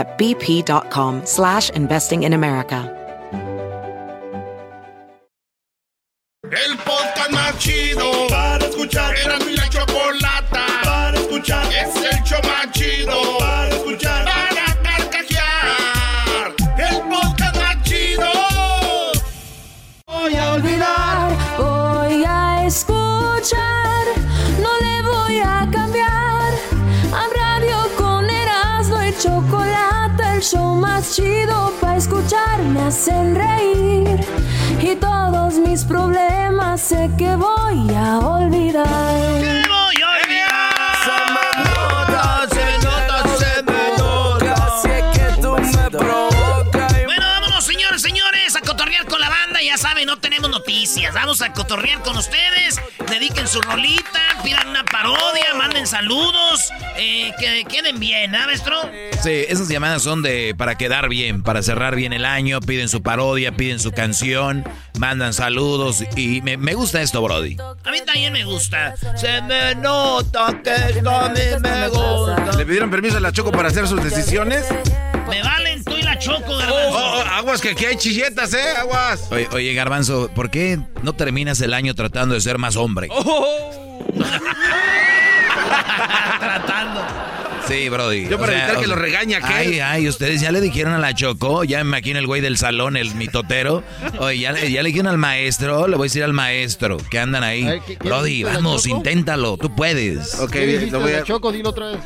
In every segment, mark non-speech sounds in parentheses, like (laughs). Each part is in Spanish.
at bp.com slash investing in America. El podcast más chido chido para escuchar. Me hacen reír. Y todos mis problemas sé que voy a olvidar? Noticias. Vamos a cotorrear con ustedes. Dediquen su rolita, pidan una parodia, manden saludos. Eh, que queden bien, ¿ah, maestro? Sí, esas llamadas son de para quedar bien, para cerrar bien el año, piden su parodia, piden su canción, mandan saludos y me, me gusta esto, Brody. A mí también me gusta. Se me nota que esto a mí me gusta. ¿Le pidieron permiso a la Choco para hacer sus decisiones? Me valen tú y la choco, Oh, garbanzo. oh, aguas que aquí hay chilletas, ¿eh? Aguas. Oye, oye, Garbanzo, ¿por qué no terminas el año tratando de ser más hombre? (laughs) Tratando. Sí, Brody. Yo o para sea, evitar o que lo sea, regañe aquel. Ay, ay, ustedes ya le dijeron a la Choco, ya me imagino el güey del salón, el mitotero. Oye, ya, le- ya le dijeron al maestro, le voy a decir al maestro que andan ahí. ¿qué- qué Brody, vamos, inténtalo, tú puedes. Ok, ¿Qué bien, lo voy a... la Choco? Dilo otra vez.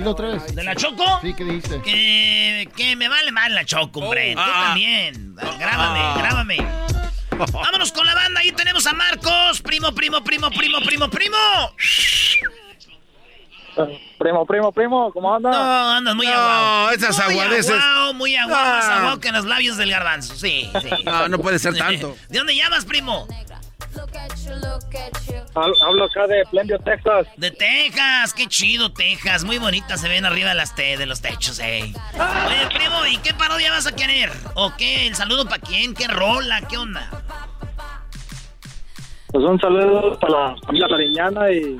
Dilo otra vez. ¿De la choco? Sí, ¿qué dijiste? Que, que me vale mal la choco, hombre. Tú Ah. también. Grábame, grábame. (laughs) Vámonos con la banda. Ahí tenemos a Marcos. Primo, primo, primo, primo, primo, primo. Primo, primo, primo, ¿cómo anda? No, andas muy No, aguado. esas muy aguadeces. aguao, muy aguado, No. más aguado que en los labios del garbanzo. Sí, sí. No, no puede ser tanto. (laughs) ¿De dónde llamas, primo? Hab- Hablo acá de Plendio, Texas. De Texas. Qué chido, Texas. Muy bonitas se ven arriba de, las te de los techos, eh. Oye, primo, ¿y qué parodia vas a querer? ¿O qué? ¿El saludo para quién? ¿Qué rola? ¿Qué onda? Pues un saludo para la familia Sariñana y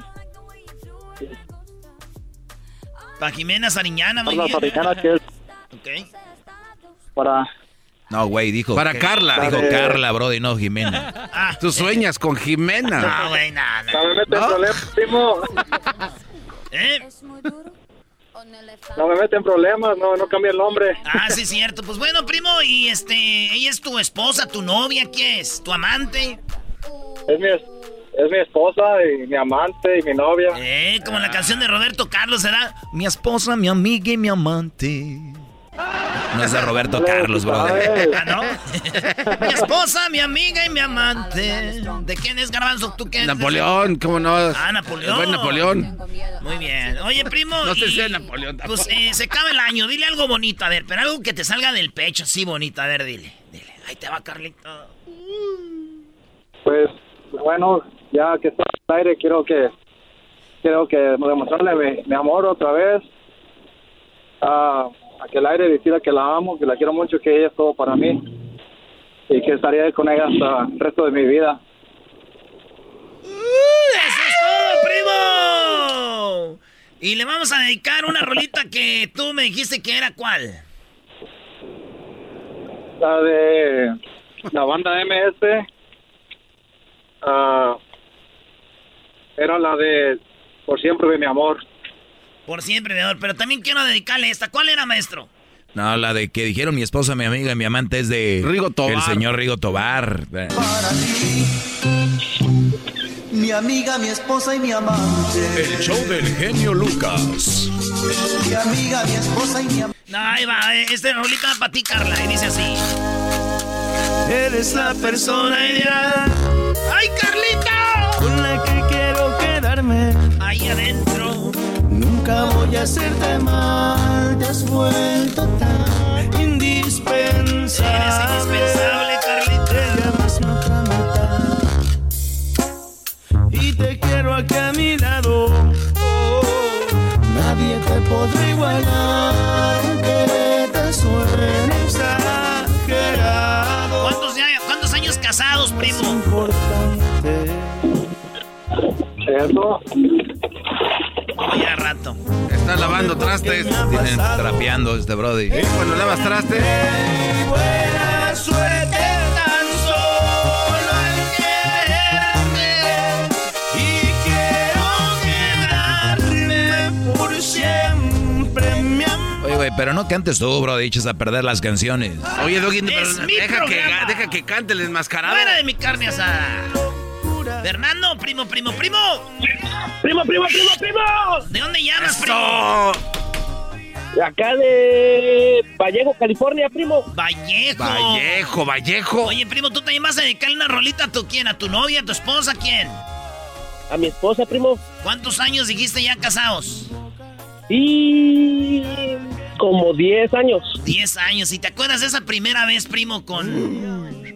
Para Jimena Sariñana, muy para la bien. Sariñana que es Ok. para... No, güey, dijo. Para Carla. Dijo. Carla, Brody, no Jimena. Ah, Tú sueñas con Jimena. no, güey, nada. No me meten ¿No? problemas, primo. ¿Eh? No me meten problemas, no, no cambia el nombre. Ah, sí, cierto. Pues bueno, primo, y este, ella es tu esposa, tu novia, ¿qué es? ¿Tu amante? Es mi, es, es mi esposa y mi amante y mi novia. Eh, como la canción de Roberto Carlos, ¿será? Mi esposa, mi amiga y mi amante. No es de Roberto Carlos, Brody. Ah, ¿no? (laughs) mi esposa, mi amiga y mi amante. ¿De quién es Garbanzo? ¿Tú qué? Napoleón, ¿cómo no? Ah, Napoleón. Buen Napoleón. Muy bien. Oye, primo. No sé y- si es Napoleón tampoco. Pues eh, se acaba el año. Dile algo bonito, a ver, pero algo que te salga del pecho así bonito. A ver, dile. Dile. Ahí te va, Carlito. Pues bueno, ya que está al aire, quiero que quiero que demostrarle mi, mi amor otra vez. Ah, que el aire decida que la amo, que la quiero mucho, que ella es todo para mí y que estaría con ella hasta el resto de mi vida. ¡Eso es todo, primo! Y le vamos a dedicar una rolita que tú me dijiste que era cuál. La de la banda MS ah, era la de Por siempre de mi amor. Por siempre, mi amor. Pero también quiero dedicarle esta. ¿Cuál era, maestro? No, la de que dijeron mi esposa, mi amiga y mi amante es de... Rigo Tobar. El señor Rigo Tobar. Para ti, mi amiga, mi esposa y mi amante. El show del genio Lucas. Mi amiga, mi esposa y mi amante. No, ahí va, eh, este rolita va para ti, Carla, y dice así. Eres la persona ideal ¡Ay, Carlita! con la que quiero quedarme. Ahí adentro. Nunca voy a hacerte mal, te has vuelto tan indispensable. Eres indispensable, Carlita. Te llamas me otra mitad. Y te quiero aquí a mi lado. Nadie te podrá igualar, aunque te suene exagerado. ¿Cuántos, ya- ¿Cuántos años casados, primo? Importante. ¿Cierto? Oye, a rato. Está lavando trastes. Tienen trapeando este Brody. Cuando lavas trastes. Buena suerte tan solo al quererte y quiero quedarme por siempre, mi amor. Oye, güey, pero no cantes tú, Brody, eches a perder las canciones. Oye, Doggy, Es pero mi deja que, deja que cante el enmascarado. Fuera de mi carne asada. Fernando, primo, primo, primo. Primo, primo, primo, primo. ¿De dónde llamas, primo? De acá de Vallejo, California, primo. Vallejo. Vallejo, Vallejo. Oye, primo, ¿tú también vas a dedicarle una rolita a tu quién? ¿A tu novia, a tu esposa, quién? A mi esposa, primo. ¿Cuántos años dijiste ya casados? Y como 10 años. Diez años. ¿Y te acuerdas de esa primera vez, primo, con...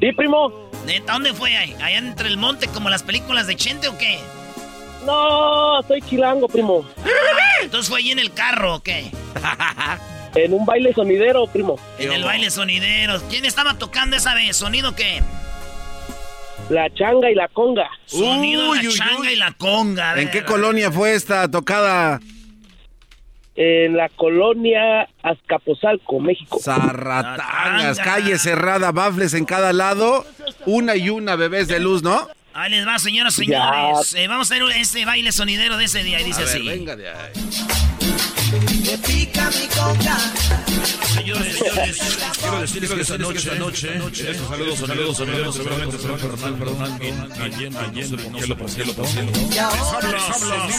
Sí, primo. ¿Neta? ¿Dónde fue? ahí? ¿Allá entre el monte como las películas de Chente o qué? No, soy chilango, primo. (laughs) Entonces fue ahí en el carro o qué? (laughs) En un baile sonidero, primo. En el baile sonidero. ¿Quién estaba tocando esa vez? ¿Sonido qué? La changa y la conga. Sonido Uy, la uy, changa uy. y la conga. ¿En ver. qué colonia fue esta tocada? En la colonia Azcapotzalco, México. Zarratangas. calle cerrada, bafles en cada lado, una y una bebés de luz, ¿no? Ahí les va, señoras y señores. Eh, vamos a hacer este baile sonidero de ese día. Y dice A ver, así. venga de ahí. Me pica mi conga. Señores, señores. Quiero decirles que esta noche, esta noche, estos saludos, saludos, saludos, seguramente por qué lo pasé. Les habla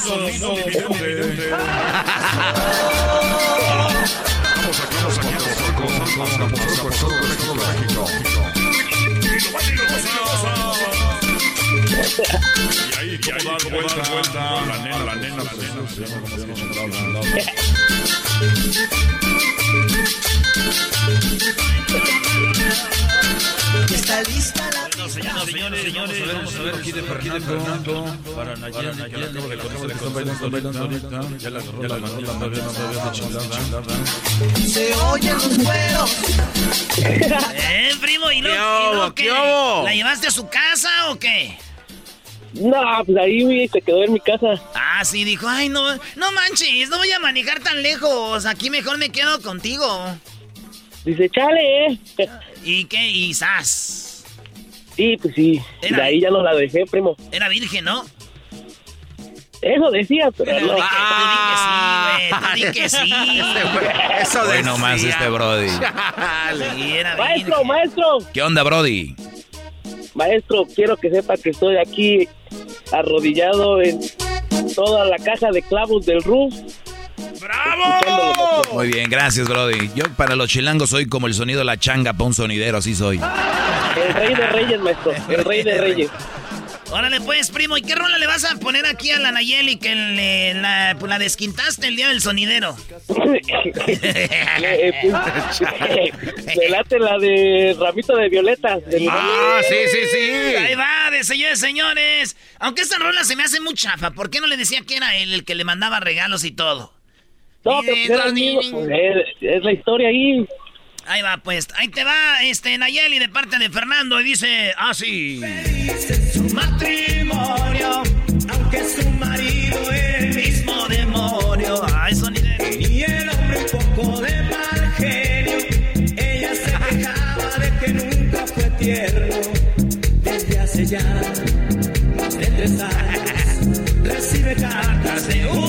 sonido vidente. Y ahí, como dar vuelta, vuelta, la nena, la nena, la nena, se llama como se llama, está lista la Señoras, señores, señores. Vamos a ver aquí de Fernando. Para Nayeli, que acabo de conocer, que están bailando, bailando ahorita. Ya la chingada. Se oyen los cueros. (laughs) Eh, primo, ¿y no, ¿Qué y? ¿La llevaste a su casa o qué? No, pues ahí güey, se quedó en mi casa. Ah, sí, dijo, ay, no, no manches, no voy a manejar tan lejos, aquí mejor me quedo contigo. Dice, chale, eh. ¿Y qué? ¿Y sas? Sí, pues sí. Era- De ahí ya no la dejé, primo. Era virgen, ¿no? Eso decía, pero di no. que, tú di que sí, güey, di que sí. Eso de Bueno, más este Brody. Maestro, virgen. maestro, ¿Qué onda, Brody? Maestro, quiero que sepa que estoy aquí arrodillado en toda la caja de clavos del roof. ¡Bravo! Muy bien, gracias, Brody. Yo para los chilangos soy como el sonido de la changa para un sonidero, así soy. El rey de reyes, maestro, el rey de (laughs) reyes. Órale pues, primo, ¿y qué rola le vas a poner aquí a la Nayeli que le, la, pues, la desquintaste el día del sonidero? Eh, pues, (laughs) Me late la de ramito de violetas. de Ah, sí, sí, Ahí sí. va, de señores, señores. Aunque esta rola se me hace muy chafa, ¿por qué no le decía que era él el que le mandaba regalos y todo? No, pero era mismo, pues, es, es la historia ahí. Ahí va, pues. Ahí te va, este, Nayeli, de parte de Fernando, y dice así. Su matrimonio, aunque su marido es el mismo demonio. Y el hombre un poco de mal genio. Ella se quejaba de que nunca fue tierno. Desde hace ya más de tres años recibe cartas de un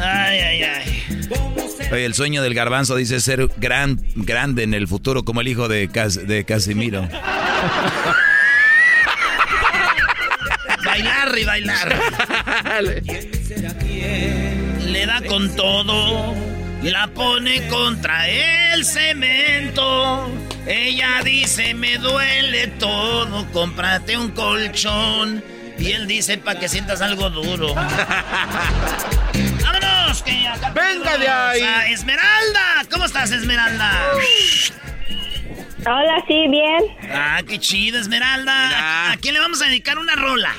Ay, ay, ay. Oye, el sueño del garbanzo dice ser gran, grande en el futuro como el hijo de, Cas- de Casimiro. Bailar y bailar. Le da con todo, la pone contra el cemento. Ella dice, me duele todo, cómprate un colchón. Y él dice, pa' que sientas algo duro. ¡Vámonos! Que acá ¡Venga de ahí! a Esmeralda, ¿cómo estás, Esmeralda? Hola, sí, bien. Ah, qué chido, Esmeralda. ¿A, a quién le vamos a dedicar una rola?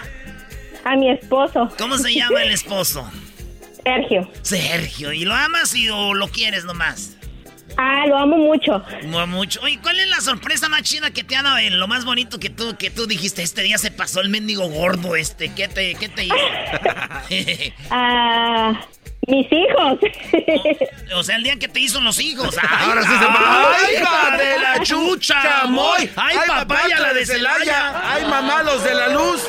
A mi esposo. ¿Cómo se llama el esposo? (laughs) Sergio. Sergio. ¿Y lo amas y o lo quieres nomás? Ah, lo amo mucho. No mucho. Oye, ¿cuál es la sorpresa más chida que te ha dado en lo más bonito que tú, que tú dijiste? Este día se pasó el mendigo gordo este. ¿Qué te, qué te hizo? (laughs) Ah, mis hijos. o sea, el día que te hizo los hijos. (laughs) Ahora sí se ¡Ay, ¡Ay, hija de la chucha! ¡Chamoy! ¡Ay, papaya, la de Celaya! ¡Ay, mamá, los de la luz!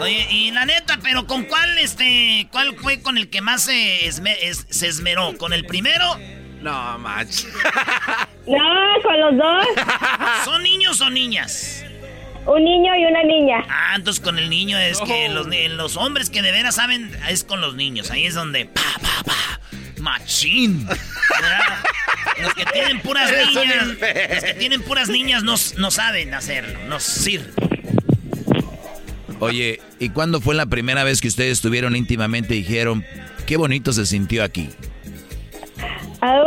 Oye, y la neta, pero ¿con cuál, este, cuál fue con el que más se, esme- es- se esmeró? ¿Con el primero? No, macho. no, con los dos. ¿Son niños o niñas? Un niño y una niña. Ah, entonces con el niño es que los, hombres que de veras saben es con los niños. Ahí es donde pa, pa, pa, machín. ¿verdad? Los que tienen puras niñas, los que tienen puras niñas no, no saben hacerlo, no sirven. Oye, ¿y cuándo fue la primera vez que ustedes estuvieron íntimamente y dijeron, qué bonito se sintió aquí? Ah,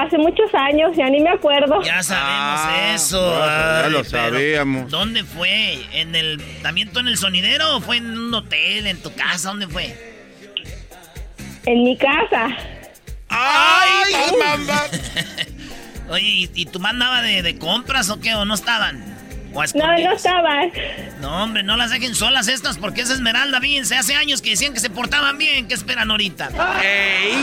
hace muchos años, ya ni me acuerdo. Ya sabemos Ah, eso. no, ya ay, lo sabíamos. ¿Dónde fue? ¿En el también tú en el sonidero o fue en un hotel, en tu casa? ¿Dónde fue? En mi casa. ¡Ay, mamá! (laughs) Oye, ¿y, y tu mamá andaba de, de compras o qué? ¿O no estaban? ¿O a No, no estaban. No, hombre, no las dejen solas estas porque es Esmeralda, fíjense, hace años que decían que se portaban bien, ¿qué esperan ahorita? ¡Ey!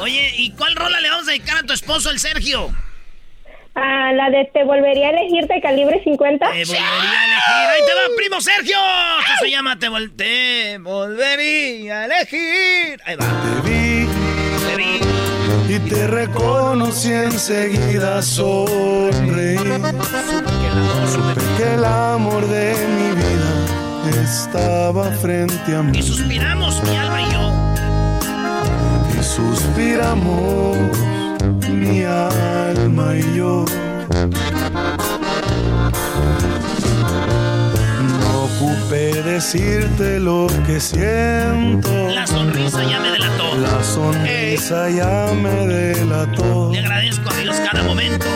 Oye, ¿y cuál rola le vamos a dedicar a tu esposo, el Sergio? Ah, la de Te volvería a elegir de calibre 50. Te volvería a elegir. ¡Ahí te va, primo Sergio! Esto se llama Te, vol- te volvería a elegir. Ahí va. Te vi Te vi. Y te reconocí enseguida sonreí. Supe que el amor de mi vida estaba frente a mí. Y suspiramos, mi alma y yo. Y suspiramos mi alma y yo. Ocupé decirte lo que siento. La sonrisa ya me delató. La sonrisa ya me delató. Le agradezco a Dios cada momento.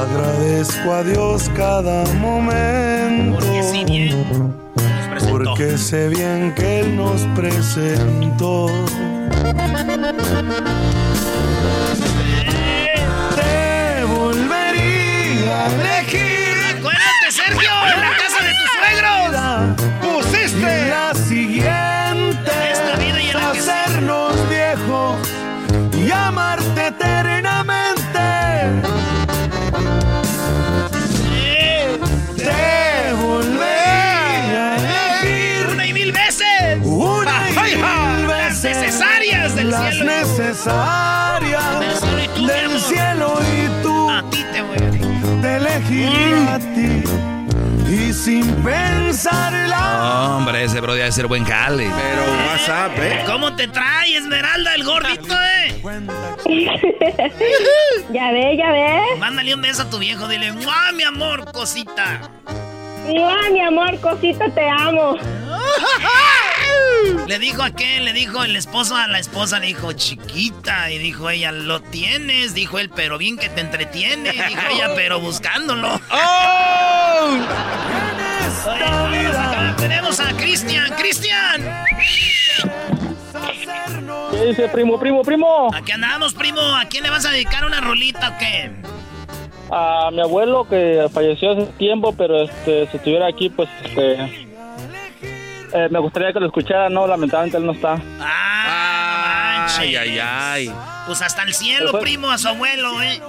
Agradezco a Dios cada momento. Porque si bien nos presentó. Porque sé bien que Él nos presentó. Te volvería a elegir. Sergio, cielo. necesarias Del cielo y tú. A ti te voy a decir. Te elegiría a ti y sin pensarla. Hombre, ese bro debe ser buen jale. Pero WhatsApp, ¿eh? ¿Cómo te trae, Esmeralda, el gordito, eh? (laughs) ya ve, ya ve. Mándale un beso a tu viejo, dile, ¡mua, mi amor, cosita! Mua, mi amor, cosita, te amo. (laughs) Le dijo a qué, le dijo el esposo a la esposa, le dijo chiquita. Y dijo ella, lo tienes. Dijo él, pero bien que te entretiene. Dijo ella, (laughs) pero buscándolo. (laughs) ¡Oh! Oye, acá tenemos a Cristian. ¡Cristian! ¿Qué dice, primo, primo, primo? Aquí andamos, primo. ¿A quién le vas a dedicar una rolita o qué? A mi abuelo que falleció hace tiempo, pero este, si estuviera aquí, pues este, eh, me gustaría que lo escuchara, no, lamentablemente él no está. Ah, Ay, ay, ay. Pues hasta el cielo, fue- primo, a su abuelo, ¿eh?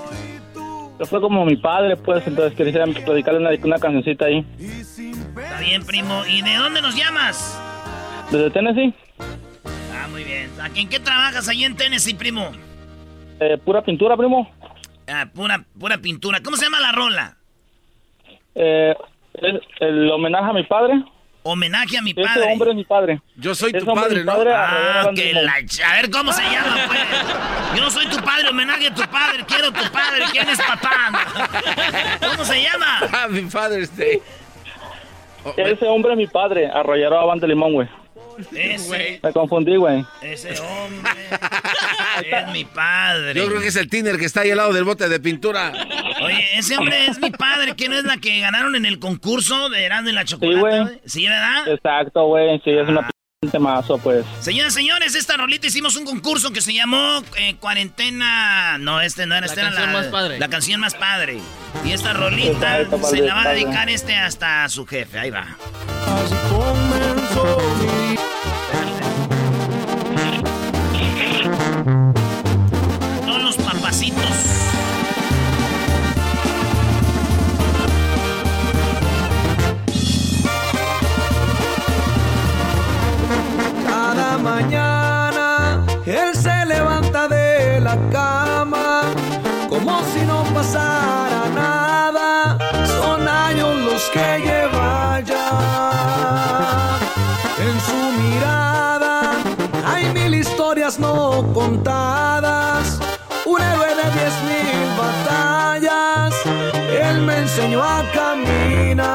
Fue como mi padre, pues, entonces quería dedicarle una, una cancioncita ahí. Está bien, primo. ¿Y de dónde nos llamas? ¿Desde Tennessee? Ah, muy bien. ¿A quién qué trabajas ahí en Tennessee, primo? Eh, pura pintura, primo. Ah, pura, pura pintura. ¿Cómo se llama la rola? Eh, el, el homenaje a mi padre. Homenaje a mi Ese padre. hombre es mi padre. Yo soy Ese tu padre, ¿no? padre, Ah, que la... ch- A ver, ¿cómo se llama, pues? Yo no soy tu padre, homenaje a tu padre. Quiero tu padre. ¿Quién es papá? ¿Cómo se llama? Happy Father's Day. Oh, Ese hombre es mi padre, Arroyero Avante Limón, güey. Ese, Me confundí, güey. ese hombre (laughs) es mi padre. Yo creo que es el tiner que está ahí al lado del bote de pintura. Oye, ese hombre es mi padre. ¿Quién es la que ganaron en el concurso de Erasmo y la Sí, Chocolate? güey. güey? Sí, ¿verdad? Exacto, güey. Sí, es una p mazo, pues. Señoras y señores, esta rolita hicimos un concurso que se llamó eh, Cuarentena. No, este no era, La esta era canción más padre. La canción más padre. Y esta rolita Exacto, se la va a padre. dedicar este hasta a su jefe. Ahí va. Todos los papacitos. Cada mañana él se levanta de la cama como si no pasara nada. Son años los que contadas. Un héroe de diez mil batallas. Él me enseñó a caminar.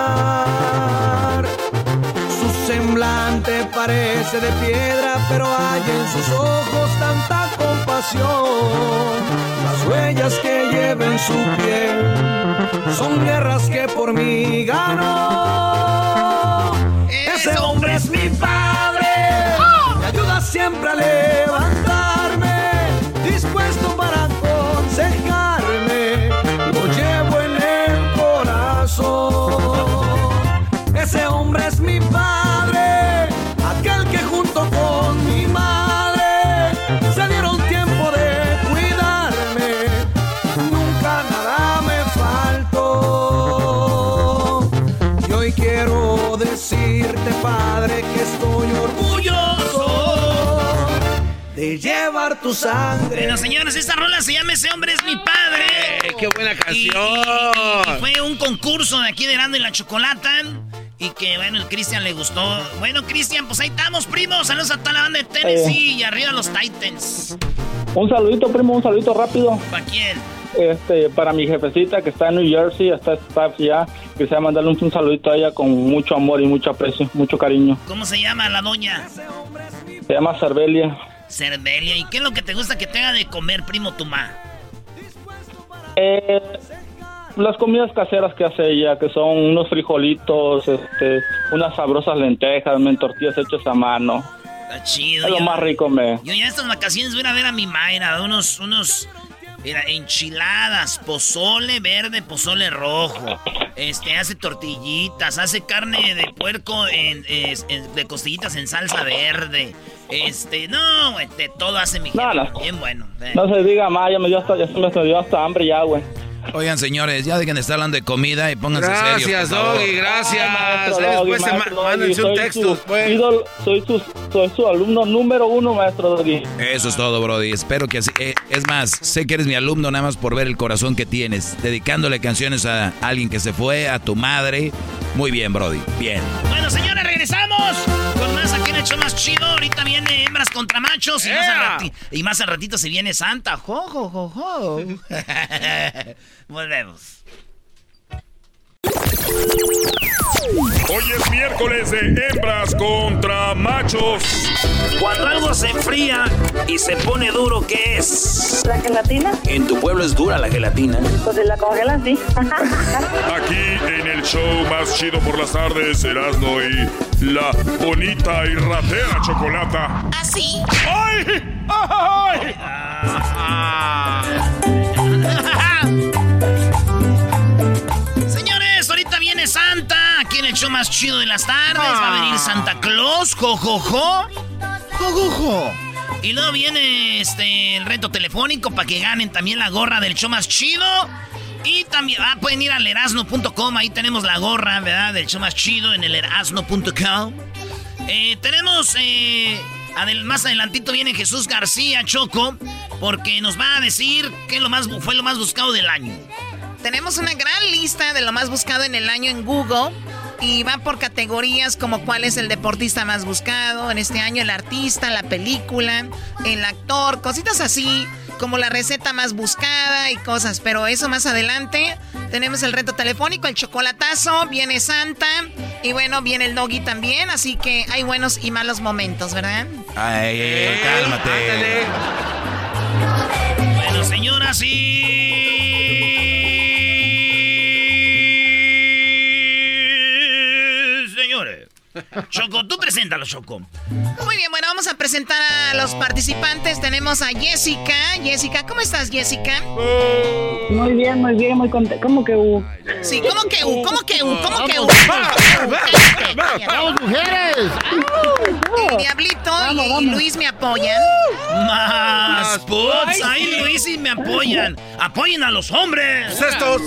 Su semblante parece de piedra, pero hay en sus ojos tanta compasión. Las huellas que lleva en su piel son guerras que por mí ganó. Ese hombre es mi padre, me ayuda siempre a levantarme, de llevar tu sangre. Bueno, señores, esta rola se llama Ese hombre es mi padre. Eh, ¡Qué buena Y, canción! y- y fue un concurso de aquí de Erasmo y la Chocolata. Y que, bueno, el Cristian le gustó. Bueno, Cristian, pues ahí estamos, primos. Saludos a toda la banda de Tennessee y arriba los Titans. Un saludito, primo, un saludito rápido. ¿Para quién? Este, para mi jefecita que está en New Jersey, está, está ya, quisiera mandarle un, un saludito a ella con mucho amor y mucho aprecio, mucho cariño. ¿Cómo se llama la doña? Se llama Cervelia. Cervelia. ¿Y qué es lo que te gusta que te haga de comer, primo Tumá? Eh, las comidas caseras que hace ella, que son unos frijolitos, este, unas sabrosas lentejas, tortillas hechas a mano. Está chido. Es lo yo- más rico, me. Yo ya estas vacaciones voy a ir a ver a mi Mayra, unos, unos mira, enchiladas, pozole verde, pozole rojo. Este, hace tortillitas, hace carne de puerco en, en- de costillitas en salsa verde. Este, no, güey, de todo hace mi No, jefa. no. Bien bueno. eh. No se diga más, ya me dio hasta, ya se me dio hasta hambre ya, güey. Oigan, señores, ya dejen de estar hablando de comida y pónganse serios. Gracias, favor. Doggy, gracias. Maestro Doggy, después maestro mándense un soy texto su ídolo, soy, su, soy su alumno número uno, maestro Doggy. Eso es todo, Brody. Espero que así. eh, es más, sé que eres mi alumno nada más por ver el corazón que tienes. Dedicándole canciones a alguien que se fue, a tu madre. Muy bien, Brody. Bien. Bueno, señores, regresamos con más el hecho más chido. Ahorita viene hembras contra machos y, más, al ¡Ea! rati- y más al ratito se viene Santa. Jo, jo, jo, jo. (laughs) Volvemos. Hoy es miércoles de hembras contra machos. Cuando algo se enfría y se pone duro, ¿qué es? ¿La gelatina? En tu pueblo es dura la gelatina. Pues si la congelan, sí. (laughs) Aquí en el show más chido por las tardes, Erasmo y la bonita y ratera chocolata. ¿Así? ¡Ay! ¡Ay! Señores, ahorita viene Santa. Aquí en el show más chido de las tardes. Va a venir Santa Claus. Jo, jo, jo. Jo, jo, jo. Y luego viene este el reto telefónico para que ganen también la gorra del show más chido. Y también, ah, pueden ir al erasno.com. Ahí tenemos la gorra, ¿verdad? Del show más chido en el erasno.com. Eh, tenemos, eh, adel- más adelantito viene Jesús García Choco, porque nos va a decir qué lo más, fue lo más buscado del año. Tenemos una gran lista de lo más buscado en el año en Google y va por categorías como cuál es el deportista más buscado en este año, el artista, la película, el actor, cositas así como la receta más buscada y cosas, pero eso más adelante. Tenemos el reto telefónico, el chocolatazo, viene Santa y bueno, viene el doggy también, así que hay buenos y malos momentos, ¿verdad? Ay, ay, ay, cálmate. Bueno, señoras y Choco, tú preséntalo, Choco. Muy bien, bueno, vamos a presentar a los participantes. Tenemos a Jessica. Jessica, ¿cómo estás, Jessica? Muy bien, muy bien, muy contenta. ¿Cómo que uh? Sí, ¿cómo que U? ¿Cómo que U? ¿Cómo que U? ¡Vamos, mujeres! Y Diablito y Luis me apoyan. Más puts. Ahí Luis y me apoyan. Apoyen a los hombres. Estos.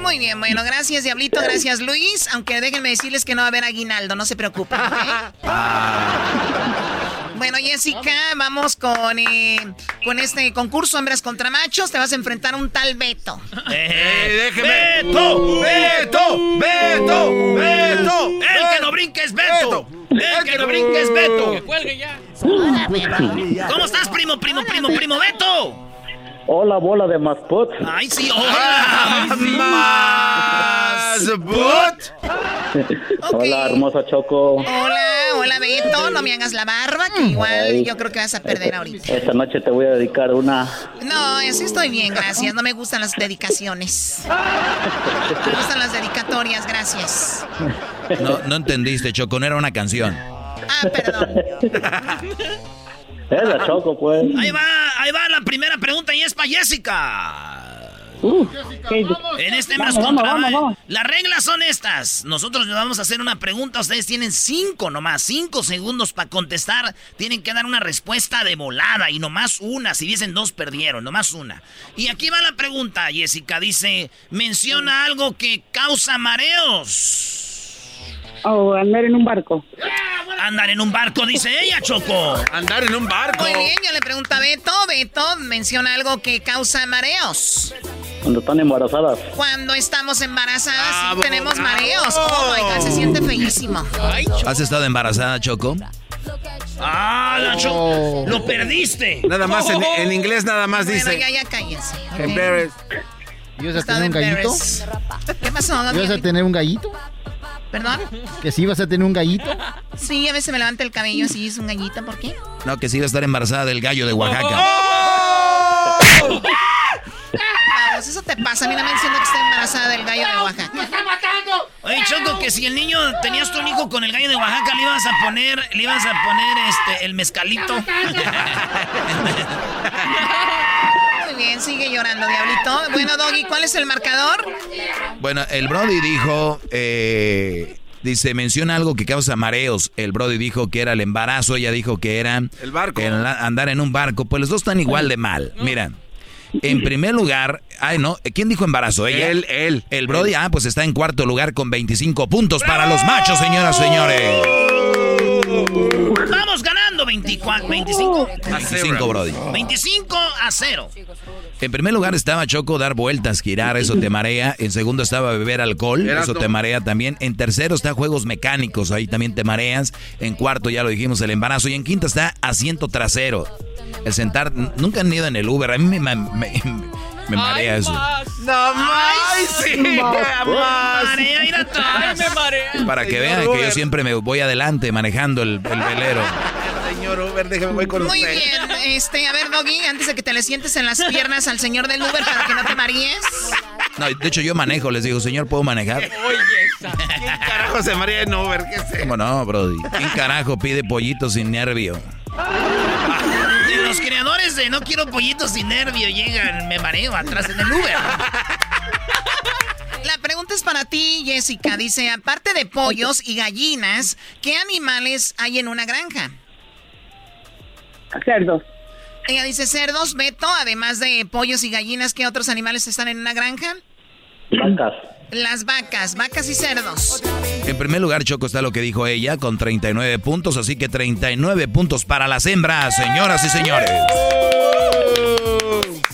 Muy bien, bueno, gracias Diablito, gracias Luis. Aunque déjenme decirles que no va a haber aguinaldo, no se preocupen. ¿ok? Bueno, Jessica, vamos con, eh, con este concurso Hembras contra Machos. Te vas a enfrentar a un tal Beto. Eh, déjeme. ¡Beto! ¡Beto! ¡Beto! ¡Beto! ¡El que no brinque es Beto! ¡El que no brinque es Beto! ¡Que cuelgue ya! ¿Cómo estás, primo, primo, primo, primo Beto? Hola, bola de mascot. ¡Ay, sí! (laughs) ¡Hola! ¡Más but! Hola, hermosa Choco. Hola, hola Beto, no me hagas la barba, que igual Ay. yo creo que vas a perder ahorita. Esta noche te voy a dedicar una. No, así estoy bien, gracias. No me gustan las dedicaciones. Me gustan las dedicatorias, gracias. No, no entendiste, Choco, no era una canción. Ah, perdón. (laughs) Es la Choco, pues. Ahí va, ahí va la primera pregunta y es para Jessica. En este hembras Vamos, contra vamos, ma- vamos, vamos. Las reglas son estas. Nosotros les vamos a hacer una pregunta. Ustedes tienen cinco nomás, cinco segundos para contestar. Tienen que dar una respuesta de volada y nomás una. Si dicen dos, perdieron. Nomás una. Y aquí va la pregunta, Jessica. Dice, menciona algo que causa mareos. Oh, andar en un barco. Andar en un barco, dice ella, Choco. Andar en un barco. Muy bien, yo le pregunto a Beto. Beto, menciona algo que causa mareos. Cuando están embarazadas. Cuando estamos embarazadas Bravo, tenemos bravo. mareos. Oh my God, se siente feísimo. ¿Has estado embarazada, Choco? Ah, la Choco. Lo perdiste. Nada más en, en inglés, nada más Bueno, dice. ya, ya cállense. ¿ok? ¿Ibas a tener un gallito? ¿Qué pasó? ¿Ibas a tener un gallito? ¿Perdón? ¿Que sí ibas a tener un gallito? Sí, a veces me levanta el cabello así, es un gallito, ¿por qué? No, que sí iba a estar embarazada del gallo de Oaxaca. Vamos, eso te pasa. A mí no me diciendo que está embarazada del gallo de Oaxaca. Oye, Choco, que si el niño tenías tu un hijo con el gallo de Oaxaca, le ibas a poner, le ibas a poner este el mezcalito. (laughs) Bien, sigue llorando, diablito. Bueno, Doggy, ¿cuál es el marcador? Bueno, el Brody dijo, eh, dice, menciona algo que causa mareos. El Brody dijo que era el embarazo, ella dijo que era El barco. el andar en un barco. Pues los dos están igual de mal. Mira, en primer lugar, ay no, ¿quién dijo embarazo? Ella. Él, él. El Brody, ah, pues está en cuarto lugar con 25 puntos para los machos, señoras y señores. Vamos ganando 24, 25. 25, Brody. 25 a 0. En primer lugar estaba Choco dar vueltas, girar, eso te marea. En segundo estaba beber alcohol, Era eso todo. te marea también. En tercero está juegos mecánicos, ahí también te mareas. En cuarto ya lo dijimos, el embarazo. Y en quinta está asiento trasero. El sentar, nunca han ido en el Uber. A mí me, me- me- Me marea eso. No más, sí, más. Marea, mira tú. Ay, me (laughs) marea. Para que Señor vean que yo siempre me voy adelante manejando el, el velero. Señor Uber, déjame voy con Muy usted. bien, este, a ver, Doggy, antes de que te le sientes en las piernas al señor del Uber para que no te marees. No, de hecho yo manejo, les digo, señor, ¿puedo manejar? Oye. ¿Quién carajo se maría en Uber? ¿Qué sé? ¿Cómo no, Brody? ¿Quién carajo pide pollito sin nervio? Los creadores de No Quiero Pollitos sin Nervio llegan, me mareo atrás en el Uber. La pregunta es para ti, Jessica. Dice, aparte de pollos y gallinas, ¿qué animales hay en una granja? Cerdos. Ella dice cerdos, Beto, además de pollos y gallinas, ¿qué otros animales están en una granja? Vacas. Las vacas, vacas y cerdos. En primer lugar, Choco está lo que dijo ella, con 39 puntos, así que 39 puntos para las hembras, señoras y señores.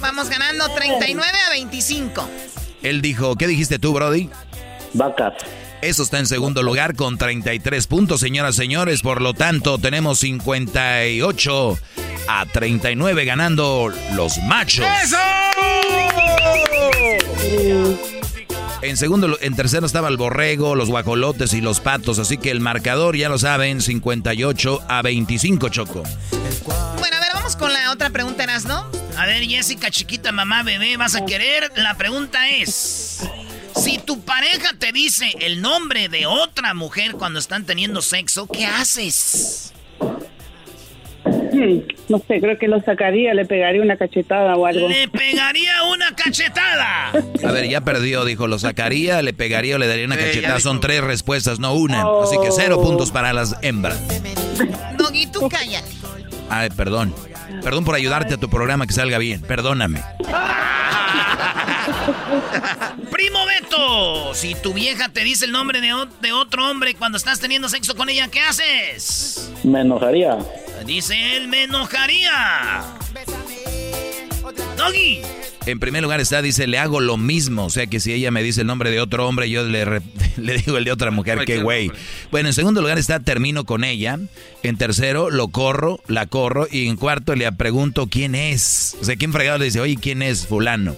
Vamos ganando 39 a 25. Él dijo, ¿qué dijiste tú, Brody? Vacas. Eso está en segundo lugar con 33 puntos, señoras y señores. Por lo tanto, tenemos 58 a 39 ganando los machos. ¡Eso! En segundo, en tercero estaba el borrego, los guajolotes y los patos. Así que el marcador, ya lo saben, 58 a 25, Choco. Bueno, a ver, vamos con la otra pregunta, ¿no? A ver, Jessica, chiquita, mamá, bebé, ¿vas a querer? La pregunta es... Si tu pareja te dice el nombre de otra mujer cuando están teniendo sexo, ¿qué haces? Hmm, no sé, creo que lo sacaría, le pegaría una cachetada o algo. Le pegaría una cachetada. A ver, ya perdió, dijo, lo sacaría, le pegaría o le daría una Eh, cachetada. Son tres respuestas, no una. Así que cero puntos para las hembras. Doggy, tú cállate. Ay, perdón. Perdón por ayudarte a tu programa que salga bien. Perdóname. (laughs) Primo Beto, si tu vieja te dice el nombre de, de otro hombre cuando estás teniendo sexo con ella, ¿qué haces? Me enojaría. Dice él, me enojaría. Doggy. En primer lugar está, dice, le hago lo mismo. O sea que si ella me dice el nombre de otro hombre, yo le, re- (laughs) le digo el de otra mujer. Qué güey. Bueno, en segundo lugar está, termino con ella. En tercero, lo corro, la corro. Y en cuarto, le pregunto quién es. O sea, ¿quién fregado le dice, oye, quién es fulano?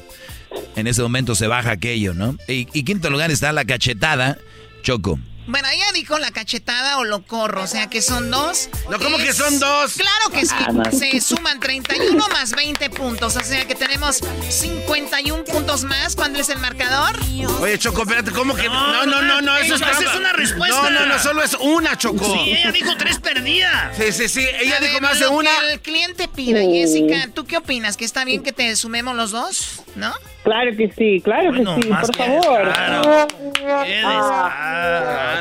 En ese momento se baja aquello, ¿no? Y, y quinto lugar está la cachetada, Choco. Bueno, ella dijo la cachetada o lo corro, o sea que son dos. No, ¿cómo que son dos? Claro que sí. Ah, no. Se suman 31 más 20 puntos, o sea que tenemos 51 puntos más. ¿Cuándo es el marcador? Oye, Choco, espérate, ¿cómo que? No, no, no, no, eso es Esa es trampa. una respuesta. No, no, no, solo es una, Choco. Sí, ella dijo tres perdidas. Sí, sí, sí, ella A dijo ver, más de una. que el cliente pida. Jessica, ¿tú qué opinas? ¿Que está bien que te sumemos los dos? ¿No? Claro que sí, claro Bueno, que sí, por que favor. Qué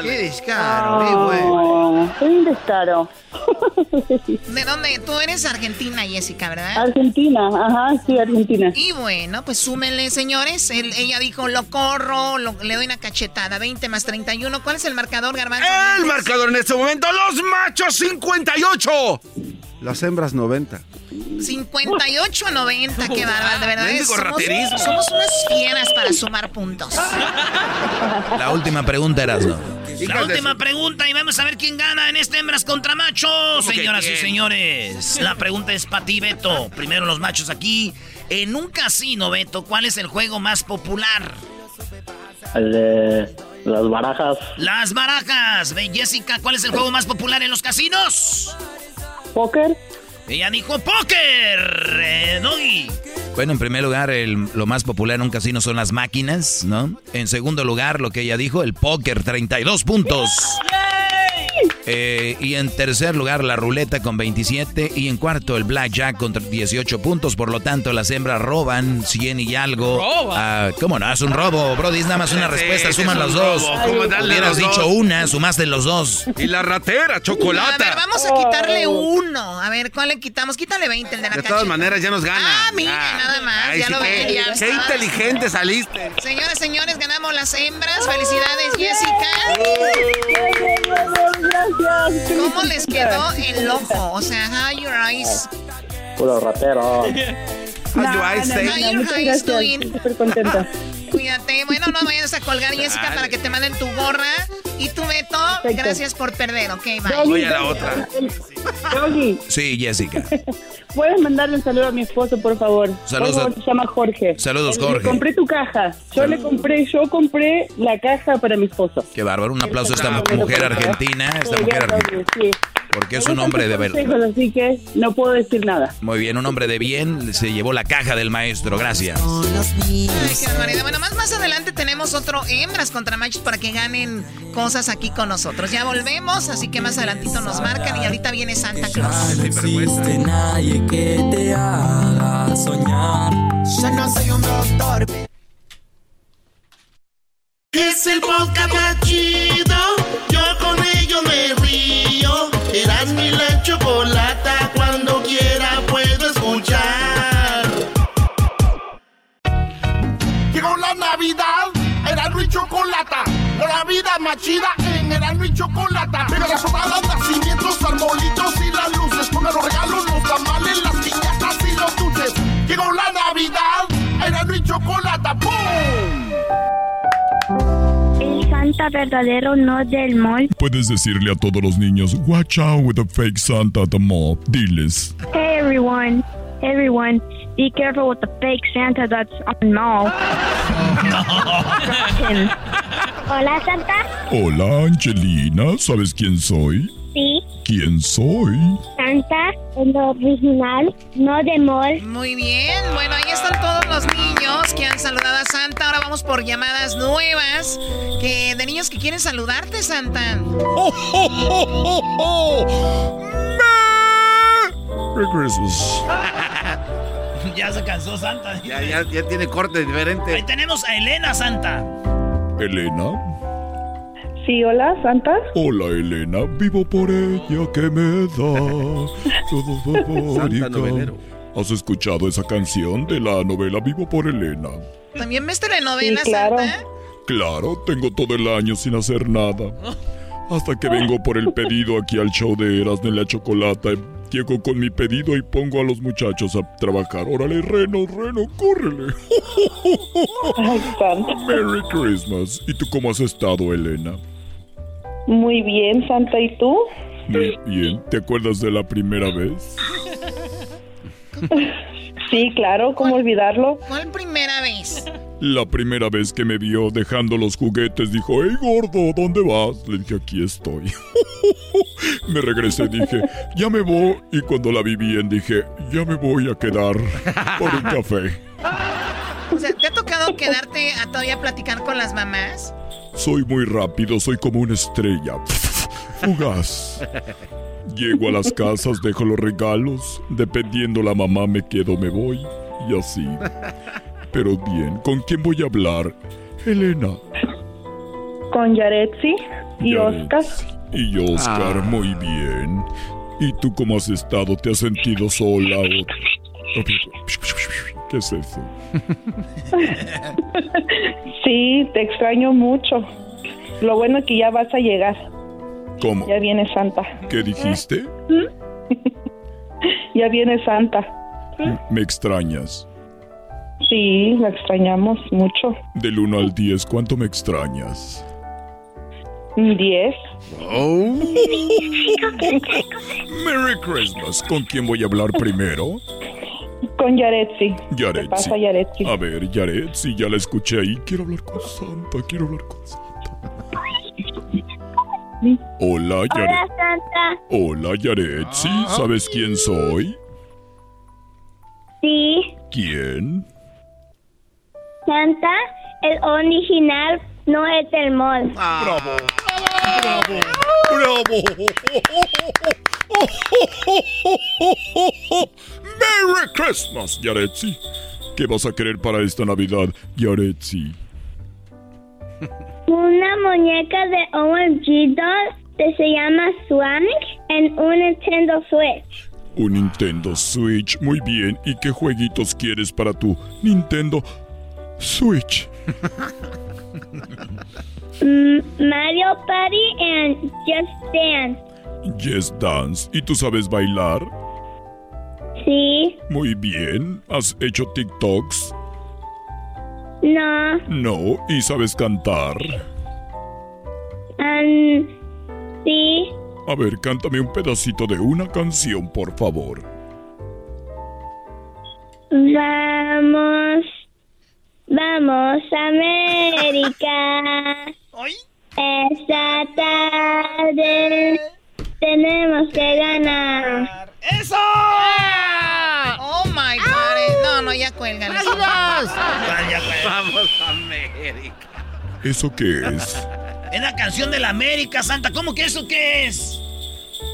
Qué descaro, qué bueno. Soy un descaro. (laughs) ¿De dónde? Tú eres argentina, Jessica, ¿verdad? Argentina, ajá, sí, Argentina. Y bueno, pues súmenle, señores. Él- ella dijo, lo corro, lo- le doy una cachetada. 20 más 31. ¿Cuál es el marcador, Garbanzo? El marcador en este momento, los machos 58. Las hembras 90. 58 a 90, qué bárbaro, de verdad. Mendigo Somos, raterismo. somos unas fieras para sumar puntos. La última pregunta, Erasno. La última pregunta y vamos a ver quién gana en este hembras contra machos, señoras y señores. La pregunta es para ti, Beto. Primero los machos aquí. En un casino, Beto, ¿cuál es el juego más popular? El de las barajas. Las barajas. Ve, Jessica, ¿cuál es el juego más popular en los casinos? ¿Póker? Ella dijo póker. Eh, Doggy. Bueno, en primer lugar, el- lo más popular en un casino son las máquinas, ¿no? En segundo lugar, lo que ella dijo, el póker, 32 puntos. Eh, y en tercer lugar, la ruleta con 27. Y en cuarto, el blackjack con 18 puntos. Por lo tanto, las hembras roban 100 y algo. Ah, ¿Cómo no? Es un robo, Brody. Es nada más una respuesta. Suman los dos. ¿Cómo darle Hubieras los dicho dos? una, sumaste los dos. Y la ratera, A chocolate. ver, vamos a quitarle uno. A ver, ¿cuál le quitamos? Quítale 20, el de la De todas maneras, ya nos gana. Ah, mire, nada más, Ay, ya sí, lo qué, ven, ya qué inteligente saliste. Señores, señores, ganamos las hembras. Felicidades, Jessica. Gracias. ¿Cómo les quedó el ojo? O sea, how your eyes, Puro ratero. How you I say? How your eyes doing? Súper contenta. (laughs) Cuídate. Bueno, no vayas a colgar, Jessica, para que te manden tu gorra. Y tú, Beto, perfecto. Gracias por perder, ok, bye. Voy a la otra. Doggy, Sí, Jessica. (laughs) ¿puedes mandarle un saludo a mi esposo, por favor? Saludos Por favor, a- se llama Jorge. Saludos, Le Jorge. compré tu caja. Yo le compré, yo compré la caja para mi esposo. Qué bárbaro. Un aplauso a esta mujer argentina. Esta Sí, mujer argentina. Sí. Porque es un hombre de verdad. Así que no puedo decir nada. Muy bien, un hombre de bien. Se llevó la caja del maestro. Gracias. Ay, qué barbaridad. Bueno, más, más adelante tenemos otro hembras contra machos para que ganen cosas aquí con nosotros. Ya volvemos, así que más adelantito nos marcan y ahorita viene Santa Claus. No existe nadie que te haga soñar. Yo no soy un doctor. Es el podcast más chido. Yo con ello me río. Eras mi la chocolata. Cuando quiera La vida más chida en Erasmo y chocolata. Pega las sonadas, nacimientos, arbolitos y las luces. Pongan los regalos, los tamales, las piñatas y los dulces. Llegó la Navidad. Erasmo y chocolata. ¡Pum! El Santa verdadero no del mall. Puedes decirle a todos los niños, watch out with the fake Santa at the mall. Diles. Hey everyone, everyone, be careful with the fake Santa that's on mall. (laughs) Hola Santa. Hola, Angelina, ¿sabes quién soy? Sí. ¿Quién soy? Santa, el original, no de mall. Muy bien, bueno, ahí están todos los niños que han saludado a Santa. Ahora vamos por llamadas nuevas que de niños que quieren saludarte, Santa. (laughs) Merry Christmas. (laughs) (laughs) ya se cansó Santa. Ya, ya, ya tiene corte Ahí diferente. tenemos a Elena Santa. Elena. Sí, hola, Santa. Hola, Elena. Vivo por ella que me da todo favorita. (laughs) novelero. ¿Has escuchado esa canción de la novela Vivo por Elena? ¿También ves telenovelas, Sí, claro. Santa? Claro, tengo todo el año sin hacer nada. Hasta que vengo por el pedido aquí al show de Erasmo en la Chocolata. Llego con mi pedido y pongo a los muchachos a trabajar. Órale, Reno, Reno, córrele. Ay, Santa. Merry Christmas. ¿Y tú cómo has estado, Elena? Muy bien, Santa. ¿Y tú? Muy bien. ¿Te acuerdas de la primera vez? (laughs) Sí, claro, ¿cómo olvidarlo? ¿Cuál primera vez? La primera vez que me vio dejando los juguetes dijo, hey gordo, ¿dónde vas? Le dije, aquí estoy. (laughs) me regresé, dije, ya me voy. Y cuando la vi bien dije, ya me voy a quedar por un café. O sea, ¿te ha tocado quedarte a todavía platicar con las mamás? Soy muy rápido, soy como una estrella. Fugaz. Llego a las casas, dejo los regalos. Dependiendo la mamá, me quedo, me voy. Y así. Pero bien, ¿con quién voy a hablar? Elena. Con Yaretsi y Yaretsi. Oscar. Y Oscar, Ah. muy bien. ¿Y tú cómo has estado? ¿Te has sentido sola o... ¿Qué es eso? (laughs) Sí, te extraño mucho. Lo bueno es que ya vas a llegar. ¿Cómo? Ya viene Santa. ¿Qué dijiste? (laughs) Ya viene Santa. Me extrañas. Sí, la extrañamos mucho. Del 1 al 10, ¿cuánto me extrañas? Un 10. Oh. Merry Christmas. ¿Con quién voy a hablar primero? Con Yaretsi. ¿Qué Yaretsi. pasa, Yaretsi? A ver, Yaretsi, ya la escuché ahí. Quiero hablar con Santa, quiero hablar con Santa. Hola, Hola Yaretsi. Santa. Hola, Yaretsi. ¿Sabes quién soy? Sí, ¿Quién? Santa, el original no es del mall. ¡Bravo! ¡Bravo! ¡Merry Christmas, Yaretsi! ¿Qué vas a querer para esta Navidad, Yaretsi? Una muñeca de OMG doll que se llama Sonic en un Nintendo Switch. Un Nintendo Switch, muy bien. ¿Y qué jueguitos quieres para tu Nintendo Switch? Mario Party and Just Dance. Yes Dance. ¿Y tú sabes bailar? Sí, Muy bien. ¿Has hecho TikToks? no, No. ¿Y sabes cantar? um, A ver, cántame un pedacito de una canción, por favor. Vamos, vamos a América. Esta tarde tenemos que ganar. ¡Eso! Oh my god. No, no, ya cuelgan. Vamos a América. ¿Eso qué es? Es la canción de la América, Santa. ¿Cómo que eso qué es?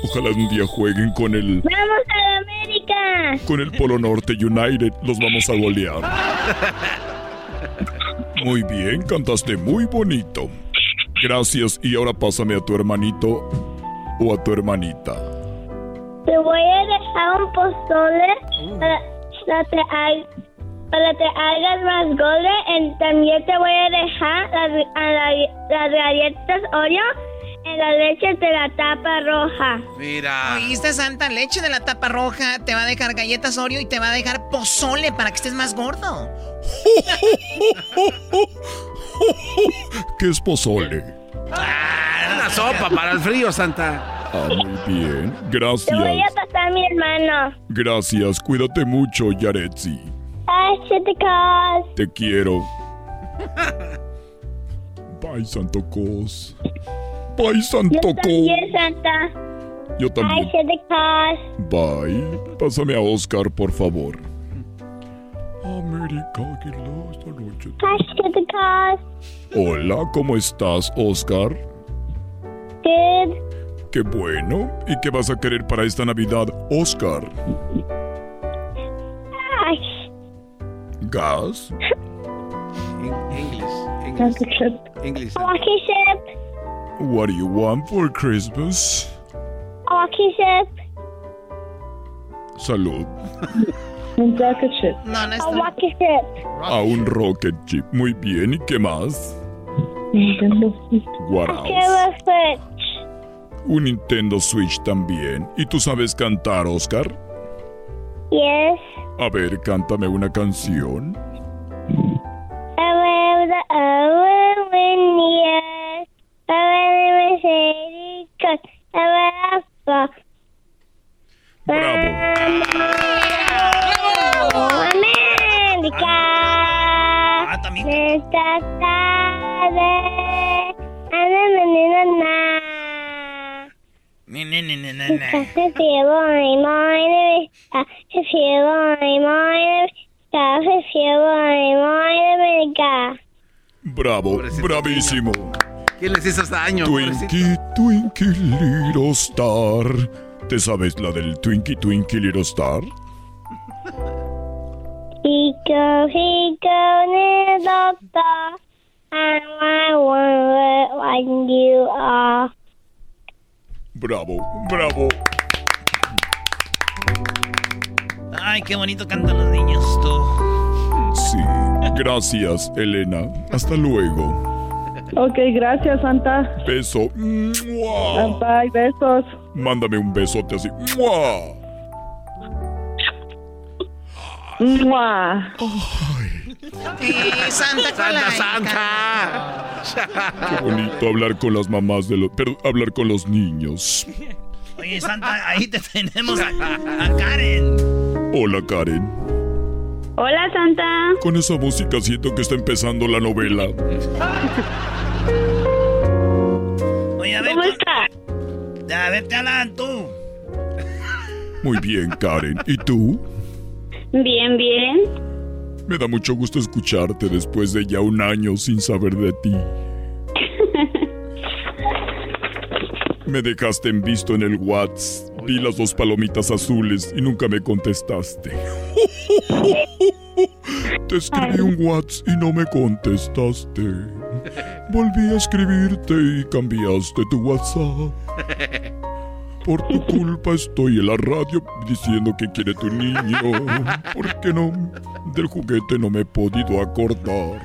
Ojalá un día jueguen con el ¡Vamos a la América! con el Polo Norte United. Los vamos a golear. (laughs) Muy bien, cantaste muy bonito. Gracias y ahora pásame a tu hermanito o a tu hermanita. Te voy a dejar un pozole para, para te para que hagas más goles. Y también te voy a dejar las, a la- las galletas Oreo en la leche de la tapa roja. Mira. ¿Oíste, Santa? Leche de la tapa roja. Te va a dejar galletas Oreo y te va a dejar pozole para que estés más gordo. ¿Qué es pozole? Una sopa para el frío, Santa. Ah, muy bien. Te voy Gracias. a pasar a mi hermano. Gracias. Cuídate mucho, Yaretsi. Te quiero. Bye, Santo Cos. Bye, Yo Santo Cos. también, Santa. Yo también. chicos. Bye. Pásame a Oscar, por favor. América, que esta noche. Ay, chicos. Hola, ¿cómo estás, Oscar? Good. Qué bueno. ¿Y qué vas a querer para esta Navidad, Oscar? Ay. ¿Gas? English. English. Ship. What do you want for Christmas? Rocky ship. Salud. Un rocket ship. No, no A rocky ship. A un rocket chip. Muy bien. ¿Y qué más? What else? Switch. Un Nintendo Switch también. ¿Y tú sabes cantar, Oscar? Yes. A ver, cántame una canción. Will América. Ah, también. Esta tarde. Bravo, bravísimo. ¿Quién les hizo daño? Twinkie, Twinkie, Little Star. ¿Te sabes la del Twinkie, Twinkie, Little Star? Pico, pico, little doctor, and I wonder what you are. Bravo, bravo. Ay, qué bonito cantan los niños, tú. Sí, gracias, Elena. Hasta luego. Ok, gracias, Santa. Beso. Ah, Bye, besos. Mándame un besote así. ¡Mua! Mua. Eh, Santa Claus. Santa. Qué bonito hablar con las mamás de los... Perdón, hablar con los niños. Oye, Santa, ahí te tenemos a, a Karen. Hola, Karen. Hola, Santa. Con esa música siento que está empezando la novela. (laughs) Ya, a ver, te hablan tú. Muy bien, Karen. ¿Y tú? Bien, bien. Me da mucho gusto escucharte después de ya un año sin saber de ti. (laughs) Me dejaste en visto en el WhatsApp. Vi las dos palomitas azules y nunca me contestaste. (laughs) Te escribí un WhatsApp y no me contestaste. Volví a escribirte y cambiaste tu WhatsApp. Por tu culpa estoy en la radio diciendo que quiere tu niño. ¿Por qué no? Del juguete no me he podido acordar.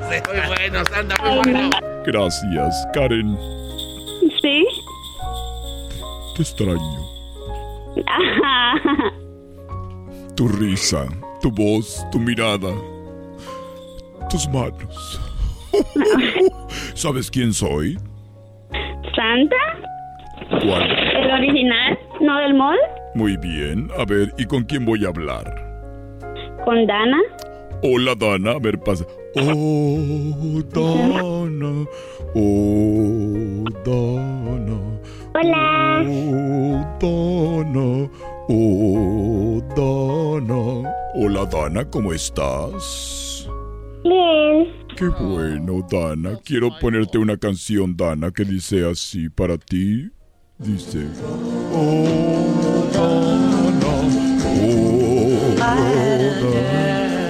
Muy bueno, Santa, muy bueno. Gracias, Karen. Sí. Te extraño. Tu risa, tu voz, tu mirada, tus manos. (laughs) ¿Sabes quién soy? ¿Santa? ¿Cuál? ¿El original? ¿No del mall? Muy bien. A ver, ¿y con quién voy a hablar? ¿Con Dana? Hola, Dana. A ver, pasa. Oh, Dana. Oh, Dana. Hola. Oh, Dana. Oh, Dana. Hola, Dana, ¿cómo estás? Qué bueno, Dana. Quiero ponerte una canción, Dana, que dice así para ti. Dice. Oh, Dana. Oh, Dana.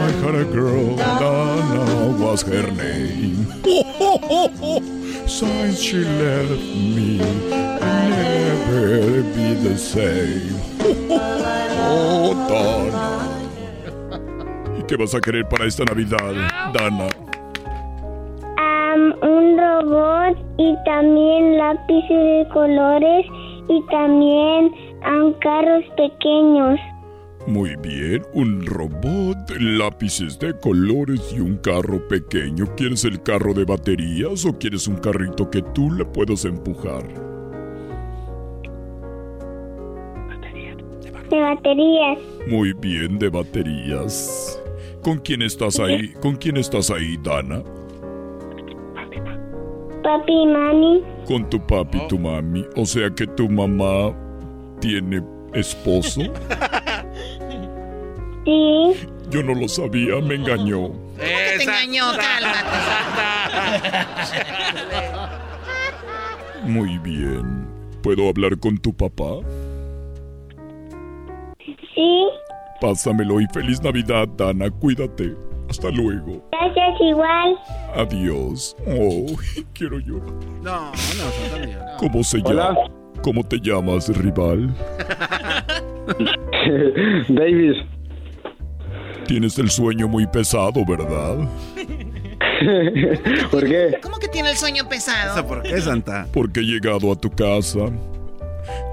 I had a girl, Dana was her name. (laughs) Since she left me, I'll never be the same. (laughs) Oh, Dana. ¿Y qué vas a querer para esta Navidad, Dana? Un robot y también lápices de colores y también am, carros pequeños. Muy bien, un robot, lápices de colores y un carro pequeño. ¿Quieres el carro de baterías o quieres un carrito que tú le puedas empujar? De baterías. Muy bien, de baterías. ¿Con quién estás ahí? ¿Con quién estás ahí, Dana? Papi y mami. Con tu papi y tu mami. O sea que tu mamá tiene esposo. (laughs) Sí. Yo no lo sabía, me engañó. (laughs) Te engañó, cálmate. Muy bien. ¿Puedo hablar con tu papá? Sí. Pásamelo y feliz Navidad, Dana. Cuídate. Hasta luego. Gracias igual. Adiós. Oh, quiero llorar. No, no, Santa Mía. ¿Cómo se llama? ¿Cómo te llamas, rival? (laughs) Davis. Tienes el sueño muy pesado, ¿verdad? (laughs) ¿Por qué? ¿Cómo que tiene el sueño pesado? ¿Por qué, Santa? Porque he llegado a tu casa.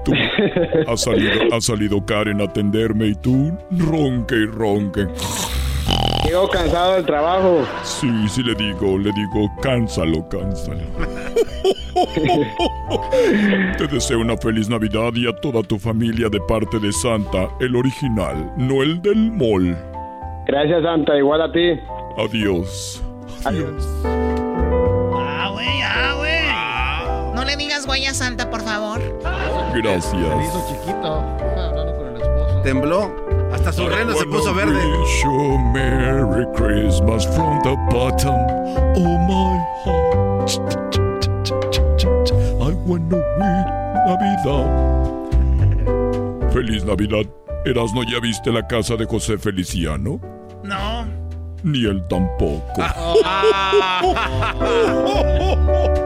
Tú (laughs) has salido, ha salido Karen a atenderme y tú ronque y ronque. Llego cansado del trabajo. Sí, sí le digo, le digo, cánsalo, cánsalo. (laughs) Te deseo una feliz Navidad y a toda tu familia de parte de Santa, el original, no el del mall. Gracias, Santa. Igual a ti. Adiós. Adiós. Santa, por favor. Gracias. hizo chiquito. Hablando con el esposo. Tembló. Hasta su rena se puso verde. Wish you a Merry Christmas from the bottom of my heart. I wanna win Navidad. Feliz Navidad. Erasno, ¿ya viste la casa de José Feliciano? No. Ni él tampoco. (laughs)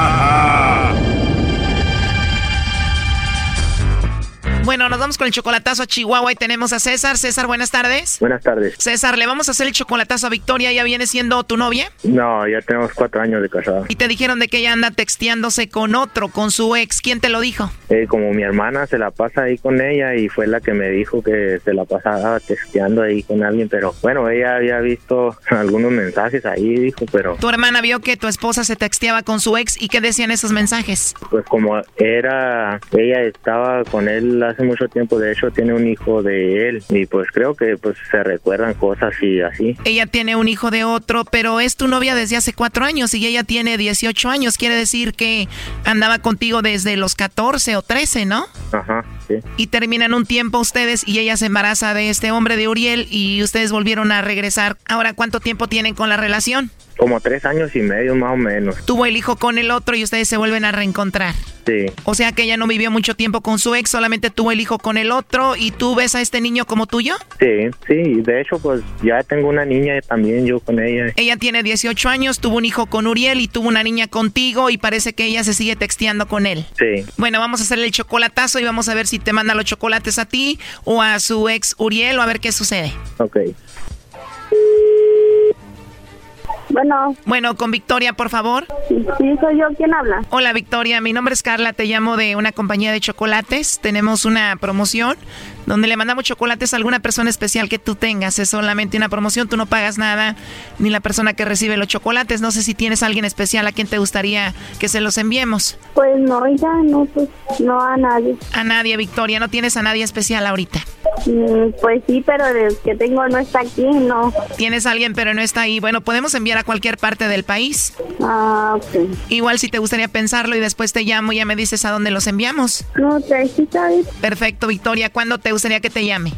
Bueno, nos vamos con el chocolatazo a Chihuahua y tenemos a César. César, buenas tardes. Buenas tardes. César, le vamos a hacer el chocolatazo a Victoria. ¿Ya viene siendo tu novia? No, ya tenemos cuatro años de casada. Y te dijeron de que ella anda texteándose con otro, con su ex. ¿Quién te lo dijo? Eh, como mi hermana se la pasa ahí con ella y fue la que me dijo que se la pasaba texteando ahí con alguien, pero bueno, ella había visto (laughs) algunos mensajes ahí, dijo, pero Tu hermana vio que tu esposa se texteaba con su ex y qué decían esos mensajes. pues como era, ella estaba con él hace mucho tiempo, de hecho tiene un hijo de él y pues creo que pues se recuerdan cosas y así. Ella tiene un hijo de otro, pero es tu novia desde hace cuatro años y ella tiene 18 años. Quiere decir que andaba contigo desde los 14 o 13, ¿no? Ajá, sí. Y terminan un tiempo ustedes y ella se embaraza de este hombre de Uriel y ustedes volvieron a regresar. Ahora, ¿cuánto tiempo tienen con la relación? Como tres años y medio más o menos. Tuvo el hijo con el otro y ustedes se vuelven a reencontrar. Sí. O sea que ella no vivió mucho tiempo con su ex, solamente tuvo el hijo con el otro y tú ves a este niño como tuyo. Sí, sí, de hecho pues ya tengo una niña también yo con ella. Ella tiene 18 años, tuvo un hijo con Uriel y tuvo una niña contigo y parece que ella se sigue texteando con él. Sí. Bueno, vamos a hacerle el chocolatazo y vamos a ver si te manda los chocolates a ti o a su ex Uriel o a ver qué sucede. Ok. Bueno. Bueno, con Victoria, por favor. Sí, soy yo. ¿Quién habla? Hola, Victoria. Mi nombre es Carla. Te llamo de una compañía de chocolates. Tenemos una promoción donde le mandamos chocolates a alguna persona especial que tú tengas. Es solamente una promoción. Tú no pagas nada, ni la persona que recibe los chocolates. No sé si tienes a alguien especial a quien te gustaría que se los enviemos. Pues no, ya no, pues no a nadie. A nadie, Victoria. No tienes a nadie especial ahorita. Mm, pues sí, pero el que tengo no está aquí, no. Tienes a alguien, pero no está ahí. Bueno, podemos enviar a cualquier parte del país. Ah, ok. Igual si te gustaría pensarlo y después te llamo y ya me dices a dónde los enviamos. No, sí, ¿sabes? Perfecto, Victoria. ¿Cuándo te gustaría que te llame?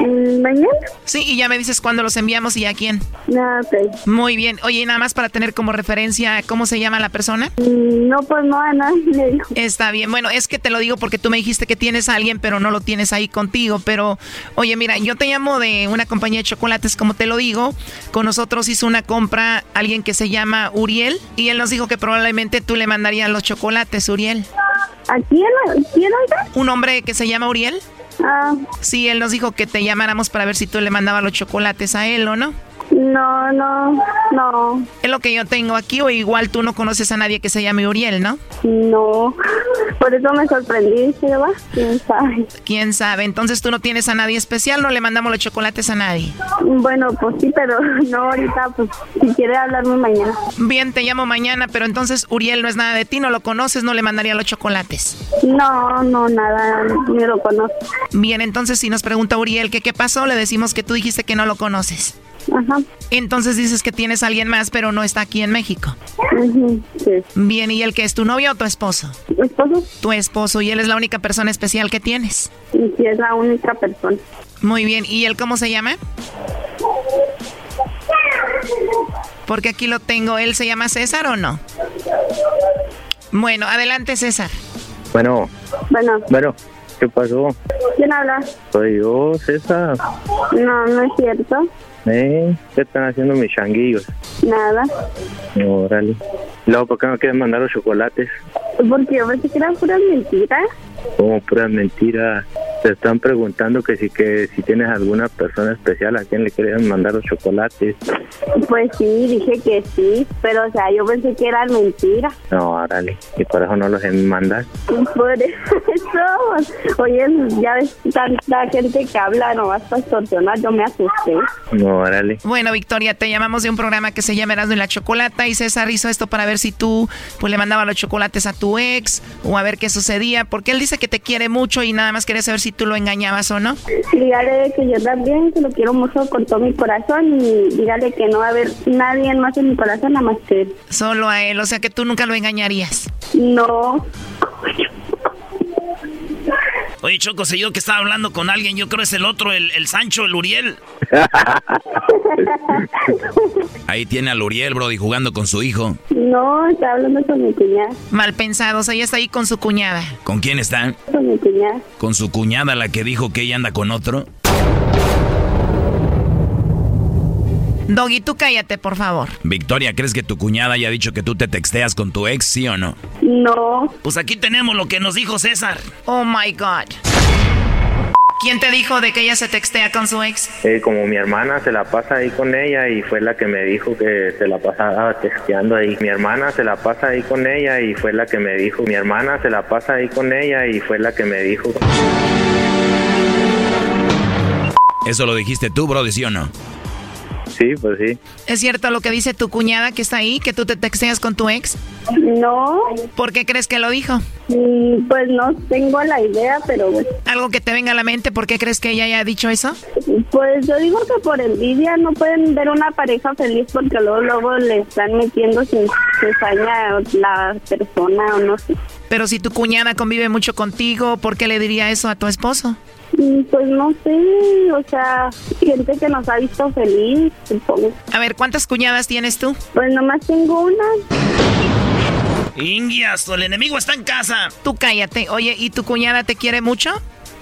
Mm, ¿Mañana? Sí, y ya me dices cuándo los enviamos y a quién. Ah, ok. Muy bien. Oye, nada más para tener como referencia, ¿cómo se llama la persona? Mm, no, pues no a nadie. Está bien. Bueno, es que te lo digo porque tú me dijiste que tienes a alguien, pero no lo tienes ahí contigo. Pero, oye, mira, yo te llamo de una compañía de chocolates, como te lo digo. Con nosotros hizo una compra alguien que se llama Uriel y él nos dijo que probablemente tú le mandarías los chocolates, Uriel. ¿A quién? ¿Quién oiga? ¿Un hombre que se llama Uriel? Ah. Sí, él nos dijo que te llamáramos para ver si tú le mandabas los chocolates a él o no. No, no, no. Es lo que yo tengo aquí, o igual tú no conoces a nadie que se llame Uriel, ¿no? No, por eso me sorprendí, ¿va? ¿Quién sabe? ¿Quién sabe? Entonces tú no tienes a nadie especial, no le mandamos los chocolates a nadie. Bueno, pues sí, pero (laughs) no ahorita, pues si quiere hablarme mañana. Bien, te llamo mañana, pero entonces Uriel no es nada de ti, no lo conoces, no le mandaría los chocolates. No, no, nada, ni lo conozco. Bien, entonces si nos pregunta Uriel que qué pasó, le decimos que tú dijiste que no lo conoces. Ajá. Entonces dices que tienes a alguien más, pero no está aquí en México. Ujú, sí. Bien, ¿y él que es tu novio o tu esposo? ¿Mi esposo? Tu esposo, y él es la única persona especial que tienes. Y sí, es la única persona. Muy bien, ¿y él cómo se llama? Porque aquí lo tengo, ¿él se llama César o no? Bueno, adelante César. Bueno, Bueno, bueno, ¿qué pasó? ¿quién habla? Soy yo, César. No, no es cierto. ¿Eh? ¿Qué están haciendo mis changuillos? Nada. Órale. Luego, ¿por qué no quieren mandar los chocolates? Porque yo pensé que eran puras mentiras. Como puras mentiras. Te están preguntando que si que si tienes alguna persona especial a quien le quieren mandar los chocolates. Pues sí, dije que sí, pero o sea, yo pensé que eran mentiras. No, órale. Y por eso no los mandas. Por (laughs) eso, oye, ya ves tanta gente que habla nomás para extorsionar, yo me asusté. No, órale. Bueno, Victoria, te llamamos de un programa que se llama Erasmo y la Chocolata y César hizo esto para ver si tú pues le mandabas los chocolates a tu ex o a ver qué sucedía, porque él dice que te quiere mucho y nada más quería saber si tú lo engañabas o no. Dígale que yo también, que lo quiero mucho con todo mi corazón y dígale que no va a haber nadie más en mi corazón nada más que él. Solo a él, o sea que tú nunca lo engañarías. No. Oye, Choco, se yo que estaba hablando con alguien, yo creo es el otro, el, el Sancho, el Uriel. (laughs) Ahí tiene al Uriel, Brody, jugando con su hijo. No, está hablando con mi cuñada. Mal pensado, o sea, ella está ahí con su cuñada. ¿Con quién está? Con mi cuñada. ¿Con su cuñada, la que dijo que ella anda con otro? Doggy, tú cállate, por favor. Victoria, ¿crees que tu cuñada haya dicho que tú te texteas con tu ex, sí o no? No. Pues aquí tenemos lo que nos dijo César. Oh my God. ¿Quién te dijo de que ella se textea con su ex? Eh, como mi hermana se la pasa ahí con ella y fue la que me dijo que se la pasaba texteando ahí. Mi hermana se la pasa ahí con ella y fue la que me dijo. Mi hermana se la pasa ahí con ella y fue la que me dijo. Eso lo dijiste tú, Brody, ¿sí o no? Sí, pues sí. ¿Es cierto lo que dice tu cuñada que está ahí, que tú te texteas con tu ex? No. ¿Por qué crees que lo dijo? Mm, Pues no tengo la idea, pero Algo que te venga a la mente, ¿por qué crees que ella haya dicho eso? pues yo digo que por envidia no pueden ver una pareja feliz porque luego luego le están metiendo sin cizaña la persona o no sé. Pero si tu cuñada convive mucho contigo, ¿por qué le diría eso a tu esposo? Mm, Pues no sé, o sea, gente que nos ha visto feliz, supongo. A ver, ¿cuántas cuñadas tienes tú? Pues nomás tengo una. Ingias, el enemigo está en casa. Tú cállate. Oye, ¿y tu cuñada te quiere mucho?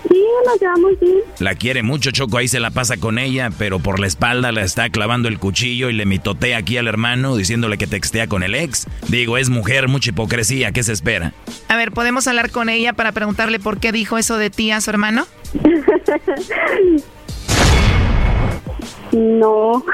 Sí, nos llevamos bien. La quiere mucho, Choco, ahí se la pasa con ella, pero por la espalda le está clavando el cuchillo y le mitotea aquí al hermano diciéndole que textea con el ex. Digo, es mujer, mucha hipocresía, ¿qué se espera? A ver, ¿podemos hablar con ella para preguntarle por qué dijo eso de ti a su hermano? (laughs) no.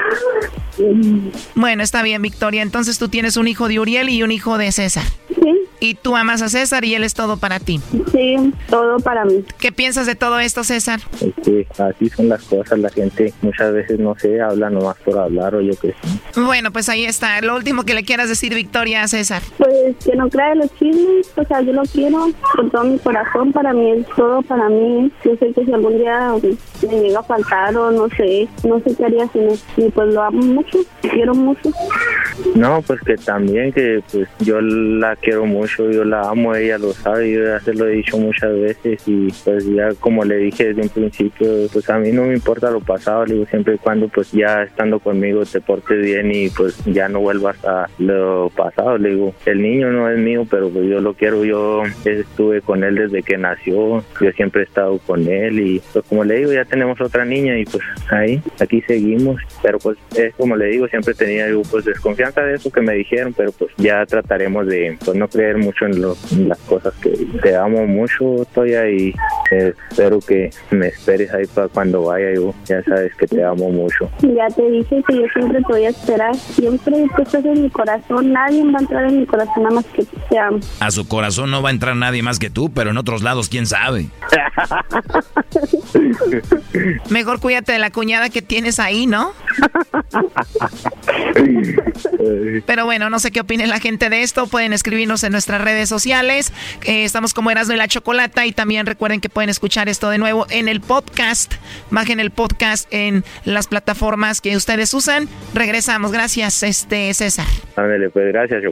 Bueno, está bien, Victoria. Entonces tú tienes un hijo de Uriel y un hijo de César. Sí. Y tú amas a César y él es todo para ti. Sí, todo para mí. ¿Qué piensas de todo esto, César? Es que así son las cosas, la gente muchas veces no sé, habla nomás por hablar o yo qué sé. Bueno, pues ahí está. Lo último que le quieras decir, Victoria, a César. Pues que no crea los chismes, o sea, yo lo quiero con todo mi corazón, para mí es todo para mí. Yo sé que si algún día me llega a faltar o no sé, no sé qué haría sin él. Y pues lo amo mucho, quiero mucho. No, pues que también que pues yo la quiero mucho, yo la amo, ella lo sabe, yo ya se lo he dicho muchas veces y pues ya como le dije desde un principio, pues a mí no me importa lo pasado, le digo siempre y cuando pues ya estando conmigo te portes bien y pues ya no vuelvas a lo pasado, le digo, el niño no es mío, pero pues yo lo quiero, yo estuve con él desde que nació, yo siempre he estado con él y pues como le digo, ya tenemos otra niña y pues ahí, aquí seguimos, pero pues es como le digo, siempre tenía yo pues desconfianza de eso que me dijeron, pero pues ya trataremos de pues no creer mucho en, lo- en las cosas que te amo mucho, Toya, y eh, espero que me esperes ahí para cuando vaya yo, ya sabes que te amo mucho. Ya te dije que yo siempre te voy a esperar, siempre tú estás en mi corazón, nadie va a entrar en mi corazón nada más que te amo. A su corazón no va a entrar nadie más que tú, pero en otros lados, quién sabe. (laughs) Mejor cuídate de la cuñada que tienes ahí, ¿no? (laughs) (laughs) Pero bueno, no sé qué opine la gente de esto. Pueden escribirnos en nuestras redes sociales. Eh, estamos como Erasmo y la Chocolata. Y también recuerden que pueden escuchar esto de nuevo en el podcast. Bajen el podcast en las plataformas que ustedes usan. Regresamos. Gracias, este César. Ándale, pues gracias, yo.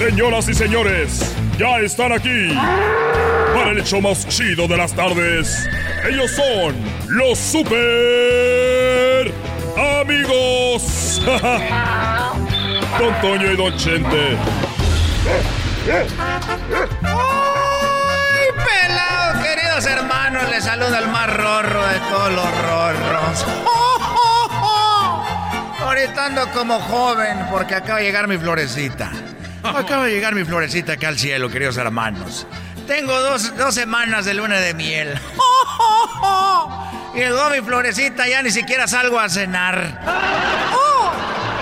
Señoras y señores, ya están aquí para el hecho más chido de las tardes. Ellos son los super amigos. (laughs) Don Toño y Don Chente. ¡Ay, pelado, queridos hermanos! Les saluda el más rorro de todos los rorros. (laughs) Ahorita ando como joven porque acaba de llegar mi florecita. (laughs) Acaba de llegar mi florecita acá al cielo, queridos hermanos. Tengo dos, dos semanas de luna de miel. Llegó mi florecita, ya ni siquiera salgo a cenar.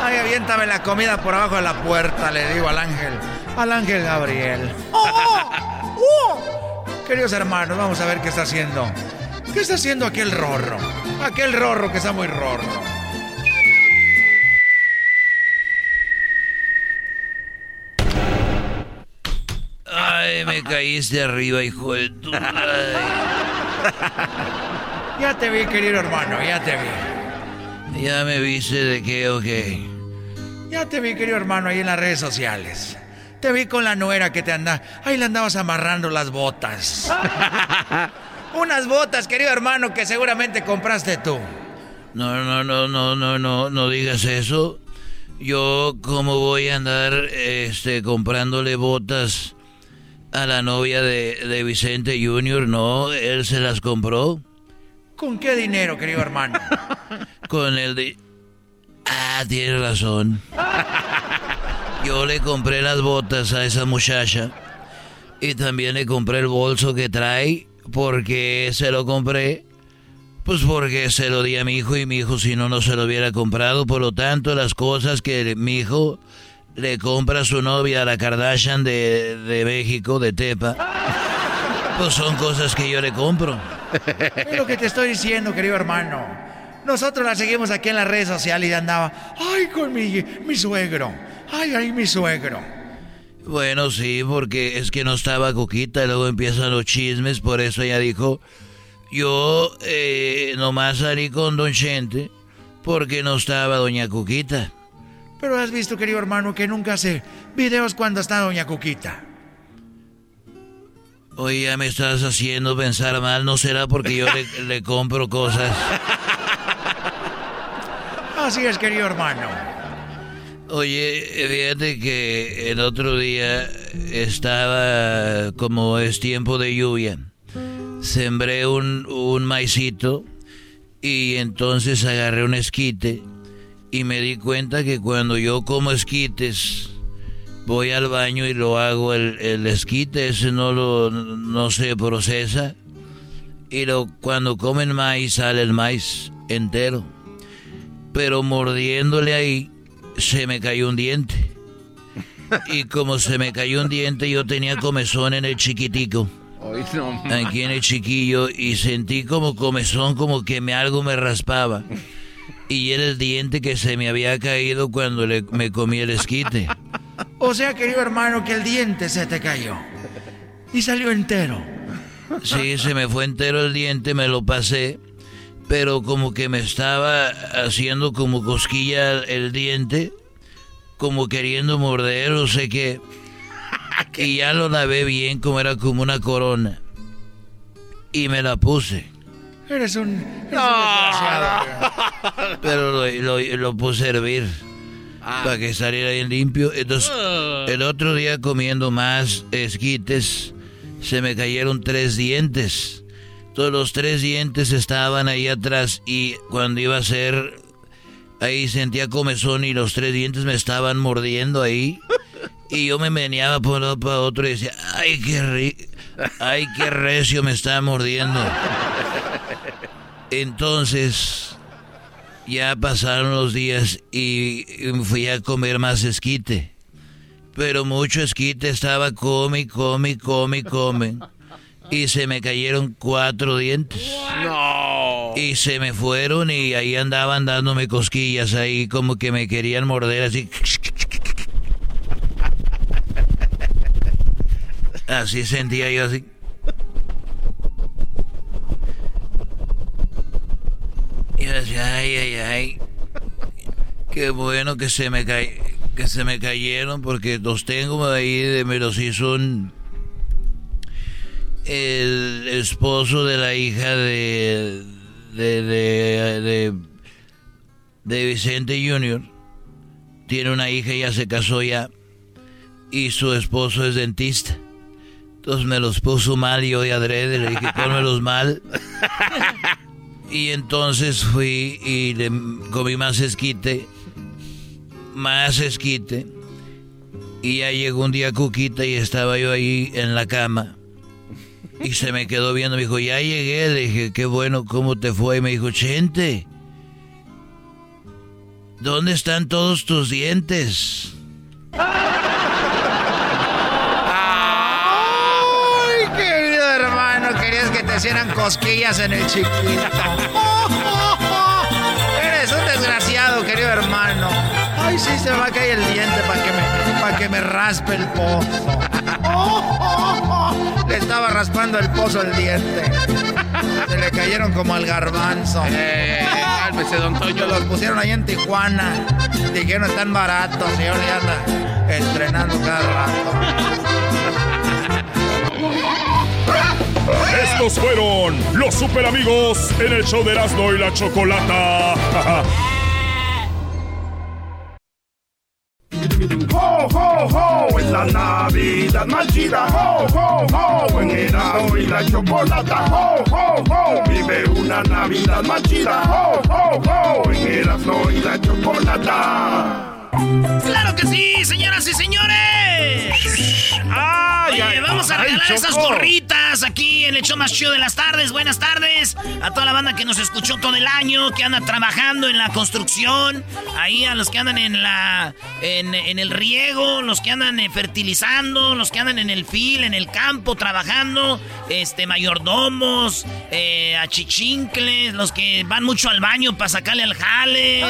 Ay, aviéntame la comida por abajo de la puerta, le digo al ángel. Al ángel Gabriel. (laughs) Queridos hermanos, vamos a ver qué está haciendo. ¿Qué está haciendo aquel rorro? Aquel rorro que está muy rorro. Me caíste arriba, hijo de tu... (laughs) Ya te vi, querido hermano, ya te vi. Ya me viste de qué o qué. Ya te vi, querido hermano, ahí en las redes sociales. Te vi con la nuera que te anda. Ahí le andabas amarrando las botas. (laughs) Unas botas, querido hermano, que seguramente compraste tú. No, no, no, no, no, no, no digas eso. Yo, ¿cómo voy a andar este, comprándole botas a la novia de, de Vicente Junior? No, él se las compró ¿Con qué dinero, querido hermano? (laughs) con el de... Ah, tienes razón. (laughs) Yo le compré las botas a esa muchacha y también le compré el bolso que trae porque se lo compré. Pues porque se lo di a mi hijo y mi hijo si no, no se lo hubiera comprado. Por lo tanto, las cosas que mi hijo le compra a su novia, a la Kardashian de, de México, de Tepa, pues son cosas que yo le compro. Es lo que te estoy diciendo, querido hermano. Nosotros la seguimos aquí en las redes sociales y andaba, ay, con mi, mi suegro, ay, ay, mi suegro. Bueno, sí, porque es que no estaba Cuquita, luego empiezan los chismes, por eso ella dijo, yo eh, nomás salí con Don Chente porque no estaba Doña Cuquita. Pero has visto, querido hermano, que nunca hace videos cuando está Doña Cuquita. Oye, ya me estás haciendo pensar mal, ¿no será porque yo le, le compro cosas? (laughs) Así es, querido hermano. Oye, fíjate que el otro día estaba, como es tiempo de lluvia, sembré un, un maicito y entonces agarré un esquite y me di cuenta que cuando yo como esquites voy al baño y lo hago el, el esquite ese no lo no se procesa y lo cuando comen maíz sale el maíz entero. Pero mordiéndole ahí se me cayó un diente. (laughs) Y como se me cayó un diente yo tenía comezón en el chiquitico. Aquí en el chiquillo y sentí como comezón como que me algo me raspaba y era el diente que se me había caído cuando le, me comí el esquite. (laughs) O sea, querido hermano, que el diente se te cayó. Y salió entero. Sí, se me fue entero el diente, me lo pasé, pero como que me estaba haciendo como cosquilla el diente, como queriendo morder, o sé qué. (laughs) Y ya lo lavé bien, como era como una corona. Y me la puse. Eres un, eres un desgraciado. (laughs) Pero lo, lo- lo puse a hervir. Para que saliera bien limpio. Entonces, el otro día comiendo más esquites, se me cayeron tres dientes. Todos los tres dientes estaban ahí atrás y cuando iba a ser, ahí sentía comezón y los tres dientes me estaban mordiendo ahí. (laughs) Y yo me meneaba por un lado para otro y decía, ay, qué ay, qué recio me está mordiendo. (laughs) Entonces, ya pasaron los días y fui a comer más esquite. Pero mucho esquite estaba come, come, come, y come. Y se me cayeron cuatro dientes. No. Y se me fueron y ahí andaban dándome cosquillas ahí como que me querían morder así. Así sentía yo así. Ay, ay, ay. Qué bueno que se me que se me cayeron porque los tengo ahí, de, me los hizo un- el esposo de la hija de de, de, de, Vicente Junior. Tiene una hija, ya se casó ya. Y su esposo es dentista. Entonces me los puso mal y de adrede le dije, pónmelos mal. (laughs) Y entonces fui y le comí más esquite, más esquite. Y ya llegó un día Cuquita y estaba yo ahí en la cama. Y se me quedó viendo, me dijo, ya llegué. Le dije, qué bueno, ¿cómo te fue? Y me dijo, Chente, ¿dónde están todos tus dientes? Ay, querido hermano, querías que te hicieran cosquillas en el chiquito. Eres un desgraciado, querido hermano. Ay, sí, se me va a caer el diente para que me, para que me raspe el pozo. Le estaba raspando el pozo el diente. Se le cayeron como al garbanzo. Eh, cálmese, don Toño. Los pusieron ahí en Tijuana. Dijeron están baratos y ahora ya anda estrenando cada rato. (laughs) Estos fueron los super amigos en el show de Erasmo y la Chocolata. ¡Ho, ho, ho! En la Navidad más chida, ¡ho, ho, ho! En Erasmo y la Chocolata, ¡ho, ho, ho! Vive una Navidad más chida, ¡ho, ho, ho! En Erasmo y la Chocolata. ¡Claro que sí, señoras y señores! Ay, Oye, ay, vamos a ay, regalar Choco. esas gorritas aquí en el show más chido de las tardes. Buenas tardes a toda la banda que nos escuchó todo el año, que anda trabajando en la construcción, ahí a los que andan en la en, en el riego, los que andan eh, fertilizando, los que andan en el fil, en el campo trabajando, este mayordomos, eh, achichincles, los que van mucho al baño para sacarle al jale.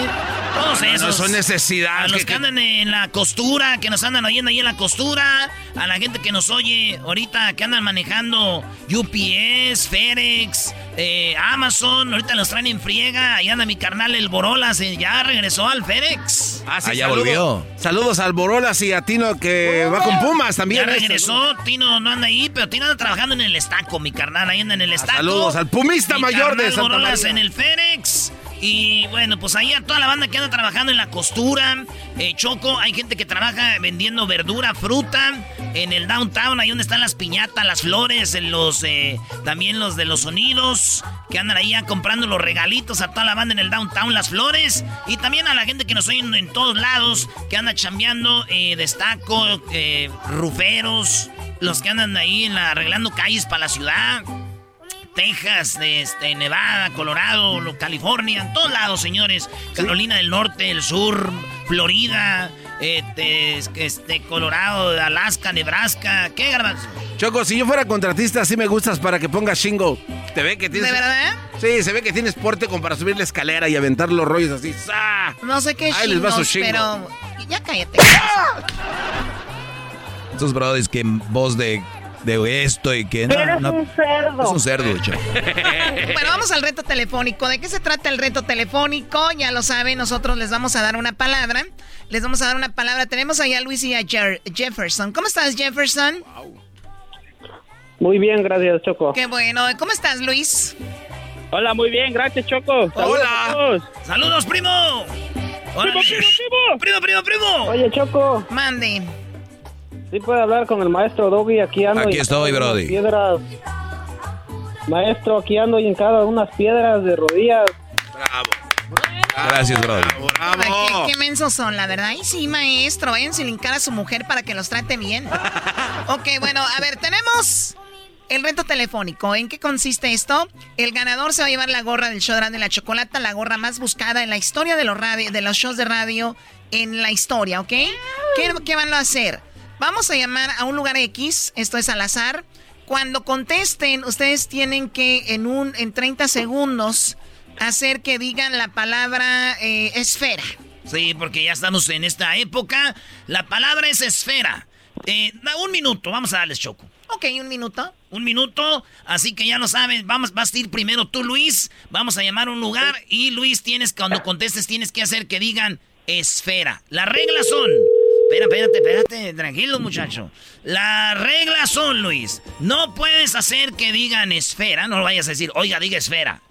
Todos esos. No son necesidades. A los que, andan en la costura, que nos andan oyendo ahí en la costura. A la gente que nos oye ahorita, que andan manejando UPS, FedEx, eh, Amazon. Ahorita los traen en friega. Ahí anda mi carnal, el Borolas. eh, ya regresó al FedEx. Ah, sí, Ah, ya saludos. volvió. Saludos al Borolas y a Tino que va con Pumas también. Ya ¿eh? regresó, Tino no anda ahí, pero Tino anda trabajando en el estaco, mi carnal, ahí anda en el estaco. saludos al pumista Mi mayor de Santa Borolas María. en el Fénix. Y bueno, pues ahí a toda la banda que anda trabajando en la costura, eh, Choco, hay gente que trabaja vendiendo verdura, fruta, en el downtown, ahí donde están las piñatas, las flores, los, eh, también los de los sonidos, que andan ahí comprando los regalitos a toda la banda en el downtown, las flores, y también a la gente que nos oye en, en todos lados, que anda chambeando, eh, destaco, eh, ruferos, los que andan ahí en la, arreglando calles para la ciudad. Texas, de este, Nevada, Colorado, lo- California, en todos lados, señores. Carolina del Norte, el Sur, Florida, este, este, Colorado, Alaska, Nebraska. ¿Qué, garbanzo? Choco, si yo fuera contratista, sí me gustas para que pongas shingle. ¿Te ve que tienes. ¿De verdad? Sí, se ve que tienes porte como para subir la escalera y aventar los rollos así. ¡za! No sé qué Ahí les va su chingo. pero ya cállate. (laughs) Estos brothers que voz de, de esto y que... no, Eres no, un cerdo. Es un cerdo, chavo. (laughs) Bueno, vamos al reto telefónico. ¿De qué se trata el reto telefónico? Ya lo saben, nosotros les vamos a dar una palabra. Les vamos a dar una palabra. Tenemos allá a Luis y a Jer- Jefferson. ¿Cómo estás, Jefferson? Muy bien, gracias, Choco. Qué bueno. ¿Cómo estás, Luis? Hola, muy bien, gracias, Choco. Saludos a todos. ¡Saludos, primo! Primo, primo, primo. ¡Primo, primo, primo! Oye, Choco. Mande. ¿Sí puede hablar con el maestro Doggy? Aquí ando. Aquí y estoy, Brody. Piedras. Maestro, aquí ando hincado unas piedras de rodillas. Gracias, brother. Ay, qué, qué mensos son, la verdad. Ay, sí, maestro. Váyanse a lincar a su mujer para que los trate bien. (laughs) ok, bueno, a ver, tenemos el reto telefónico. ¿En qué consiste esto? El ganador se va a llevar la gorra del show de y la Chocolata, la gorra más buscada en la historia de los, radio, de los shows de radio en la historia, ¿ok? ¿Qué, qué van a hacer? Vamos a llamar a un lugar X, esto es al azar. Cuando contesten, ustedes tienen que en un en 30 segundos hacer que digan la palabra eh, esfera. Sí, porque ya estamos en esta época. La palabra es esfera. Eh, da un minuto, vamos a darles choco. Ok, un minuto. Un minuto, así que ya lo sabes, vamos, vas a ir primero tú, Luis. Vamos a llamar a un lugar y Luis, tienes, cuando contestes, tienes que hacer que digan esfera. Las reglas son. Espera, espérate, espérate, tranquilo, muchacho. Las reglas son, Luis. No puedes hacer que digan esfera, no lo vayas a decir, oiga, diga esfera.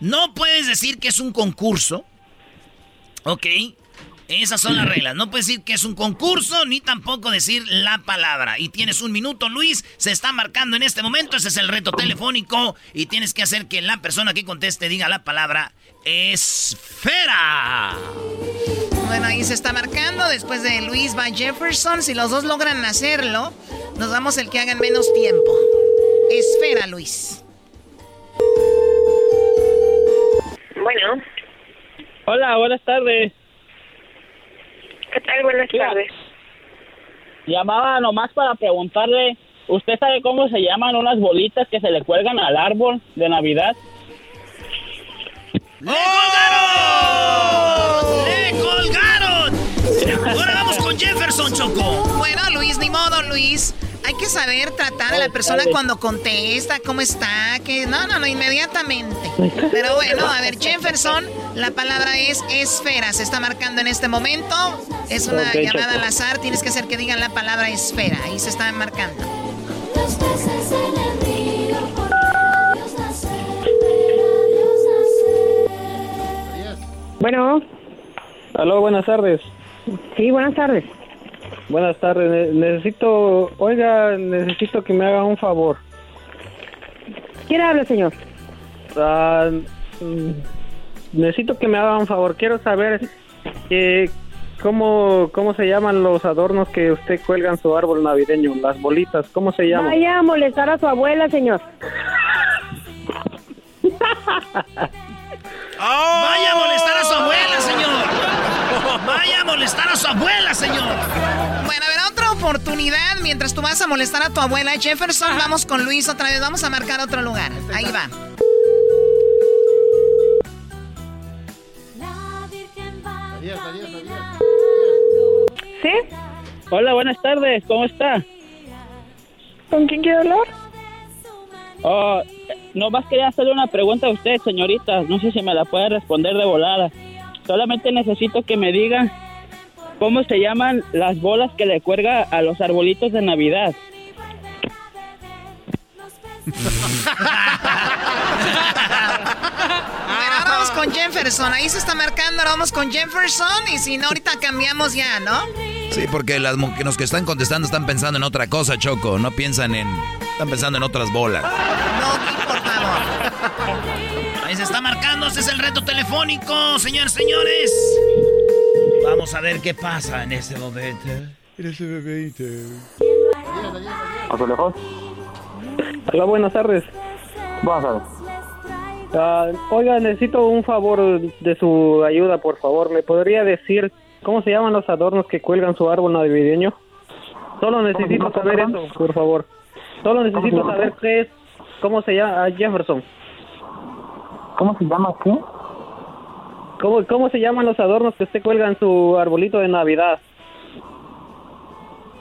No puedes decir que es un concurso. Ok. Esas son las reglas. No puedes decir que es un concurso ni tampoco decir la palabra. Y tienes un minuto, Luis. Se está marcando en este momento. Ese es el reto telefónico. Y tienes que hacer que la persona que conteste diga la palabra esfera. Bueno, ahí se está marcando. Después de Luis va Jefferson. Si los dos logran hacerlo, nos damos el que hagan menos tiempo. Esfera, Luis. Bueno, Hola, buenas tardes. ¿qué tal? Buenas tardes. Llamaba nomás para preguntarle, ¿usted sabe cómo se llaman unas bolitas que se le cuelgan al árbol de Navidad? ¡Le colgaron! ¡Le colgaron! Ahora vamos con Jefferson, Choco. Bueno, Luis, ni modo, Luis. Hay que saber tratar a la persona cuando contesta, cómo está, que no, no, no, inmediatamente. Pero bueno, a ver, Jefferson, la palabra es esfera. Se está marcando en este momento. Es una llamada Choco. al azar. Tienes que hacer que digan la palabra esfera. Ahí se está marcando. Bueno, Aló, buenas tardes. sí, buenas tardes. Buenas tardes. Ne- necesito, oiga, necesito que me haga un favor. ¿Quién habla, señor? Ah, necesito que me haga un favor. Quiero saber eh, cómo, cómo se llaman los adornos que usted cuelga en su árbol navideño, las bolitas. ¿Cómo se llaman? Vaya a molestar a su abuela, señor. (laughs) Vaya a molestar a su abuela, señor. Vaya a molestar a su abuela, señor. Bueno, a ver, otra oportunidad. Mientras tú vas a molestar a tu abuela Jefferson, vamos con Luis otra vez. Vamos a marcar otro lugar. Ahí va. ¿Sí? Hola, buenas tardes, ¿cómo está? ¿Con quién quiero hablar? Oh, nomás quería hacerle una pregunta a usted, señorita. No sé si me la puede responder de volada. Solamente necesito que me diga cómo se llaman las bolas que le cuelga a los arbolitos de Navidad. Bueno, ahora vamos con Jefferson. Ahí se está marcando, ahora vamos con Jefferson. Y si no, ahorita cambiamos ya, ¿no? Sí, porque las que los que están contestando están pensando en otra cosa, Choco. No piensan en. Están pensando en otras bolas. por favor. Ahí se está marcando, este es el reto telefónico, señores, señores. Vamos a ver qué pasa en este momento. En este momento. Hola, buenas tardes. Buenas tardes. Ah, oiga, necesito un favor de su ayuda, por favor. ¿Me podría decir cómo se llaman los adornos que cuelgan su árbol navideño? Solo necesito saber eso, por favor. Solo necesito saber qué es, cómo se llama ah, Jefferson. ¿Cómo se llama qué? ¿Cómo, ¿Cómo se llaman los adornos que usted cuelga en su arbolito de Navidad?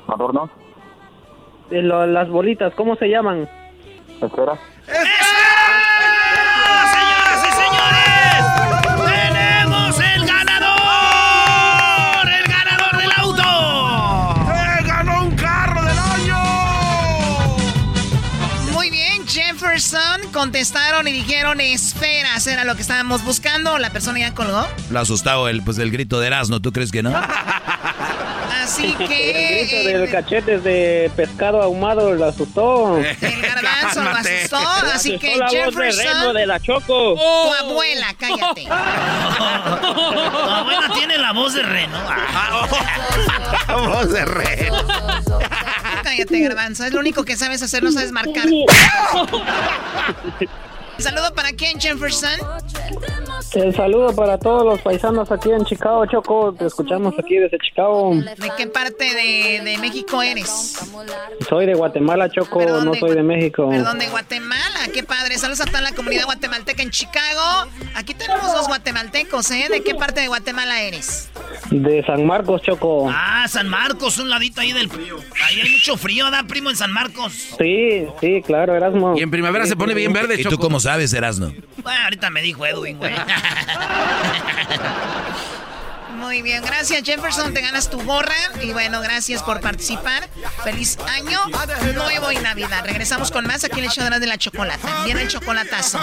¿Adornos? Eh, lo- las bolitas, ¿cómo se llaman? Espera. Jefferson. Contestaron y dijeron esferas. Era lo que estábamos buscando. La persona ya colgó. Lo asustado el, pues, el grito de Erasmo, ¿tú crees que no? Así (laughs) El que. grito del cachetes de pescado ahumado lo asustó. El garbanzo lo asustó. Así que la voz de Reno Jefferson. de la Choco. Tu abuela, cállate. (laughs) Tu abuela tiene la voz de reno. (laughs) La voz de reno. Cállate, garbanzo. Es lo único que sabes hacer, no sabes marcar. Saludo para quién, Jefferson. El saludo para todos los paisanos aquí en Chicago, Choco. Te escuchamos aquí desde Chicago. ¿De qué parte de, de México eres? Soy de Guatemala, Choco, no soy de México. Perdón, de Guatemala. Qué padre. Saludos a toda la comunidad guatemalteca en Chicago. Aquí tenemos dos guatemaltecos, ¿eh? ¿De qué parte de Guatemala eres? De San Marcos, Choco. Ah, San Marcos, un ladito ahí del frío. Ahí hay mucho frío, ¿da, primo, en San Marcos? Sí, sí, claro, Erasmo. Y en primavera se pone bien verde, ¿Y tú cómo sabes, Erasmo? Bueno, ahorita me dijo Edwin, güey. (laughs) Muy bien, gracias Jefferson, te ganas tu gorra y bueno, gracias por participar. Feliz año nuevo y Navidad. Regresamos con más aquí en el show de la- chocolata. Viene el chocolatazo.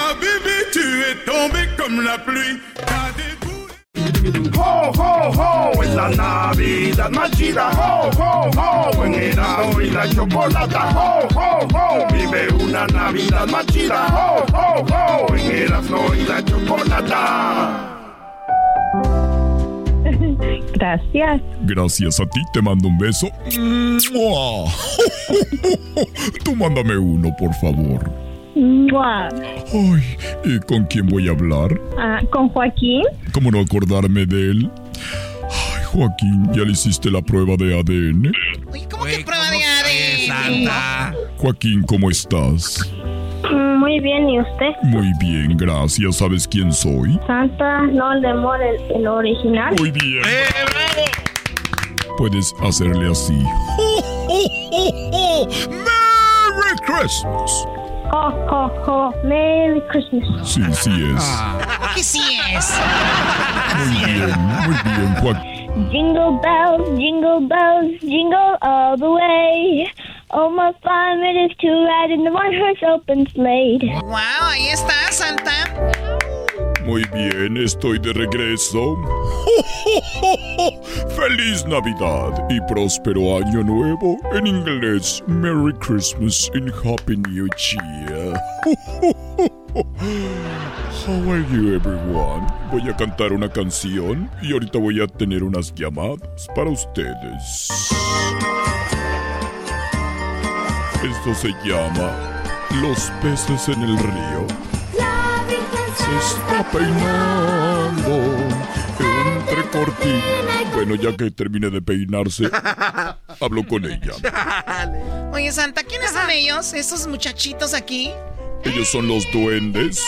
Ho, ho, ho, en la Navidad más chida, ho, ho, ho, en Erasmo y la chocolata, ho, ho, ho, vive una Navidad más chida, ho, ho, ho, en Erasmo y la chocolata. Gracias. Gracias a ti te mando un beso. ¡Mua! (laughs) Tú mándame uno, por favor. Mua. Ay, ¿y con quién voy a hablar? Ah, ¿Con Joaquín? ¿Cómo no acordarme de él? Ay, Joaquín, ¿ya le hiciste la prueba de ADN? ¿Cómo que prueba de ADN? Joaquín, ¿cómo estás? Muy bien, ¿y usted? Muy bien, gracias. ¿Sabes quién soy? Santa, no el el, el original. Muy bien. Puedes hacerle así. ¡Merry Christmas! Ho, ho, ho, Merry Christmas. Sí, sí es. (laughs) ¿Qué sí es? Muy bien, muy bien, Joaquín. Jingle bells, jingle bells, jingle all the way. Oh, my fun it is to ride in the one-horse open sleigh. Wow, ahí está, Santa. Muy bien, estoy de regreso. ¡Feliz Navidad y próspero Año Nuevo! En inglés, Merry Christmas and Happy New Year. How are you, everyone? Voy a cantar una canción y ahorita voy a tener unas llamadas para ustedes. Esto se llama Los peces en el río. Se está peinando entre cortinas. Bueno, ya que termine de peinarse, (laughs) hablo con ella. Oye, Santa, ¿quiénes son ellos? Esos muchachitos aquí. Ellos son los duendes.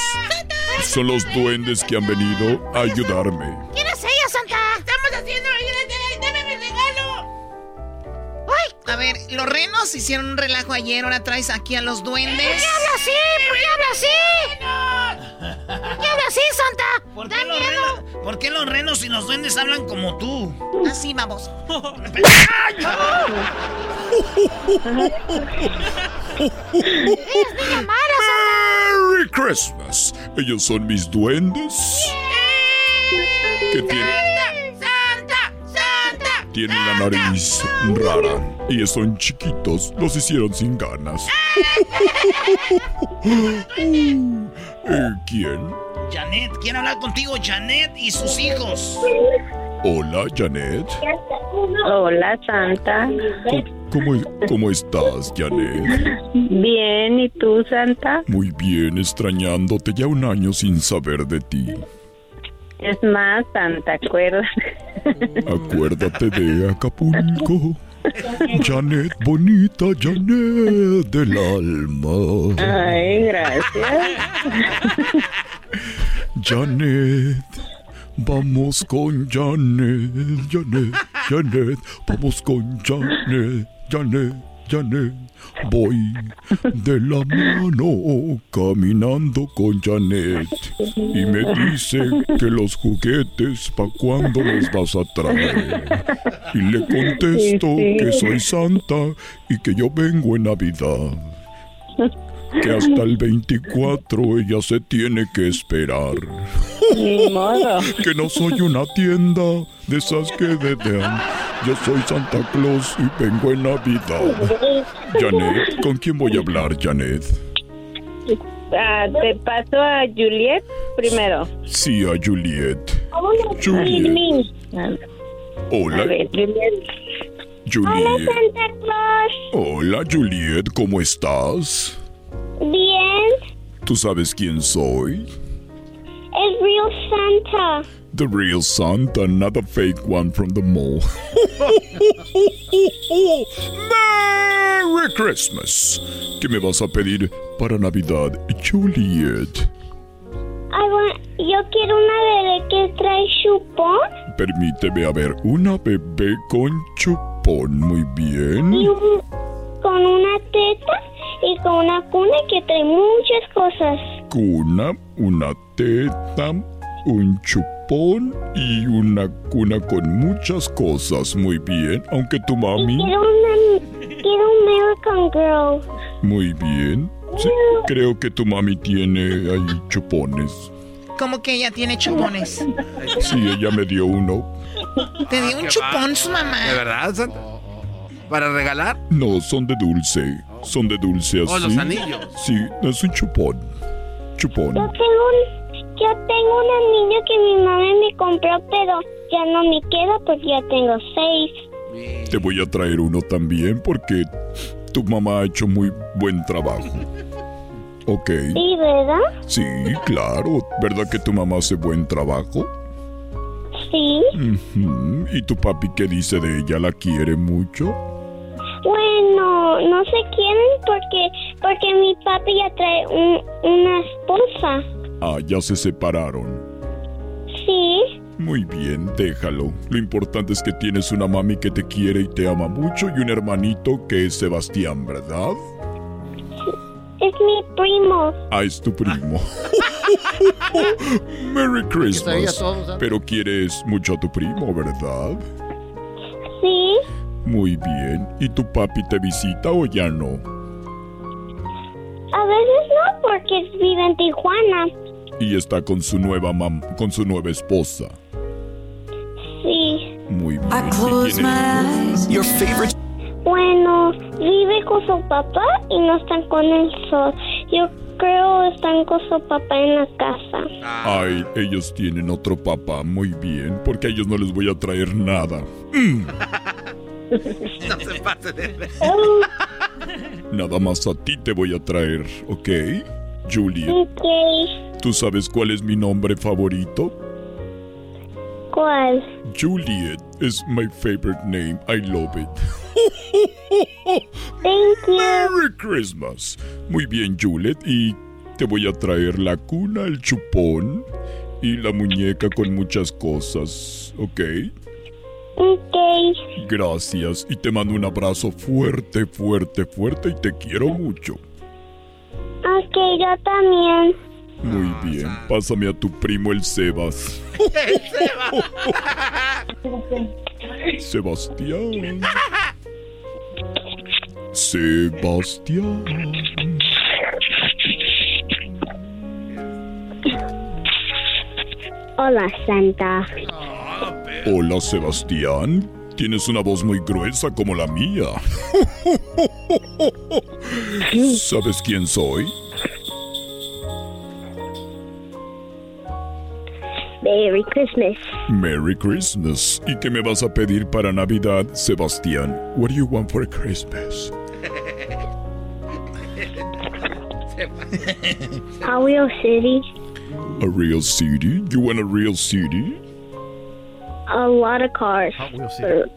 Son los duendes que han venido a ayudarme. ¿Quién es ver, los renos hicieron un relajo ayer, ahora traes aquí a los duendes. ¿Por qué habla así? ¿Por qué habla así? ¿Por qué habla así, Santa? ¿Por Da qué, los miedo. renos, ¿Por qué los renos y los duendes hablan como tú? Así vamos. Eres niña mala, Santa. Merry Christmas. Ellos son mis duendes. Que tienen. Tienen la nariz rara y son chiquitos. Los hicieron sin ganas. (laughs) Eh, ¿Quién? Janet, quiero hablar contigo, Janet y sus hijos. Hola, Janet. Hola, Santa. ¿Cómo, cómo estás, Janet? Bien, ¿y tú, Santa? Muy bien, extrañándote ya un año sin saber de ti. Es más, Santa, acuérdate. (laughs) Acuérdate de Acapulco. Janet, bonita Janet del alma. Ay, gracias. Janet, vamos con Janet, Janet, Janet, vamos con Janet, Janet, Janet. Voy de la mano caminando con Janet y me dice que los juguetes pa' cuándo los vas a traer. Y le contesto que soy Santa y que yo vengo en Navidad. Que hasta el 24 ella se tiene que esperar. Ni modo. Que no soy una tienda de esas que dedean. Yo soy Santa Claus y vengo en Navidad. Janet, ¿con quién voy a hablar, Janet? Ah, te paso a Juliet primero. Sí, a Juliet. Juliet. Hola, A ver, Juliet. Juliet. Santa Claus. Hola, Juliet, ¿cómo estás? Bien. ¿Tú sabes quién soy? El real Santa. The real Santa, not a fake one from the mall. (laughs) Merry Christmas. ¿Qué me vas a pedir para Navidad, Juliet? I want- yo quiero una bebé que trae chupón Permíteme a ver una bebé con chupón. Muy bien. y un- con una teta y con una cuna que trae muchas cosas. Cuna, una teta, un chupón y una cuna con muchas cosas. Muy bien. Aunque tu mami. Quiero una quiero un American Girl. Muy bien. Sí, creo que tu mami tiene ahí chupones. Como que ella tiene chupones. Sí, ella me dio uno. Te dio un chupón su mamá. ¿De verdad, Santa? ¿Para regalar? No, son de dulce. Son de dulce así. Oh, los anillos. Sí, es un chupón. Chupón. Yo tengo un yo tengo un anillo que mi mamá me compró, pero ya no me queda porque ya tengo seis. Te voy a traer uno también porque tu mamá ha hecho muy buen trabajo. (laughs) Ok. Sí, ¿verdad? Sí, claro. ¿Verdad que tu mamá hace buen trabajo? Sí. ¿Y tu papi qué dice de ella? ¿La quiere mucho? Bueno, no se quieren porque porque mi papi ya trae un- una esposa. Ah, ya se separaron. Sí. Muy bien, déjalo. Lo importante es que tienes una mami que te quiere y te ama mucho y un hermanito que es Sebastián, ¿verdad? Es mi primo. Ah, es tu primo. (laughs) Merry Christmas. ¿sabes? Pero quieres mucho a tu primo, ¿verdad? Sí. Muy bien. ¿Y tu papi te visita o ya no? A veces no porque vive en Tijuana. Y está con su nueva mam con su nueva esposa. Sí. Muy bien. ¿Y tiene hijos? Bueno, vive con su papá y no están con el sol. Yo creo están con su papá en la casa. Ay, ellos tienen otro papá. Muy bien. Porque a ellos no les voy a traer nada. Mm. (laughs) No se pase de ver. Nada más a ti te voy a traer, ¿ok? Juliet. ¿tú sabes cuál es mi nombre favorito? ¿Cuál? Juliet is my favorite name. I love it. (laughs) Thank you. Merry Christmas. Muy bien, Juliet. Y te voy a traer la cuna, el chupón y la muñeca con muchas cosas, ¿ok? Ok. Gracias y te mando un abrazo fuerte, fuerte, fuerte y te quiero mucho. Ok, yo también. Muy bien, pásame a tu primo el Sebas. (laughs) Sebastián. Sebastián. Hola, Santa. Hola, Sebastián. Tienes una voz muy gruesa como la mía. (laughs) ¿Sabes quién soy? Merry Christmas. Merry Christmas. ¿Y qué me vas a pedir para Navidad, Sebastián? What do you want for Christmas? A real city. A real city? You want a real city? A lot of cars.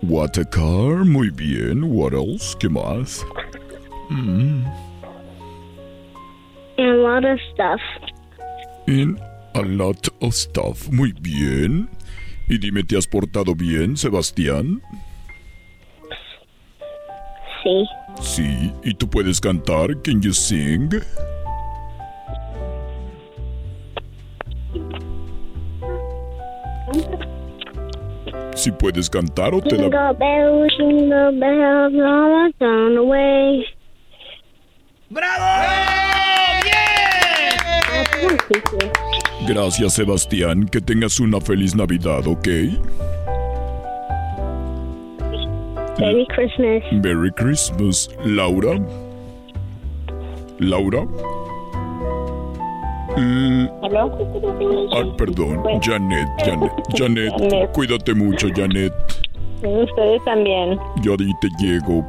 What a car. Muy bien. What else? ¿Qué más? Mm. And a lot of stuff. In a lot of stuff. Muy bien. Y dime, ¿te has portado bien, Sebastián? Sí. Sí. ¿Y tú puedes cantar? Can you sing? Si puedes cantar o te da... Jingle bells, jingle bells, all the town away. Gracias, Sebastián. Que tengas una feliz Navidad, ¿ok? Merry Christmas. Merry Christmas. Laura. Laura. Mm, ah, perdón. Janet, Janet. (laughs) Janet, Janet. cuídate mucho, Janet. Ustedes también. Yo ahí te llego.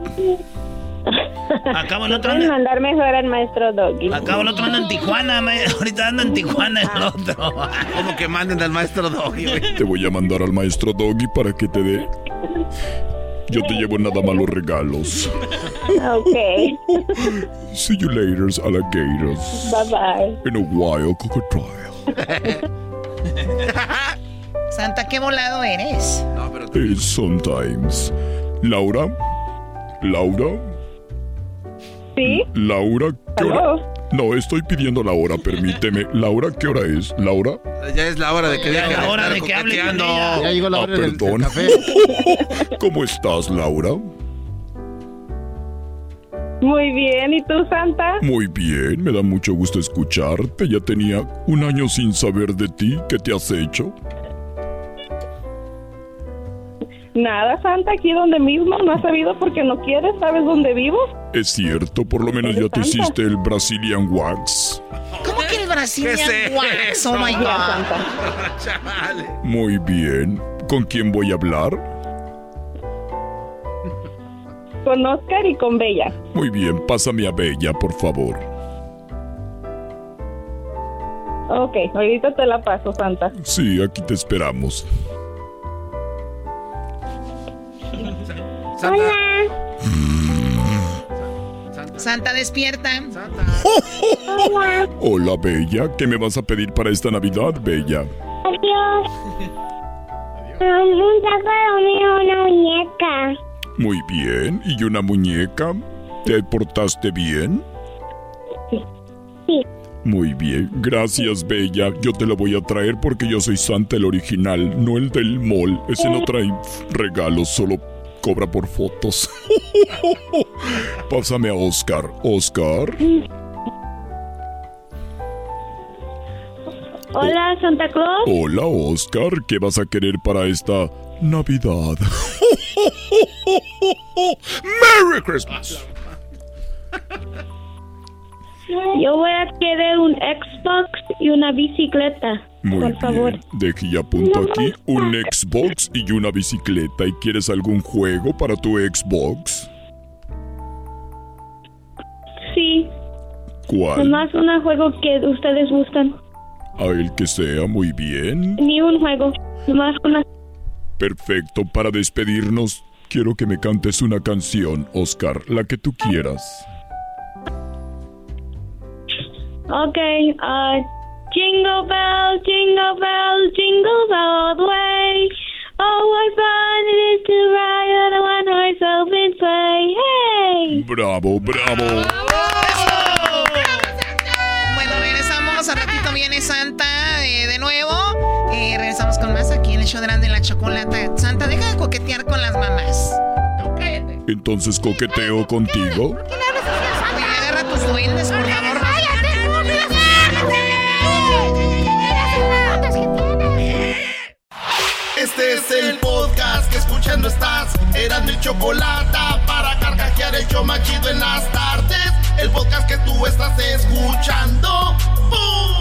Acabo el otro anda, mandar mejor al maestro Doggy. acabo el otro anda en Tijuana, ma- (laughs) ahorita anda en Tijuana el otro. (laughs) Como que manden al maestro Doggy, güey. Te voy a mandar al maestro Doggy para que te dé. Yo te llevo nada más los regalos. Ok. See you later, alligators. Bye bye. In a while, crocodile. (laughs) Santa, qué volado eres. Eh, sometimes. Laura. Laura. ¿Sí? Laura, ¿qué hora? ¿Aló? No, estoy pidiendo la hora, permíteme. Laura, ¿qué hora es? Laura. Ya es la hora de que Ya deje es la hora de que hable. Ya llegó la Ah, hora del, del perdón. café. (laughs) ¿Cómo estás, Laura? Muy bien. ¿Y tú, Santa? Muy bien, me da mucho gusto escucharte. Ya tenía un año sin saber de ti. ¿Qué te has hecho? Nada, Santa, aquí donde mismo. No has sabido porque no quieres. ¿Sabes dónde vivo? Es cierto, por lo menos ya te Santa. hiciste el Brazilian Wax. ¿Cómo que el Brazilian ¿Qué es wax? Oh my god. (laughs) Muy bien. ¿Con quién voy a hablar? Con Oscar y con Bella. Muy bien, pásame a Bella, por favor. Ok, ahorita te la paso, Santa. Sí, aquí te esperamos. Santa, Santa, despierta. Hola. Hola, Bella. ¿Qué me vas a pedir para esta Navidad, Bella? Adiós. Um, un saco mío, una muñeca. Muy bien. ¿Y una muñeca? ¿Te portaste bien? Sí. Muy bien. Gracias, Bella. Yo te lo voy a traer porque yo soy Santa el original, no el del mall. Ese no trae regalos, solo cobra por fotos. (laughs) Pásame a Oscar. Oscar. Hola, Santa Claus. Hola, Oscar. ¿Qué vas a querer para esta Navidad? (laughs) ¡Merry Christmas! Yo voy a querer un Xbox y una bicicleta. Muy por bien. favor. Deje y apunto aquí un Xbox y una bicicleta. ¿Y quieres algún juego para tu Xbox? Sí, ¿Cuál? nomás un juego que ustedes gustan. A el que sea, muy bien. Ni un juego, nomás una. Perfecto, para despedirnos, quiero que me cantes una canción, Oscar, la que tú quieras. Ok, uh, jingle bell, jingle bell, jingle all the way. Oh, what fun it is to ride on a one horse open sleigh. Hey! Bravo, bravo. Bueno, regresamos. A ratito viene Santa eh, de nuevo. Eh, regresamos con más aquí en el show de la Chocolata. Santa, deja de coquetear con las mamás. Entonces coqueteo contigo. Oye, agarra tus duendes, por favor. Este es el podcast que escuchando estás. Eran mi chocolate para carcajear el show machido en las tardes. El podcast que tú estás escuchando. ¡Bum!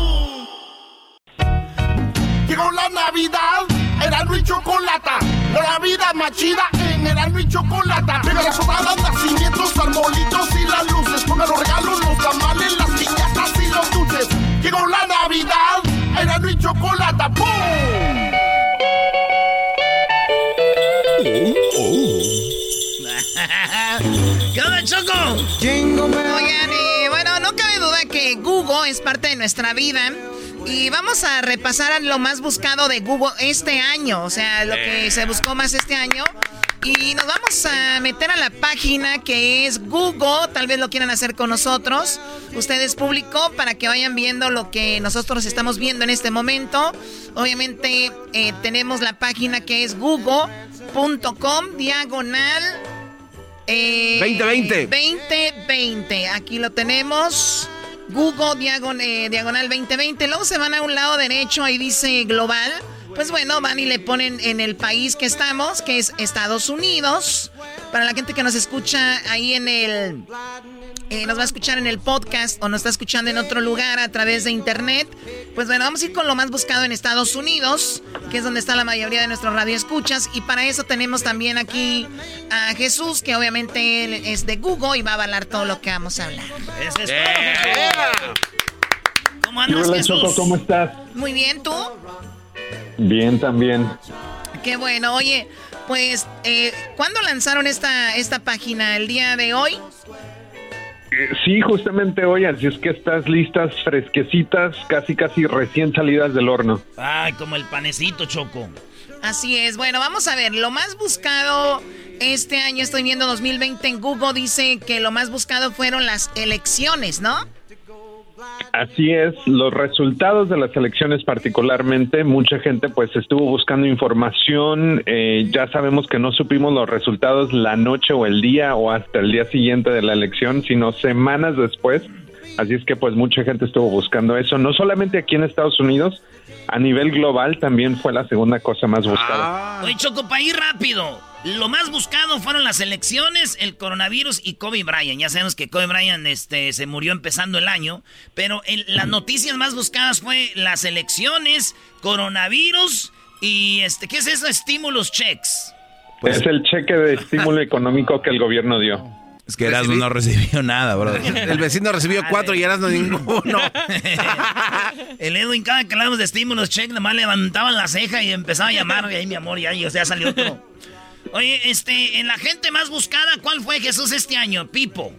Llegó la Navidad, Erasmo y Chocolata. La vida más chida en Erasmo y Chocolata. Llega la sobrada, nacimientos, arbolitos y las luces. Pongan los regalos, los tamales, las piñatas y los dulces. Llegó la Navidad, Erasmo y Chocolata. ¡Pum! ¿Qué onda, Choco? Oigan, eh, bueno, no cabe duda que Google es parte de nuestra vida. Y vamos a repasar lo más buscado de Google este año. O sea, lo que se buscó más este año. Y nos vamos a meter a la página que es Google. Tal vez lo quieran hacer con nosotros. Ustedes público para que vayan viendo lo que nosotros estamos viendo en este momento. Obviamente eh, tenemos la página que es google.com diagonal. eh, 2020. 2020. Aquí lo tenemos. Google diagon- eh, diagonal 2020. Luego se van a un lado derecho, ahí dice global. Pues bueno, van y le ponen en el país que estamos, que es Estados Unidos. Para la gente que nos escucha ahí en el... eh, nos va a escuchar en el podcast o nos está escuchando en otro lugar a través de internet. Pues bueno, vamos a ir con lo más buscado en Estados Unidos, que es donde está la mayoría de nuestros radioescuchas. Y para eso tenemos también aquí a Jesús, que obviamente él es de Google y va a avalar todo lo que vamos a hablar. Es. ¿Cómo andas, Hola, Jesús? Choco, ¿cómo estás? Muy bien, ¿tú? Bien, también. Qué bueno. Oye, pues, eh, ¿cuándo lanzaron esta, esta página? ¿El día de hoy? Eh, Sí, justamente hoy, así es que estas listas fresquecitas, casi casi recién salidas del horno. Ay, como el panecito, Choco. Así es. Bueno, vamos a ver. Lo más buscado este año, estoy viendo 2020 en Google, dice que lo más buscado fueron las elecciones, ¿no? Así es, los resultados de las elecciones particularmente, mucha gente pues estuvo buscando información, eh, ya sabemos que no supimos los resultados la noche o el día o hasta el día siguiente de la elección, sino semanas después, así es que pues mucha gente estuvo buscando eso, no solamente aquí en Estados Unidos, a nivel global también fue la segunda cosa más buscada. Oye, Choco, para ir rápido. Lo más buscado fueron las elecciones, el coronavirus y Kobe Bryant. Ya sabemos que Kobe Bryant este, se murió empezando el año, pero el- las noticias más buscadas fue las elecciones, coronavirus y este, ¿qué es eso? Estímulos checks. es el cheque de estímulo económico que el gobierno dio. Es que Erasmo no recibió nada, bro. (laughs) El vecino recibió cuatro y Erasmo ninguno. (laughs) El Edwin, cada que hablamos de estímulos check, nomás levantaban la ceja y empezaba a llamar. Y ahí, mi amor, ya, y, o sea, salió otro. Oye, este, en la gente más buscada, ¿cuál fue Jesús este año? Pipo.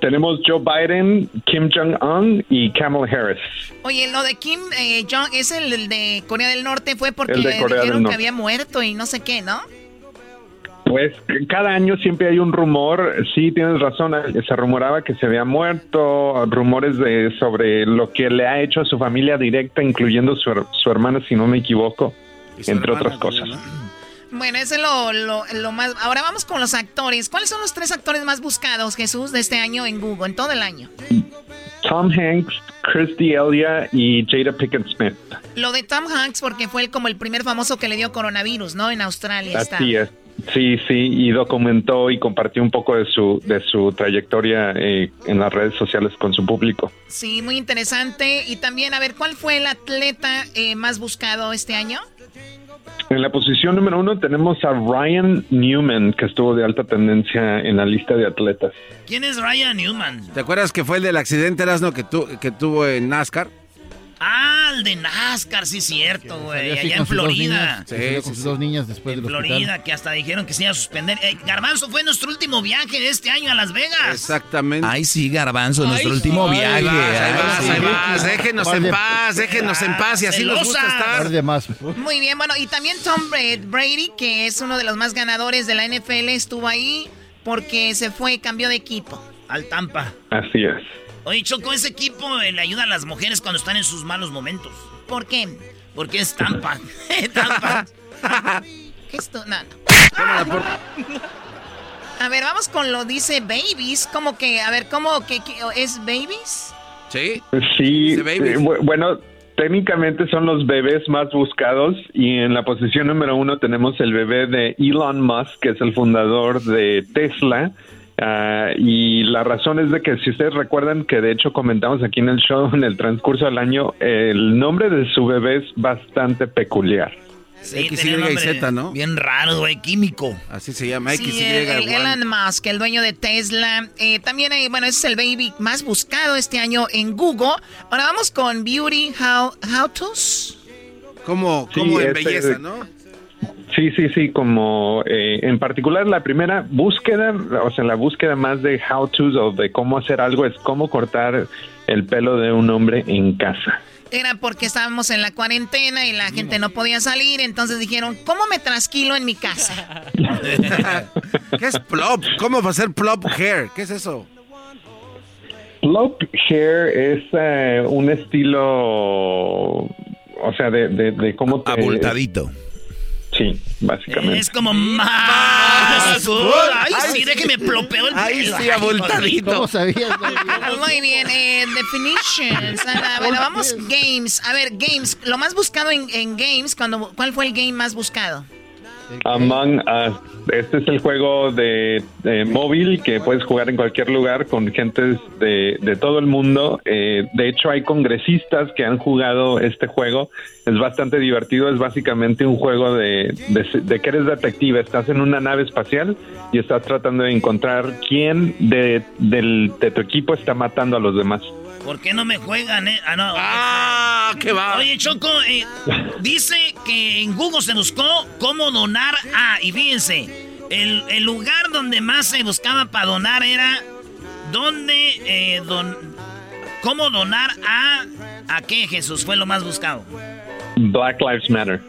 Tenemos Joe Biden, Kim Jong-un y Kamala Harris. Oye, lo de Kim eh, Jong es el, el de Corea del Norte, fue porque del dijeron que había muerto y no sé qué, ¿no? Pues cada año siempre hay un rumor, sí tienes razón, se rumoraba que se había muerto, rumores de sobre lo que le ha hecho a su familia directa, incluyendo su, su hermana, si no me equivoco, entre otras cosas. Bueno, ese es lo, lo, lo más... Ahora vamos con los actores. ¿Cuáles son los tres actores más buscados, Jesús, de este año en Google, en todo el año? Tom Hanks, Christy Elia y Jada Pickett Smith. Lo de Tom Hanks, porque fue el, como el primer famoso que le dio coronavirus, ¿no? En Australia está. Así es. Sí, sí, y documentó y compartió un poco de su de su trayectoria eh, en las redes sociales con su público. Sí, muy interesante. Y también, a ver, ¿cuál fue el atleta eh, más buscado este año? En la posición número uno tenemos a Ryan Newman, que estuvo de alta tendencia en la lista de atletas. ¿Quién es Ryan Newman? ¿Te acuerdas que fue el del accidente Erasmo que, tu, que tuvo en NASCAR? Ah, mundial de NASCAR, sí, cierto, güey. Allá en Florida. salió con sus dos niñas después En hospital. Florida, que hasta dijeron que se iba a suspender. Eh, Garbanzo fue nuestro último viaje de este año a Las Vegas. Exactamente. Ay, sí, Garbanzo, nuestro Ay, último sí. viaje. Ahí vas, ahí Ay, vas, sí. Déjenos en de- paz, déjenos en paz y así nos gusta Celosa. estar. De más. Muy bien, bueno, y también Tom Bra- Brady, que es uno de los más ganadores de la NFL, estuvo ahí porque se fue, cambió de equipo. Al Tampa. Así es. Oye, Choco, ese equipo eh, le ayuda a las mujeres cuando están en sus malos momentos. ¿Por qué? Porque es Tampa. (laughs) Tampa. (laughs) ¿Qué esto? No, no. (laughs) A ver, vamos con lo dice babies. Como que, a ver, ¿cómo que, que- es babies? Sí. Sí, babies. eh, bu- bueno, técnicamente son los bebés más buscados y en la posición número uno tenemos el bebé de Elon Musk, que es el fundador de Tesla. Ah, y la razón es de que si ustedes recuerdan que de hecho comentamos aquí en el show (laughs) en el transcurso del año, el nombre de su bebé es bastante peculiar. Sí, X, tenía Y, nombre Z, ¿no? Bien raro, güey, químico. Así se llama, X, Sí, Y, el. Elon Musk, el dueño de Tesla. Eh, también, bueno, ese es el baby más buscado este año en Google. Ahora vamos con Beauty How, how To's. Como, Sí, como en este- belleza, ¿no? Sí, sí, sí, como eh, en particular la primera búsqueda, o sea, la búsqueda más de how to o de cómo hacer algo es cómo cortar el pelo de un hombre en casa. Era porque estábamos en la cuarentena y la gente no podía salir, entonces dijeron, ¿cómo me trasquilo en mi casa? (laughs) ¿Qué es plop? ¿Cómo va a ser plop hair? ¿Qué es eso? Plop hair es eh, un estilo, o sea, de, de, de cómo te... Abultadito. Sí, básicamente. Es como más. Ay, sí, déjeme plopeo el Ay, sí, abultadito. ¿Cómo sabías? (laughs) Muy bien, eh, definitions. Bueno, vamos, games. A ver, games. Lo más buscado en, en games, cuando, ¿cuál fue el game más buscado? Among Us. Este es el juego de, móvil que puedes jugar en cualquier lugar con gentes de, de todo el mundo. Eh, de hecho, hay congresistas que han jugado este juego. Es bastante divertido. Es básicamente un juego de, de, de que eres detective. Estás en una nave espacial y estás tratando de encontrar quién de, del, de tu equipo está matando a los demás. ¿Por qué no me juegan, eh? Ah, no. ¡Ah! ¡Qué va! Oye, Choco, eh, dice que en Google se buscó cómo donar a. Y fíjense, el, el lugar donde más se buscaba para donar era. ¿Dónde eh, don, ¿Cómo donar a. ¿A qué, Jesús? Fue lo más buscado. Black Lives Matter.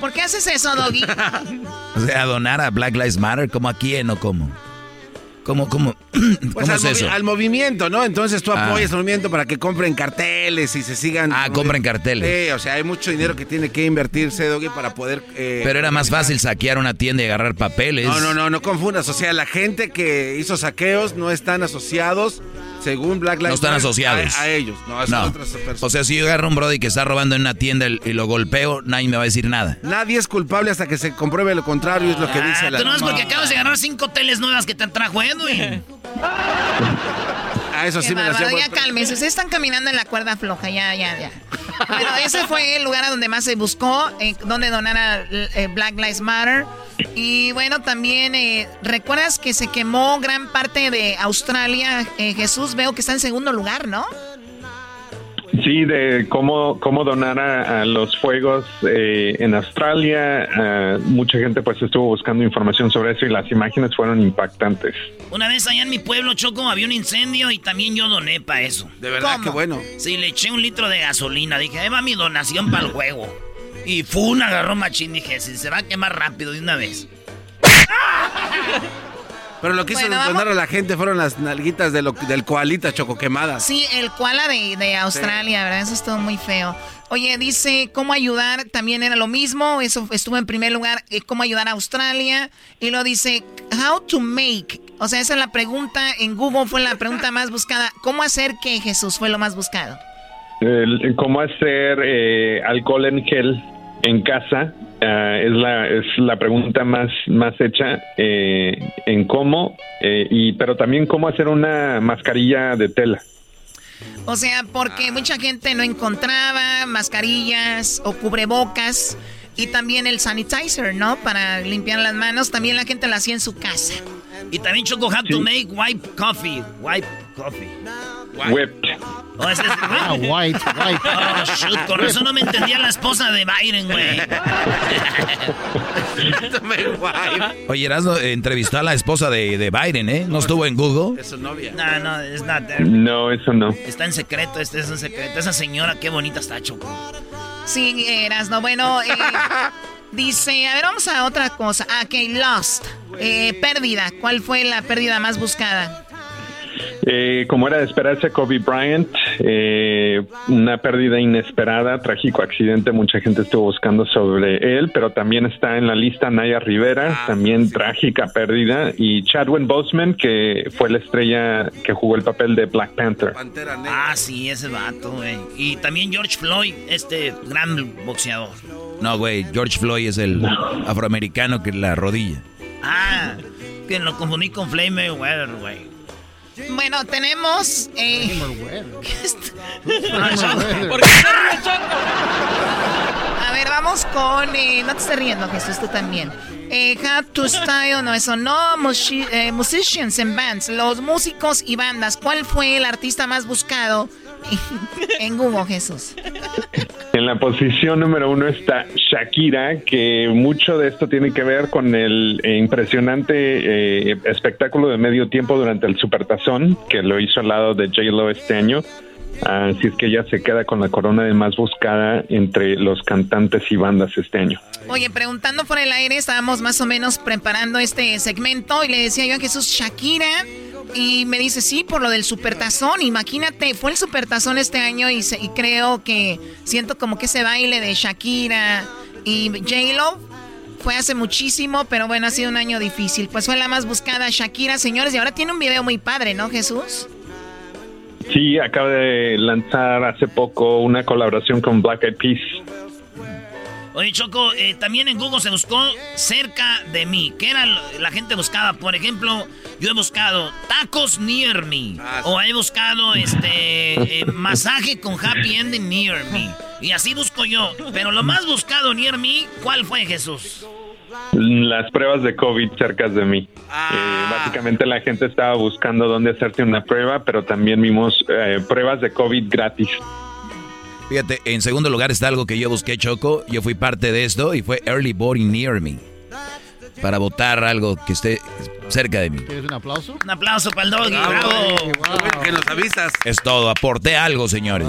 ¿Por qué haces eso, Doggy? (laughs) O sea, donar a Black Lives Matter, ¿cómo a quién o cómo? ¿Cómo, cómo, (clears throat) Pues cómo al, es movi- eso? al movimiento, ¿no? Entonces tú Ah. apoyas el movimiento para que compren carteles y se sigan. Ah, compren carteles. Sí, o sea, hay mucho dinero que tiene que invertirse, Doggy, para poder. eh, Pero era más fácil saquear una tienda y agarrar papeles. No, no, no, no confundas. O sea, la gente que hizo saqueos no están asociados, según Black Lives No están asociados. A, a ellos, no, No. otras personas. O sea, si yo agarro un brody que está robando en una tienda y lo golpeo, nadie me va a decir nada. Nadie es culpable hasta que se compruebe lo contrario, es lo que dice Ah, la. tú no es porque acabas de agarrar cinco teles nuevas que te trajo Edwin. (laughs) Ah, eso Qué sí me bárbaro, hacía. ya cálmense, ustedes están caminando en la cuerda floja, ya, ya, ya. Bueno, ese fue el lugar a donde más se buscó, eh, donde donar a eh, Black Lives Matter. Y bueno, también, eh, ¿recuerdas que se quemó gran parte de Australia? Eh, Jesús, veo que está en segundo lugar, ¿no? Sí, de cómo, cómo donar a, a los fuegos eh, en Australia. Ah, mucha gente pues estuvo buscando información sobre eso y las imágenes fueron impactantes. Una vez allá en mi pueblo, Choco, había un incendio y también yo doné para eso. De verdad, qué bueno. Sí, le eché un litro de gasolina. Dije, ahí va mi donación para el juego. Y fun, agarró machín. Dije, si se va a quemar rápido de una vez. (laughs) Pero lo que hizo Bueno, a la gente fueron las nalguitas de lo- del koalita choco quemadas. Sí, el koala de, de Australia, ¿verdad? Eso estuvo muy feo. Oye, dice cómo ayudar, también era lo mismo, eso estuvo en primer lugar, eh, cómo ayudar a Australia. Y lo dice, how to make. O sea, esa es la pregunta, en Google fue la pregunta más buscada. ¿Cómo hacer que Jesús fue lo más buscado? El- cómo hacer eh, alcohol en gel en casa ah, es la es la pregunta más más hecha eh, en cómo eh, y pero también cómo hacer una mascarilla de tela. O sea, porque mucha gente no encontraba mascarillas o cubrebocas y también el sanitizer, ¿no? Para limpiar las manos, también la gente lo hacía en su casa. Y también Choco, how to make white coffee. White coffee. Whipped. Oh, ese es Ah, white, white. Oh, shoot, con razón no me entendía la esposa de Biden, güey. Oye, Erasmo entrevistó a la esposa de, de Biden, ¿eh? ¿No estuvo en Google? Es su novia. No, no, it's not there. No, eso no. Está en secreto, este es un secreto. Esa señora, qué bonita está, Choco. Sí, eras, no, bueno, eh, (laughs) dice, a ver, vamos a otra cosa. Ah, ok, Lost, eh, pérdida. ¿Cuál fue la pérdida más buscada? Eh, como era de esperarse, Kobe Bryant, eh, una pérdida inesperada, trágico accidente, mucha gente estuvo buscando sobre él, pero también está en la lista Naya Rivera, también trágica pérdida, y Chadwick Boseman, que fue la estrella que jugó el papel de Black Panther. Ah, sí, ese vato, güey. Y también George Floyd, este gran boxeador. No, güey, George Floyd es el afroamericano que la rodilla. Ah, que lo confundí con Flame güey. Bueno, tenemos... Eh, (laughs) ¿Por qué se ríe, a ver, vamos con... eh, no te estés riendo, Jesús, tú también. Eh, have to style, no, eso no. Mushi- eh, musicians and bands, los músicos y bandas. ¿Cuál fue el artista más buscado (laughs) en Google, Jesús? En la posición número uno está Shakira, que mucho de esto tiene que ver con el impresionante eh, espectáculo de medio tiempo durante el Supertazón, que lo hizo al lado de J-Lo este año. Así es que ella se queda con la corona de más buscada entre los cantantes y bandas este año. Oye, preguntando por el aire, estábamos más o menos preparando este segmento y le decía yo a Jesús Shakira y me dice, sí, por lo del supertazón, imagínate, fue el supertazón este año y, se- y creo que siento como que ese baile de Shakira y J-Lo fue hace muchísimo, pero bueno, ha sido un año difícil. Pues fue la más buscada Shakira, señores, y ahora tiene un video muy padre, ¿no, Jesús? Sí, acaba de lanzar hace poco una colaboración con Black Eyed Peas. Oye, Choco, eh, también en Google se buscó cerca de mí. ¿Qué era lo- la gente buscaba? Por ejemplo, yo he buscado tacos near me. O he buscado este eh, (laughs) masaje con happy ending near me. Y así busco yo. Pero lo más buscado near me, ¿cuál fue Jesús? Las pruebas de COVID cerca de mí. Eh, básicamente la gente estaba buscando dónde hacerte una prueba, pero también vimos eh, pruebas de COVID gratis. Fíjate, en segundo lugar está algo que yo busqué, Choco. Yo fui parte de esto y fue Early Voting Near Me. Para votar algo que esté cerca de mí. ¿Quieres un aplauso? Un aplauso para el doggy, Bravo. bravo. Que nos avisas. Es todo, aporté algo, señores.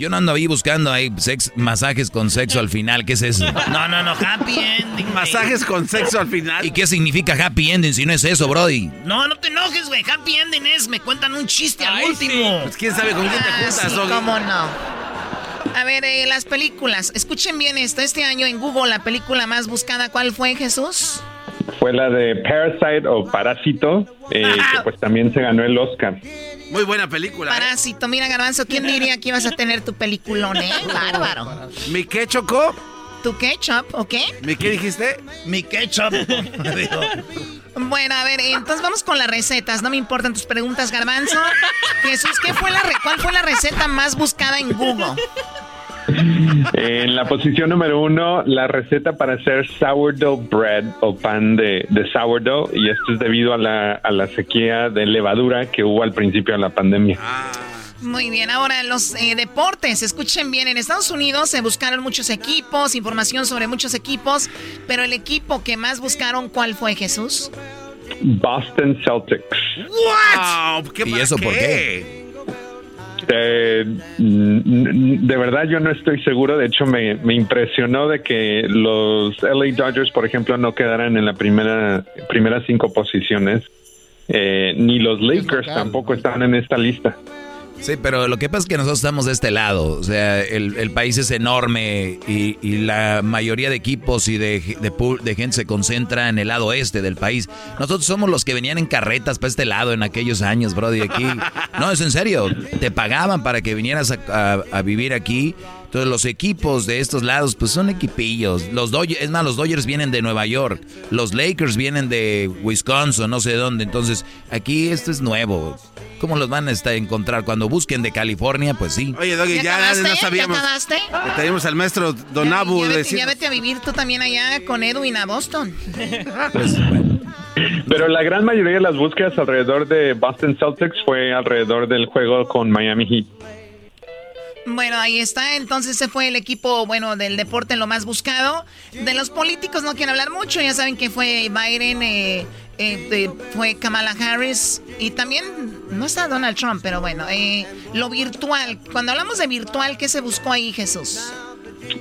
Yo no ando ahí buscando ahí sex, masajes con sexo al final. ¿Qué es eso? No, no, no, happy ending. Masajes con sexo al final. ¿Y qué significa happy ending si no es eso, Brody? No, no te enojes, güey. Happy ending es, me cuentan un chiste al último. sí. Pues quién sabe con quién te Ah, juntas, sí, cómo no. A ver, eh, las películas. Escuchen bien esto. Este año en Google, la película más buscada, ¿cuál fue, Jesús? Fue la de Parasite o Parásito, eh, que pues también se ganó el Oscar. Muy buena película. ¿eh? Parásito. Mira, Garbanzo, ¿quién diría que ibas a tener tu peliculón, eh? (laughs) Bárbaro. ¿Mi qué? ¿Tu ketchup o qué? ¿Mi qué dijiste? Mi ketchup. (laughs) Bueno, a ver, entonces vamos con las recetas. No me importan tus preguntas, Garbanzo. Jesús, ¿qué fue la re- ¿cuál fue la receta más buscada en Google? En la posición número uno, la receta para hacer sourdough bread o pan de, de sourdough, y esto es debido a la, a la sequía de levadura que hubo al principio de la pandemia. Muy bien, ahora los eh, deportes. Escuchen bien, en Estados Unidos se buscaron muchos equipos, información sobre muchos equipos, pero el equipo que más buscaron, ¿cuál fue, Jesús? Boston Celtics. Wow, ¿qué ¿Y eso por qué? Eh, mm, de verdad yo no estoy seguro, de hecho me, me impresionó de que los LA Dodgers, por ejemplo, no quedaran en la primera primeras cinco posiciones, Eh, ni los Lakers tampoco están en esta lista. Sí, pero lo que pasa es que nosotros estamos de este lado. O sea, el, el país es enorme y, y la mayoría de equipos y de, de, de gente se concentra en el lado este del país. Nosotros somos los que venían en carretas para este lado en aquellos años, bro, aquí. (laughs) No, es en serio. Te pagaban para que vinieras a, a- a vivir aquí. Entonces los equipos de estos lados, pues son equipillos. Los Dodgers, es más, los Dodgers vienen de Nueva York. Los Lakers vienen de Wisconsin, no sé dónde. Entonces, aquí esto es nuevo. ¿Cómo los van a encontrar? Cuando busquen de California, pues sí. Oye, Doggy, ¿Ya ya, acabaste? no ¿Ya sabíamos. acabaste? Que teníamos al maestro Don Abu ya, vete, decir. ya vete a vivir tú también allá con Edwin a Boston. (laughs) Pues, bueno. Pero la gran mayoría de las búsquedas alrededor de Boston Celtics fue alrededor del juego con Miami Heat. Bueno, ahí está. Entonces se fue el equipo, bueno, del deporte lo más buscado. De los políticos no quiero hablar mucho. Ya saben que fue Biden, eh, eh, fue Kamala Harris y también no está Donald Trump, pero bueno, eh, lo virtual. Cuando hablamos de virtual, ¿qué se buscó ahí, Jesús?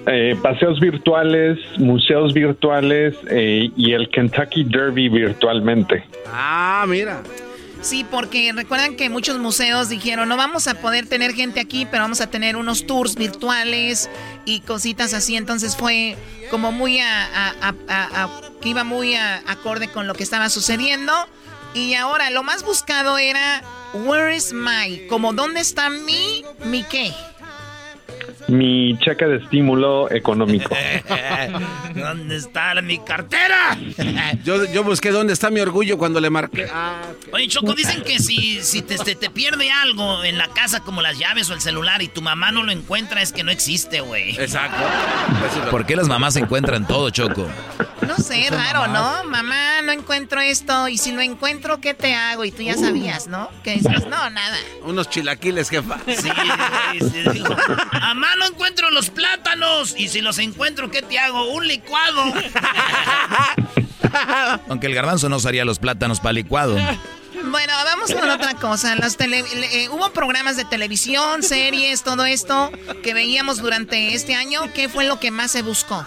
Eh, paseos virtuales, museos virtuales eh, y el Kentucky Derby virtualmente. Ah, mira. Sí, porque recuerdan que muchos museos dijeron, no vamos a poder tener gente aquí, pero vamos a tener unos tours virtuales y cositas así. Entonces fue como muy a, que iba muy acorde con lo que estaba sucediendo. Y ahora lo más buscado era, where is my? Como, ¿dónde está mi, mi qué? Mi cheque de estímulo económico. (laughs) ¿Dónde está mi cartera? (laughs) yo, yo busqué dónde está mi orgullo cuando le marqué. Ah, Oye, Choco, dicen que si, si te, te, pierde algo en la casa, como las llaves o el celular, y tu mamá no lo encuentra, es que no existe, güey. Exacto. ¿Por qué las mamás encuentran todo, Choco? No sé, raro, ¿no? Mamá, no encuentro esto, y si lo encuentro, ¿qué te hago? Y tú ya sabías, ¿no? Que dices, no, nada. Unos chilaquiles, jefa. Sí, sí, digo, mamá, no encuentro los plátanos. Y si los encuentro, ¿qué te hago? Un licuado. (laughs) Aunque el garbanzo no usaría los plátanos para licuado. Bueno, vamos con otra cosa. Las eh, hubo programas de televisión, series, todo esto que veíamos durante este año. ¿Qué fue lo que más se buscó?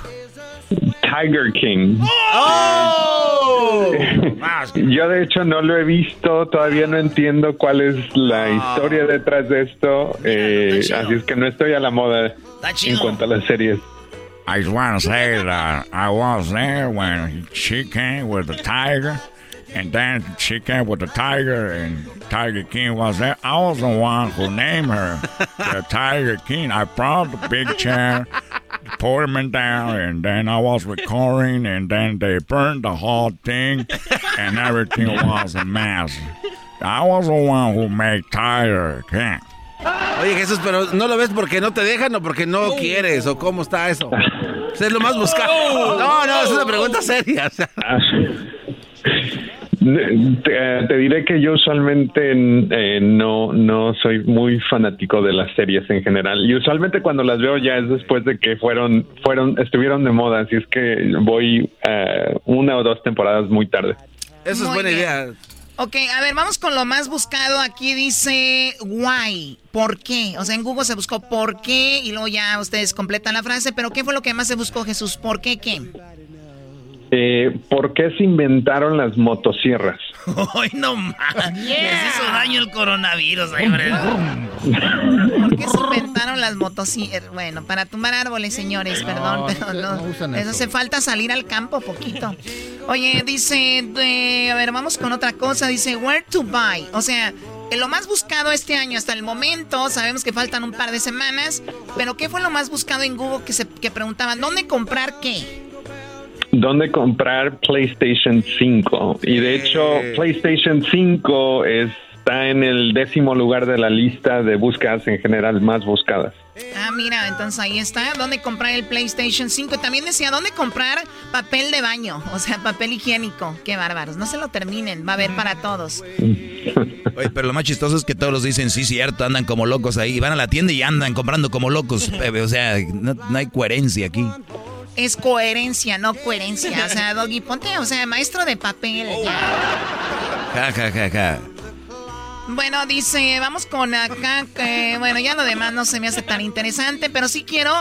Tiger King. ¡Oh! (laughs) Yo de hecho no lo he visto, todavía no entiendo cuál es la historia detrás de esto, eh, así es que no estoy a la moda en cuanto a las series. I just want to say that I was there when she came with the tiger, and then she came with the tiger, and Tiger King was there. I was the one who named her the (laughs) Tiger King. I brought the big chair, put him down, and then I was recording, and then they burned the whole thing, and everything was a mess. I was the one who made Tiger King. Oye Jesús, pero no lo ves porque no te dejan o porque no quieres o cómo está eso. es lo más buscado. No, no, es una pregunta seria. Te, te, diré que yo usualmente eh, no, no soy muy fanático de las series en general y usualmente cuando las veo ya es después de que fueron, fueron, estuvieron de moda, así es que voy eh, una o dos temporadas muy tarde. Eso es buena idea. Ok, a ver, vamos con lo más buscado. Aquí dice why, ¿por qué? O sea, en Google se buscó por qué y luego ya ustedes completan la frase, pero ¿qué fue lo que más se buscó, Jesús? ¿Por qué qué? Eh, ¿Por qué se inventaron las motosierras? (laughs) ¡Ay, no más! Les hizo daño el coronavirus, hombre. ¿Por qué se inventaron las motosierras? Bueno, para tumbar árboles, señores, perdón, pero no. eso hace falta salir al campo poquito. Oye, dice, a ver, vamos con otra cosa. Dice, where to buy. O sea, lo más buscado este año hasta el momento, sabemos que faltan un par de semanas, pero ¿qué fue lo más buscado en Google que, se, que preguntaban, ¿dónde comprar qué? Dónde comprar PlayStation 5. Y de hecho, PlayStation 5 está en el décimo lugar de la lista de búsquedas en general más buscadas. Ah, mira, entonces ahí está, dónde comprar el PlayStation 5. También decía, dónde comprar papel de baño, o sea, papel higiénico. Qué bárbaros, no se lo terminen, va a haber para todos. (laughs) Oye, pero lo más chistoso es que todos los dicen, sí, cierto, andan como locos ahí. Van a la tienda y andan comprando como locos. O sea, no, no hay coherencia aquí es coherencia, no coherencia. O sea, Doggy, ponte, o sea, maestro de papel. Ja, ja, ja, ja. Bueno, dice, vamos con acá, que, bueno, ya lo demás no se me hace tan interesante, pero sí quiero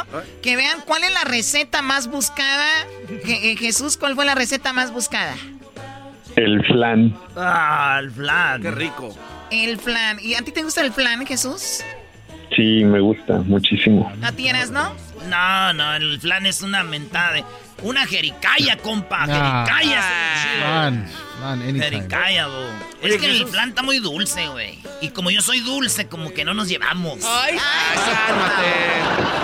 que vean cuál es la receta más buscada. Eh, Jesús, ¿cuál fue la receta más buscada? El flan. Ah, el flan. Qué rico. El flan. ¿Y a ti te gusta el flan, Jesús? Sí, me gusta muchísimo. ¿A ti eras, no? No, no, el flan es una mentada de... Una jericaya, compa. jericaya. Flan, flan, anytime. Jericaya, bo. Es que el flan está muy dulce, güey. Y como yo soy dulce, como que no nos llevamos. Ay, cálmate.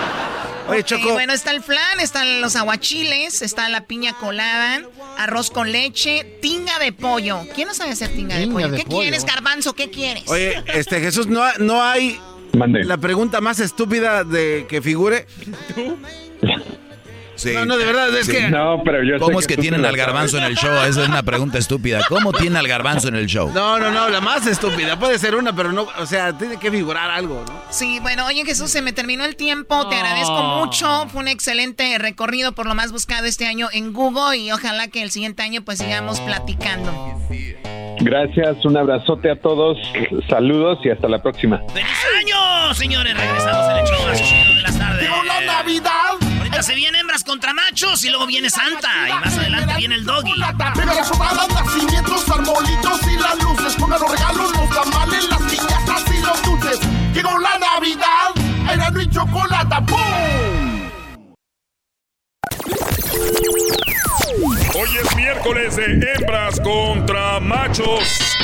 Oye, Choco. bueno, está el flan, están los aguachiles, está la piña colada, arroz con leche, tinga de pollo. ¿Quién no sabe hacer tinga, de pollo? ¿Qué quieres, garbanzo? ¿Qué quieres? Oye, este, Jesús, no, no hay la pregunta más estúpida de que figure. Sí. No, no, de verdad, es Sí. que... No, pero yo sé ¿Cómo es que tienen al garbanzo en el show? Esa es una pregunta estúpida. ¿Cómo tiene al garbanzo en el show? No, no, no, la más estúpida. Puede ser una, pero no, o sea, tiene que figurar algo, ¿no? Sí, bueno, oye Jesús, se me terminó el tiempo, te agradezco mucho, fue un excelente recorrido por lo más buscado este año en Google y ojalá que el siguiente año pues sigamos platicando. Gracias, un abrazote a todos, saludos y hasta la próxima. ¡Feliz año, señores! Regresamos en el show más chido de las tardes. Ahorita se vienen hembras contra machos y luego viene Santa. Y más adelante viene el doggy. Pega las rodadas, nacimientos, arbolitos y las luces. Pongan los regalos, los tamales, las piñatas y los dulces. Llegó la Navidad, era y chocolate. ¡Pum! Hoy es miércoles de hembras contra machos.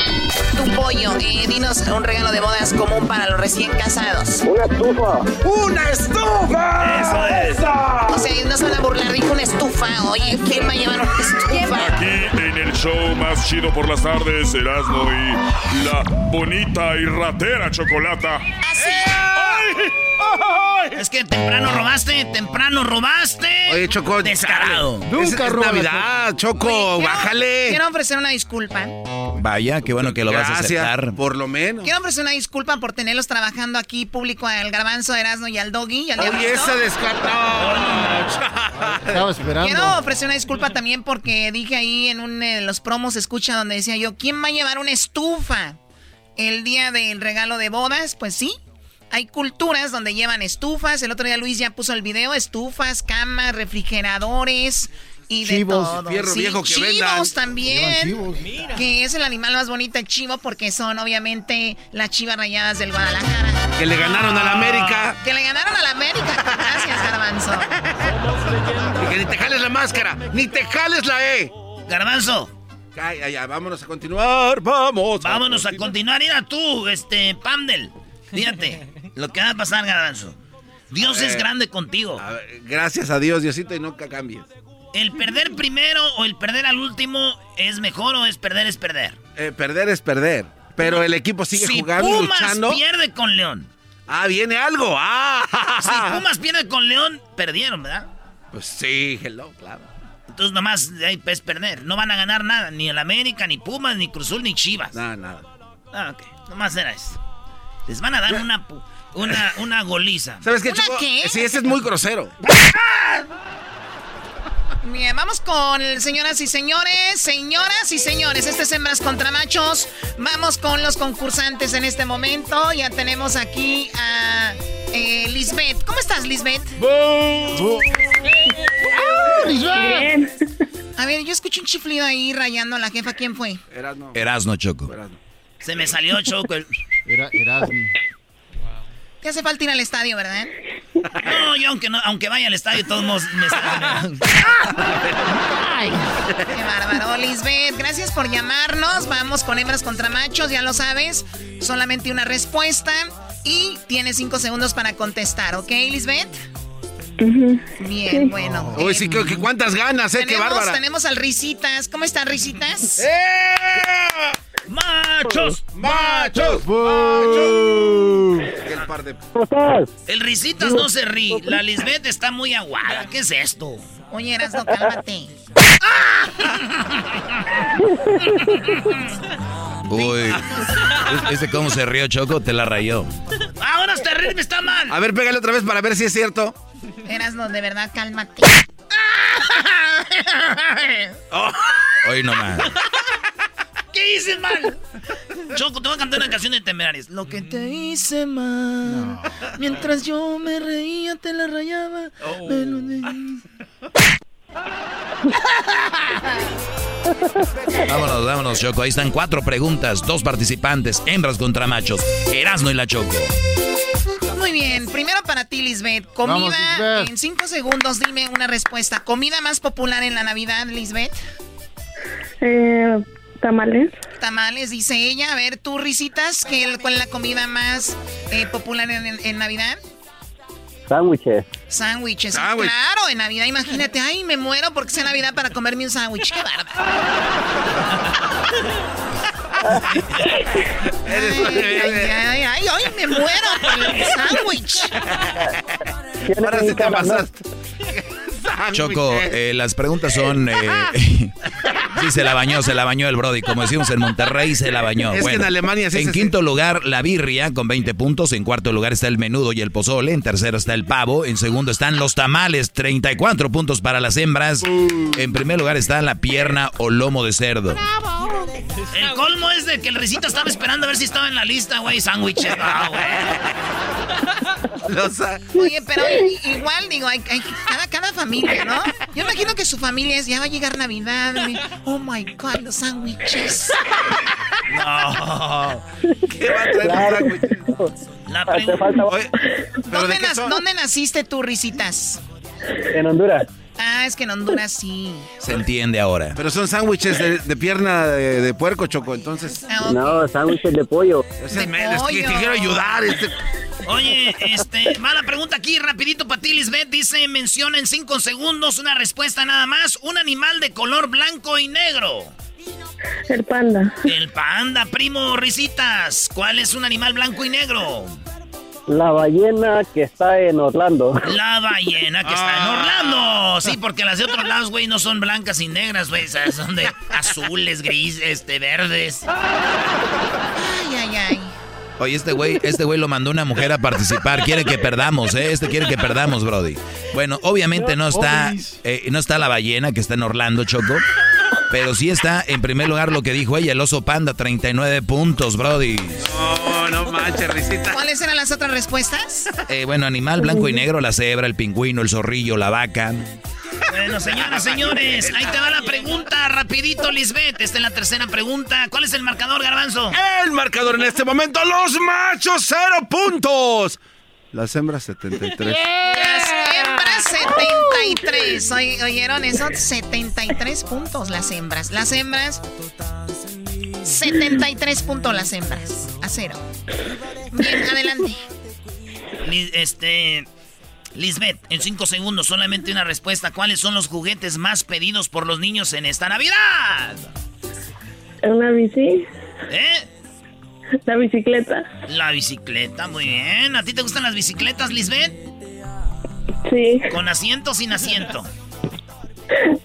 Tu pollo, eh, dinos un regalo de bodas común para los recién casados. Una estufa. ¡Una estufa! Eso es. O sea, no se van a burlar, dijo una estufa. Oye, ¿quién va a llevar una estufa? Aquí en el show más chido por las tardes, Erasmo y la bonita y ratera chocolata. Es que temprano robaste, temprano robaste. Oye, Choco, Descarado. Es, es Navidad, Choco, Quiero- bájale. Quiero ofrecer una disculpa. Vaya, qué bueno que lo vas a aceptar. por lo menos. Quiero ofrecer una disculpa por tenerlos trabajando aquí público al garbanzo, Erasmo y al doggy. Y al Oye, diablito. esa descarta. (laughs) Estaba esperando. Quiero ofrecer una disculpa también porque dije ahí en uno de los promos, escucha, donde decía yo, ¿quién va a llevar una estufa el día del regalo de bodas? Pues sí, hay culturas donde llevan estufas. El otro día Luis ya puso el video, estufas, camas, refrigeradores y de Chivos, todo. fierro Sí, viejo que chivos vendan. también. Chivos. Que es el animal más bonito, el chivo, porque son obviamente las chivas rayadas del Guadalajara. Que le ganaron a la América. Que le ganaron a la América. Gracias, Garbanzo. Y que ni te jales la máscara, ni te jales la E. Garbanzo, Ay, ay, ay, vámonos a continuar, vamos. vámonos a continuar. Mira tú, este, Pamdel. Fíjate lo que va a pasar, Garbanzo. Dios es Eh. grande contigo. A ver, gracias a Dios, Diosito, y nunca cambies. ¿El perder primero o el perder al último es mejor o es perder es perder? Eh, perder es perder, pero el equipo sigue si jugando, y Pumas luchando. pierde con León. Ah, viene algo. Ah, Si Pumas pierde con León, perdieron, ¿verdad? Pues sí, hello, claro. Entonces nomás hay es perder. No van a ganar nada. Ni el América, ni Pumas, ni Cruzul, ni Chivas. Nada, nada. Ah, ok. Nomás era eso. Les van a dar una, pu- una, una goliza. ¿Sabes qué, ¿Una Choco? qué? Sí, ese es muy grosero. Bien, vamos con señoras y señores, señoras y señores, este es Hembras contra Machos. Vamos con los concursantes en este momento. Ya tenemos aquí a eh, Lisbeth. ¿Cómo estás, Lisbeth? Bien. A ver, yo escucho un chiflido ahí rayando a la jefa. ¿Quién fue? Erasno. Erasno Choco. Erasno. Se me salió Choco. el- Era Erasmo. Te hace falta ir al estadio, ¿verdad? (laughs) No, yo aunque, no, aunque vaya al estadio, todos modos me (laughs) Qué bárbaro, Lisbeth. Gracias por llamarnos. Vamos con hembras contra machos, ya lo sabes. Solamente una respuesta y tienes cinco segundos para contestar, ¿ok, Lisbeth? Bien, bueno. Uy, eh, sí, que, que cuántas ganas, ¿eh? Qué tenemos, bárbara. tenemos al Risitas. ¿Cómo están, Risitas? ¡Eh! ¡Machos! ¡Machos! El par de... El Risitas no se ríe. La Lisbeth está muy aguada. ¿Qué es esto? Oye, Erasno, (laughs) cálmate. Uy. ¿Este cómo se rió Choco? Te la rayó. Ahora este ritmo está mal. A ver, pégale otra vez para ver si es cierto. Erasno, de verdad, cálmate. Hoy nomás. ¿Qué hice mal? Choco, te voy a cantar una canción de temerarios. Lo que te hice mal. Mientras yo me reía, te la rayaba. Me lo de- Vámonos, vámonos, Choco. Ahí están cuatro preguntas, dos participantes, hembras contra machos. Erasno y la Choco. Muy bien, primero para ti, Lisbeth. Vamos, Comida, Lisbeth. en cinco segundos, dime una respuesta. ¿Comida más popular en la Navidad, Lisbeth? Eh, tamales. Tamales, dice ella. A ver, tú, Risitas, ¿qué- ¿cuál es la comida más eh, popular en, en- Navidad? Sándwiches. Sándwiches. Sándwich. Claro, en Navidad, imagínate. Ay, me muero porque sea Navidad para comerme un sándwich. Qué. Ay, ay, ay, ay, ay, me muero por el sándwich. Ahora sí te pasaste. Choco, eh, las preguntas son... eh, (laughs) sí, se la bañó, se la bañó el Brody. Como decimos en Monterrey, se la bañó. Es que en Alemania sí En se- quinto lugar, la birria con 20 puntos. En cuarto lugar está el menudo y el pozole. En tercero está el pavo. En segundo están los tamales, 34 puntos para las hembras. En primer lugar está la pierna o lomo de cerdo. El colmo es de que el risita estaba esperando a ver si estaba en la lista, güey. Sándwiches. (laughs) Oye, pero igual, digo, hay, hay cada, cada familia, ¿no? Yo imagino que su familia es, ya va a llegar Navidad. y, oh my God, los sándwiches. No. ¿Qué va a traer un sándwich? La falta ¿Dónde, nas- dónde naciste tú, Risitas? en Honduras. Ah, es que en Honduras sí. Se entiende ahora. Pero son sándwiches de, de pierna de, de puerco, Choco, entonces... Ah, No, sándwiches de pollo. Ese es me- es que te quiero ayudar. Este... Oye, este, mala pregunta aquí, rapidito para ti, Lisbeth. Dice, menciona en cinco segundos una respuesta nada más. Un animal de color blanco y negro. El panda. El panda, primo, risitas. ¿Cuál es un animal blanco y negro? La ballena que está en Orlando. La ballena que está en Orlando. Sí, porque las de otros lados, güey, no son blancas y negras, güey. o sea, Son de azules, gris, este, verdes. Ay, ay, ay. Oye, este güey, este güey lo mandó una mujer a participar. Quiere que perdamos, ¿eh? Este quiere que perdamos, Brody. Bueno, obviamente no está, eh, no está la ballena que está en Orlando, Choco. Pero sí está en primer lugar lo que dijo ella, el oso panda, 39 puntos, Brody. No, no manches, risita. ¿Cuáles eran las otras respuestas? Eh, bueno, animal blanco y negro, la cebra, el pingüino, el zorrillo, la vaca. Bueno, señoras, señores, ahí te va la pregunta, rapidito, Lisbeth. Esta es la tercera pregunta. ¿Cuál es el marcador, Garbanzo? El marcador en este momento, los machos, cero puntos. Las hembras, 73. Las hembras 73. Oy- ¿Oyeron eso? 73 puntos las hembras. Las hembras 73 puntos las hembras. A cero. Bien, adelante. Este. Lisbeth, en cinco segundos, solamente una respuesta. ¿Cuáles son los juguetes más pedidos por los niños en esta Navidad? Una bici. ¿Eh? La bicicleta. La bicicleta, muy bien. ¿A ti te gustan las bicicletas, Lisbeth? Sí. ¿Con asiento o sin asiento?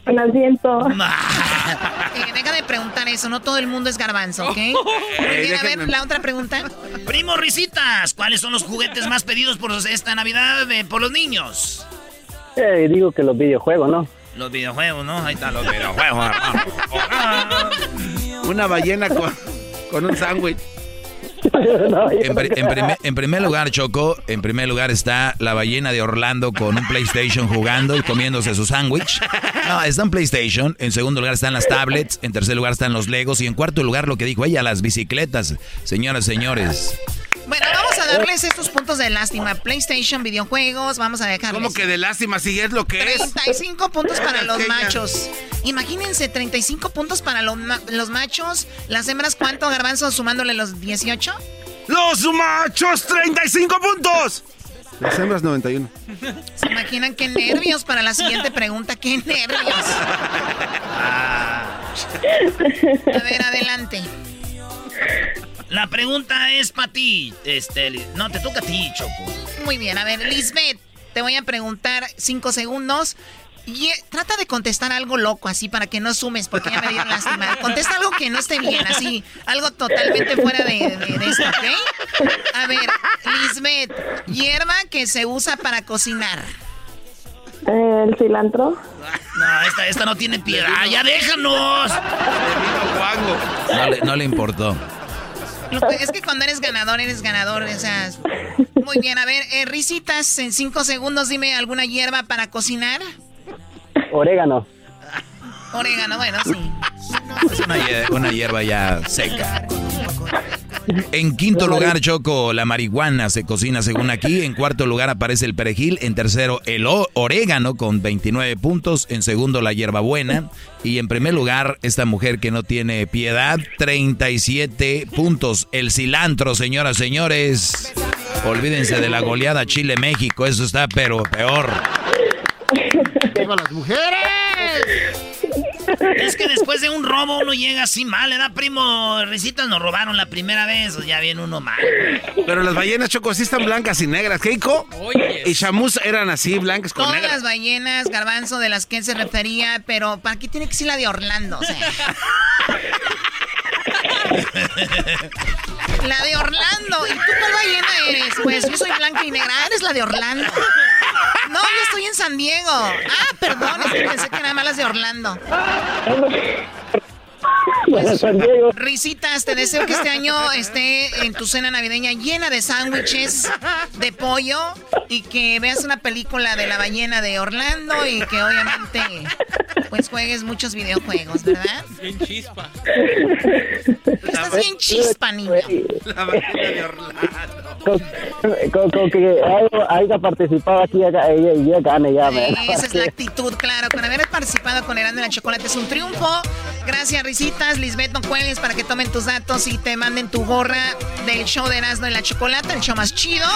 Con asiento. Eh, deja de preguntar eso, no todo el mundo es garbanzo, ¿ok? (laughs) Bien, a ver, déjenme- la otra pregunta. Primo Risitas, ¿cuáles son los juguetes más pedidos por esta Navidad eh, por los niños? Eh, digo que los videojuegos, ¿no? Los videojuegos, ¿no? Ahí están los videojuegos, hermano. (laughs) Una ballena con, con un sándwich. (laughs) En, pri- en primer, en primer lugar, Choco, en primer lugar está la ballena de Orlando con un PlayStation jugando y comiéndose su sándwich. No, está en PlayStation. En segundo lugar están las tablets. En tercer lugar están los Legos. Y en cuarto lugar, lo que dijo ella, las bicicletas. Señoras, señores. Bueno, vamos a darles estos puntos de lástima. PlayStation, videojuegos, vamos a dejarles. ¿Cómo que de lástima? Si es lo que es. 35 puntos para los machos. Imagínense, 35 puntos para los, ma- los machos. Las hembras, ¿cuánto, garbanzo, sumándole los 18? ¡Los machos, 35 puntos! Las hembras, 91. ¿Se imaginan qué nervios para la siguiente pregunta? ¡Qué nervios! A ver, adelante. La pregunta es para ti, este, no, te toca a ti, Choco. Muy bien, a ver, Lisbeth, te voy a preguntar cinco segundos. Y eh, trata de contestar algo loco así para que no sumes, porque ya me dio lástima. Contesta algo que no esté bien, así, algo totalmente fuera de, de- de esto, ¿ok? A ver, Lisbeth, hierba que se usa para cocinar. El cilantro. No, esta, esta no tiene piedad, ya déjanos. No le, no le importó. Que- Es que cuando eres ganador, eres ganador, o sea... Muy bien, a ver, eh, Risitas, en cinco segundos dime alguna hierba para cocinar. Orégano. Orégano, bueno, sí. Es una, hier- una hierba ya seca. En quinto lugar, Choco, la marihuana se cocina según aquí. En cuarto lugar aparece el perejil. En tercero, el orégano con 29 puntos. En segundo, la hierbabuena. Y en primer lugar, esta mujer que no tiene piedad, 37 puntos. El cilantro, señoras, señores. Olvídense de la goleada Chile-México. Eso está pero peor. ¡Viva las mujeres! (laughs) Es que después de un robo uno llega así mal, ¿verdad, primo? Risitas nos robaron la primera vez, o ya viene uno mal. Pero las ballenas chocos sí están blancas y negras. Keiko y Shamus eran así, blancas con Todas negras. las ballenas, garbanzo, de las que él se refería, pero ¿para qué tiene que ser la de Orlando? O sea. (laughs) La de Orlando. ¿Y tú cuál ballena eres? Pues yo soy blanca y negra. Ah, eres la de Orlando. No, yo estoy en San Diego. Ah, perdón, es que pensé que nada más las de Orlando. Pues, Risitas, te deseo que este año esté en tu cena navideña llena de sándwiches de pollo y que veas una película de la ballena de Orlando y que obviamente pues juegues muchos videojuegos, ¿verdad? Bien chispa. Estás bien chispa, niño. La ballena de Orlando. Con, con- con que haya, haya participado aquí ya- ella, ella gane ya, man. Esa es la actitud, claro. Con haber participado con Herando y la Chocolate es un triunfo. Gracias, Risitas. Lisbeth, no cuelgues para que tomen tus datos y te manden tu gorra del show de Erasmo y la Chocolate, el show más chido.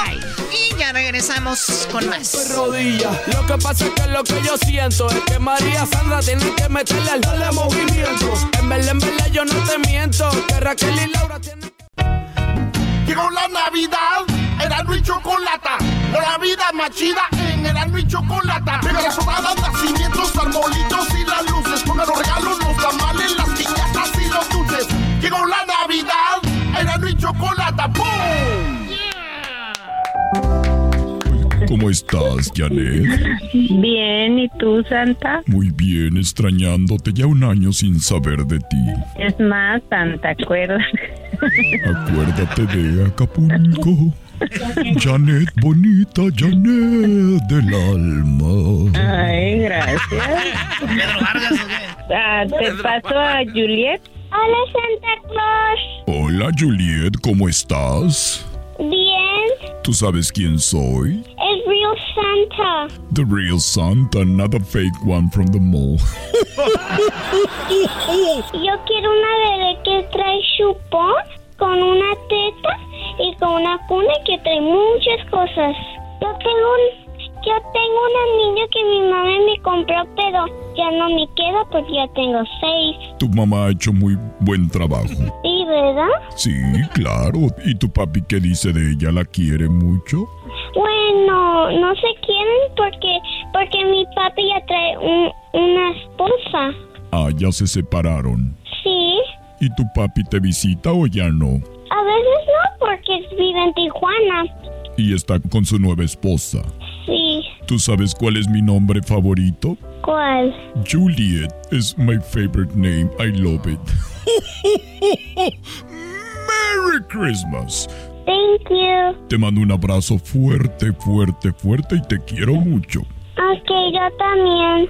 Y ya regresamos con más. rodilla. Lo que pasa es que lo que yo siento es que María Sandra tiene que meterle al darle movimiento. En verdad, en verdad, yo no te miento. Que Raquel y Laura tienen Llegó la Navidad, Erasmo y Chocolata. La vida más chida en Erasmo y Chocolata. Pega las sonadas, nacimientos, arbolitos y las luces. Pongan los regalos, los tamales, las piñatas y los dulces. Llegó la Navidad, Erasmo y Chocolata. ¡Pum! ¿Cómo estás, Janet? Bien, ¿y tú, Santa? Muy bien, extrañándote ya un año sin saber de ti. Es más, Santa, ¿acuerdas? Acuérdate de Acapulco. Janet, bonita Janet del alma. Ay, gracias. ¿Pedro Vargas o qué? Ah, te paso a Juliet. Hola, Santa Claus. Hola, Juliet, ¿cómo estás? Bien. ¿Tú sabes quién soy? Es Real Santa. The real Santa, not a fake one from the mall. (laughs) Yo quiero una bebé que trae chupón con una teta y con una cuna que trae muchas cosas. Yo tengo un, yo tengo una niña que mi mamá me compró, pero ya no me queda porque ya tengo seis. Tu mamá ha hecho muy buen trabajo. ¿Sí, verdad? Sí, claro. ¿Y tu papi qué dice de ella? ¿La quiere mucho? Bueno, no se quieren porque porque mi papi ya trae un- una esposa. Ah, ya se separaron. Sí. ¿Y tu papi te visita o ya no? A veces no porque vive en Tijuana. Y está con su nueva esposa. Sí. ¿Tú sabes cuál es mi nombre favorito? ¿Cuál? Juliet is my favorite name. I love it. (laughs) Merry Christmas. Thank you. Te mando un abrazo fuerte, fuerte, fuerte y te quiero mucho. Ok, yo también.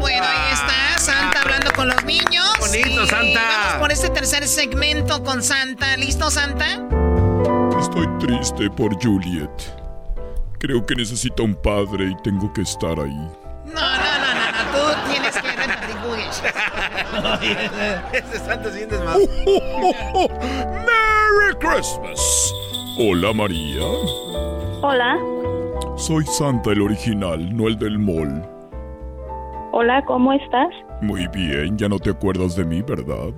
Bueno, ahí está Santa hablando con los niños. Bonito, Y Santa. Vamos por este tercer segmento con Santa. ¿Listo, Santa? Estoy triste por Juliet. Creo que necesita un padre y tengo que estar ahí. No, no, no, no, no. Tú tienes que repartir (laughs) Ese Santa sientes más. Merry Christmas. Hola María. Hola. Soy Santa el original, no el del mall. Hola, ¿cómo estás? Muy bien, ya no te acuerdas de mí, ¿verdad?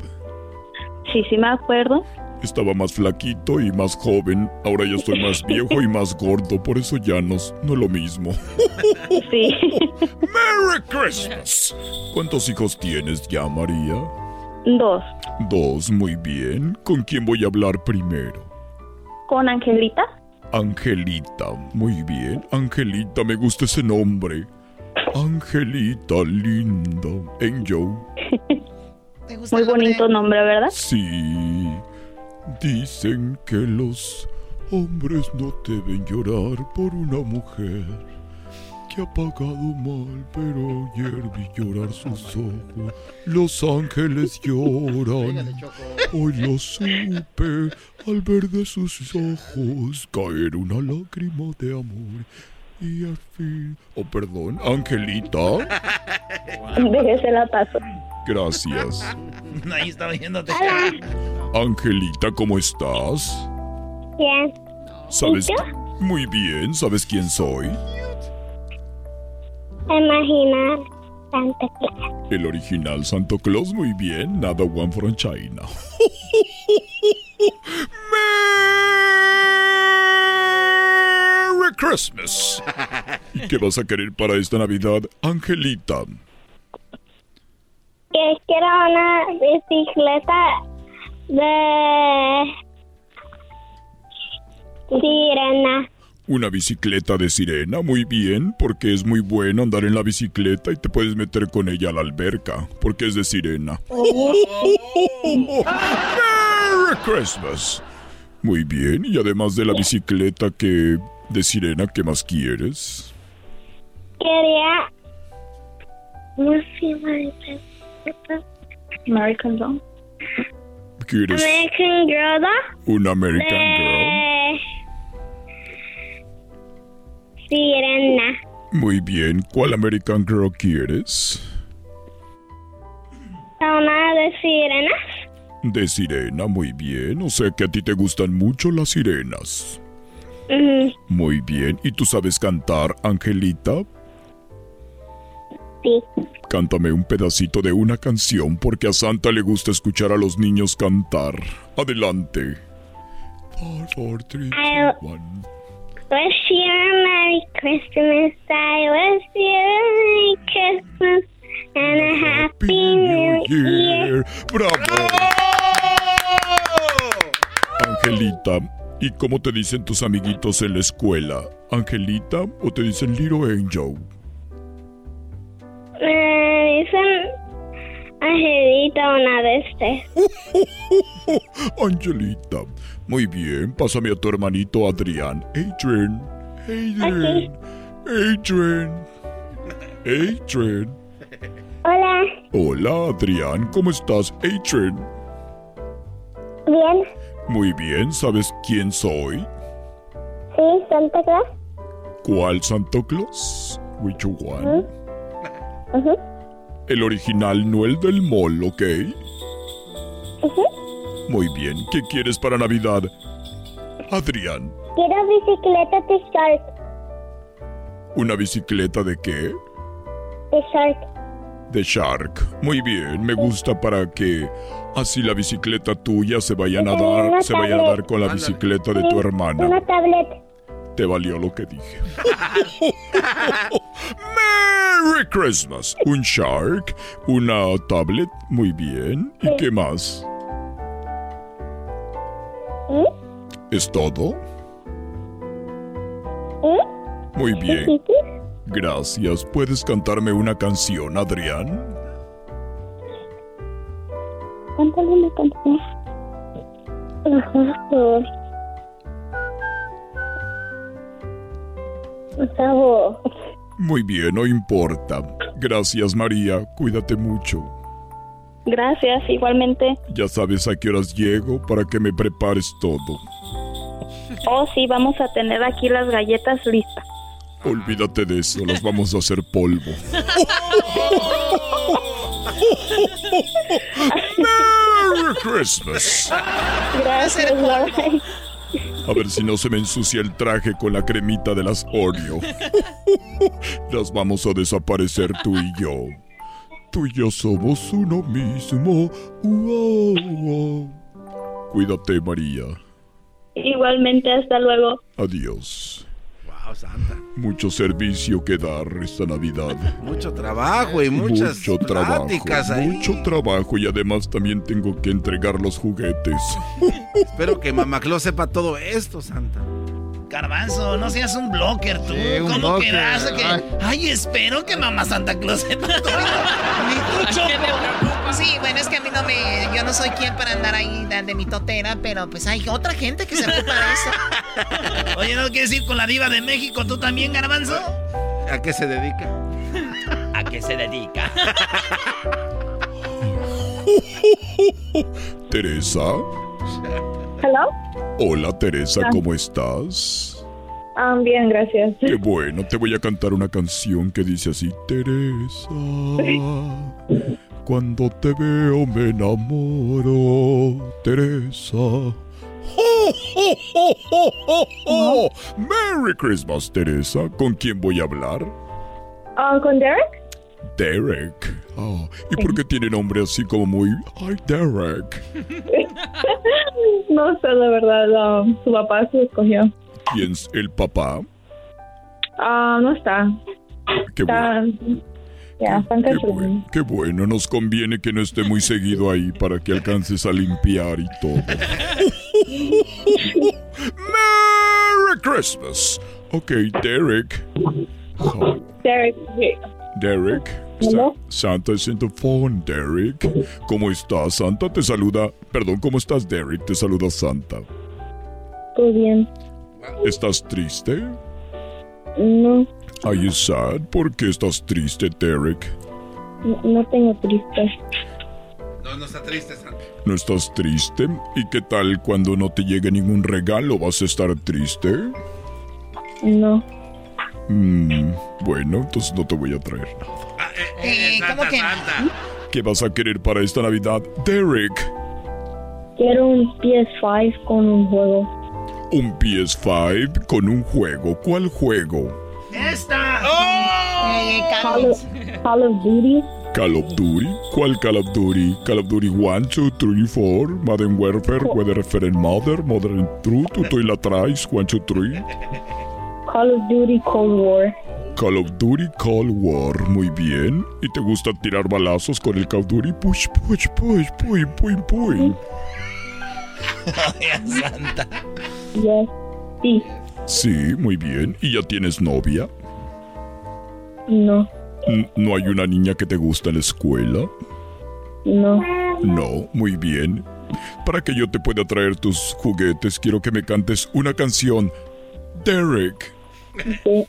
Sí, sí me acuerdo. Estaba más flaquito y más joven. Ahora ya estoy más viejo y más gordo, por eso ya no, es- no es lo mismo. (laughs) Sí. (laughs) Merry Christmas. ¿Cuántos hijos tienes ya, María? Dos. Dos, muy bien. ¿Con quién voy a hablar primero? ¿Con Angelita? Angelita, muy bien. Angelita, me gusta ese nombre. Angelita, linda. Angel. (laughs) Muy bonito nombre, ¿verdad? Sí. Dicen que los hombres no deben llorar por una mujer que ha pagado mal, pero ayer vi llorar sus ojos. Los ángeles lloran. Hoy lo supe al ver de sus ojos caer una lágrima de amor. Y al fin. Oh, perdón, Angelita. Déjese la paso. Gracias. Ahí estaba yéndote. Angelita, ¿cómo estás? Bien. ¿Sabes? ¿Y Muy bien, ¿sabes quién soy? Imagina. Santa Claus. El original Santo Claus, muy bien. Nada one from China. (laughs) ¡Merry Christmas! ¿Y qué vas a querer para esta Navidad, Angelita? Que quiero una bicicleta de sirena. Una bicicleta de sirena, muy bien, porque es muy bueno andar en la bicicleta y te puedes meter con ella a la alberca, porque es de sirena. (laughs) ¡Merry Christmas! Muy bien, y además de la bicicleta que de sirena, ¿qué más quieres? Quería. ¿Cómo se llama esa? American Doll. ¿Quieres American Girl. una American Girl? De sirena. Muy bien, ¿cuál American Girl quieres? Una de sirenas. De sirena, muy bien, o sea que a ti te gustan mucho las sirenas. Muy bien, ¿y tú sabes cantar, Angelita? Sí. Cántame un pedacito de una canción porque a Santa le gusta escuchar a los niños cantar. Adelante. Four, four, three, two, one. wish you a Merry Christmas. I wish you a Merry Christmas and a Happy New Year. ¡Bravo! Angelita, ¿y cómo te dicen tus amiguitos en la escuela? ¿Angelita o te dicen Little Angel? Dicen Angelita una este. (laughs) Angelita. Muy bien, pásame a tu hermanito Adrián. Adrian. Adrian. Adrian. Adrian. Hola. Hola, Adrián. ¿Cómo estás, Adrian? Bien. Muy bien, ¿sabes quién soy? Sí, Santa Claus. ¿Cuál Santo Claus? Which one? El original, no el del mall, ¿ok? Muy bien, ¿qué quieres para Navidad? Adrián, Quiero bicicleta de Shark. ¿una bicicleta de qué? De Shark. De Shark. Muy bien, me gusta para que así la bicicleta tuya se vaya a nadar, se vaya a nadar con la bicicleta de tu hermana. Una tablet. Te valió lo que dije. (laughs) Merry Christmas. Un Shark, una tablet, muy bien. ¿Y qué más? ¿Es todo? Muy bien. Gracias. ¿Puedes cantarme una canción, Adrián? Cántale una canción. Favor. Muy bien, no importa. Gracias, María. Cuídate mucho. Gracias, igualmente. Ya sabes a qué horas llego para que me prepares todo. Oh, sí, vamos a tener aquí las galletas listas. Olvídate de eso, las vamos a hacer polvo. (laughs) Merry Christmas. Gracias, bye. A ver si no se me ensucia el traje con la cremita de las Oreo. (laughs) Las vamos a desaparecer tú y yo. Tú y yo somos uno mismo. Cuídate, María. Igualmente, hasta luego. Adiós. Santa. Mucho servicio que dar esta Navidad. (laughs) Mucho trabajo y muchas mucho trabajo, ahí. mucho trabajo y además también tengo que entregar los juguetes. (laughs) Espero que Mamá Claus sepa todo esto, Santa. Garbanzo, no seas un blocker tú. Sí, un ¿Cómo blocker. quedas? Que, Ay. espero que mamá Santa Claus sepa todo. Ni tú, Choco. Sí, bueno, es que a mí no me. Yo no soy quien para andar ahí de, de mi totera, pero pues hay otra gente que se ocupa de eso. (laughs) Oye, ¿no quieres ir con la diva de México tú también, Garbanzo? ¿A qué se dedica? ¿A qué se dedica? (laughs) Teresa. (laughs) Hello. Hola, Teresa, Ah. ¿cómo estás? Ah, bien, gracias. Qué bueno, te voy a cantar una canción que dice así, Teresa. (laughs) Cuando te veo me enamoro, Teresa. ¡Oh, oh, oh, oh, oh, oh! ¡Merry Christmas, Teresa! ¿Con quién voy a hablar? Ah, ¿Con Derek? Derek. Ah, ¿Y por qué tiene nombre así como muy... Ay, Derek. (laughs) no sé, la verdad. su papá se escogió. ¿Quién es el papá? Ah, no está. Qué está. Está en Qué, California. buen- qué bueno, nos conviene que no esté muy seguido ahí para que alcances a limpiar y todo. Merry Christmas. Ok, Derek. Oh, Derek, Derek. Sa- Santa is in the phone, Derek. ¿Cómo estás? Santa te saluda. Perdón, ¿cómo estás, Derek? Te saluda Santa. todo bien. ¿Estás triste? No, Are you sad? ¿Por qué estás triste, Derek? no, no tengo triste. No, no está triste, Santa. ¿No estás triste? ¿Y qué tal cuando no te llegue ningún regalo? ¿Vas a estar triste? No. Mm, bueno, entonces no te voy a traer. Eh, ¿Cómo que? ¿Qué vas a querer para esta Navidad, Derek? Quiero un PS5 con un juego. Un PS5 con un juego. ¿Cuál juego? ¡Esta! Eh, Call, of, Call of Duty. Call of Duty. ¿Cuál Call of Duty? Call of Duty 1, 2, 3, 4, Modern Warfare, Weather Referent Mother, Modern Truth, tú tú la traes, 1, 2, 3. Call of Duty Cold War. Call of Duty Cold War, muy bien. ¿Y te gusta tirar balazos con el Call of Duty? Push, push, push, puy, puy, puy. Santa. Yes. Sí. Sí, muy bien. ¿Y ya tienes novia? No. ¿No hay una niña que te gusta en la escuela? No. No, muy bien. Para que yo te pueda traer tus juguetes, quiero que me cantes una canción. Derek. (laughs)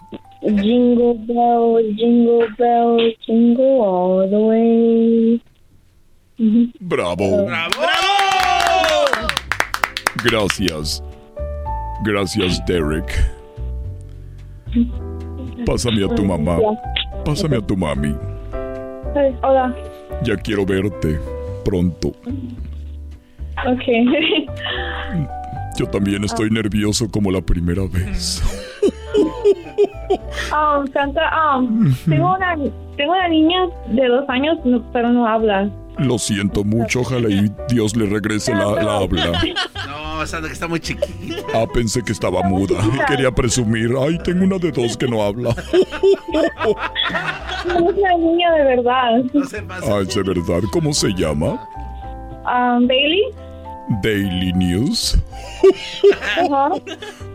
Jingle bell, jingle bell, jingle all the way. Ujú. Bravo. Gracias. Gracias, Derek. Pásame a tu mamá. Pásame a tu mami. Ay, Hola. Ya quiero verte pronto. Ok. (laughs) Yo también estoy nervioso como la primera vez. (laughs) Um, (laughs) Santa, um, tengo una, tengo una niña de dos años, no- pero no habla. Lo siento mucho, ojalá y Dios le regrese la, la habla. (laughs) No, Santa, que está muy chiquita. Ah, pensé que estaba muda. Quería presumir. Ay, tengo una de dos que no habla. (laughs) Es una niña de verdad. Ah, es de verdad. ¿Cómo se llama? Um, Bailey. Daily News.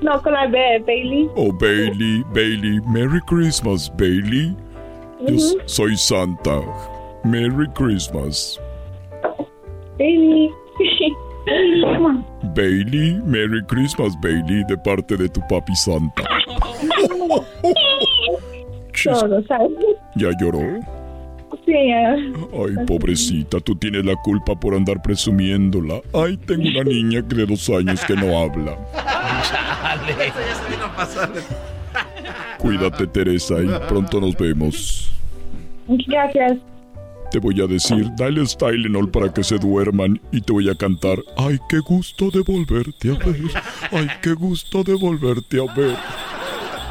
No, con la B, Bailey. Oh, Bailey, Bailey. Merry Christmas, Bailey. Yo s- Ujú. soy Santa. Merry Christmas. Bailey. Bailey, come on. Bailey, Merry Christmas, Bailey, de parte de tu papi Santa. (laughs) (laughs) Todo, ¿sabes? ¿Ya lloró? Ay, pobrecita, tú tienes la culpa por andar presumiéndola. Ay, tengo una niña de dos años que no habla. Eso ya se vino a pasar. Cuídate, Teresa, y pronto nos vemos. Gracias. Te voy a decir, dale Tylenol para que se duerman y te voy a cantar. Ay, qué gusto de volverte a ver. Ay, qué gusto de volverte a ver.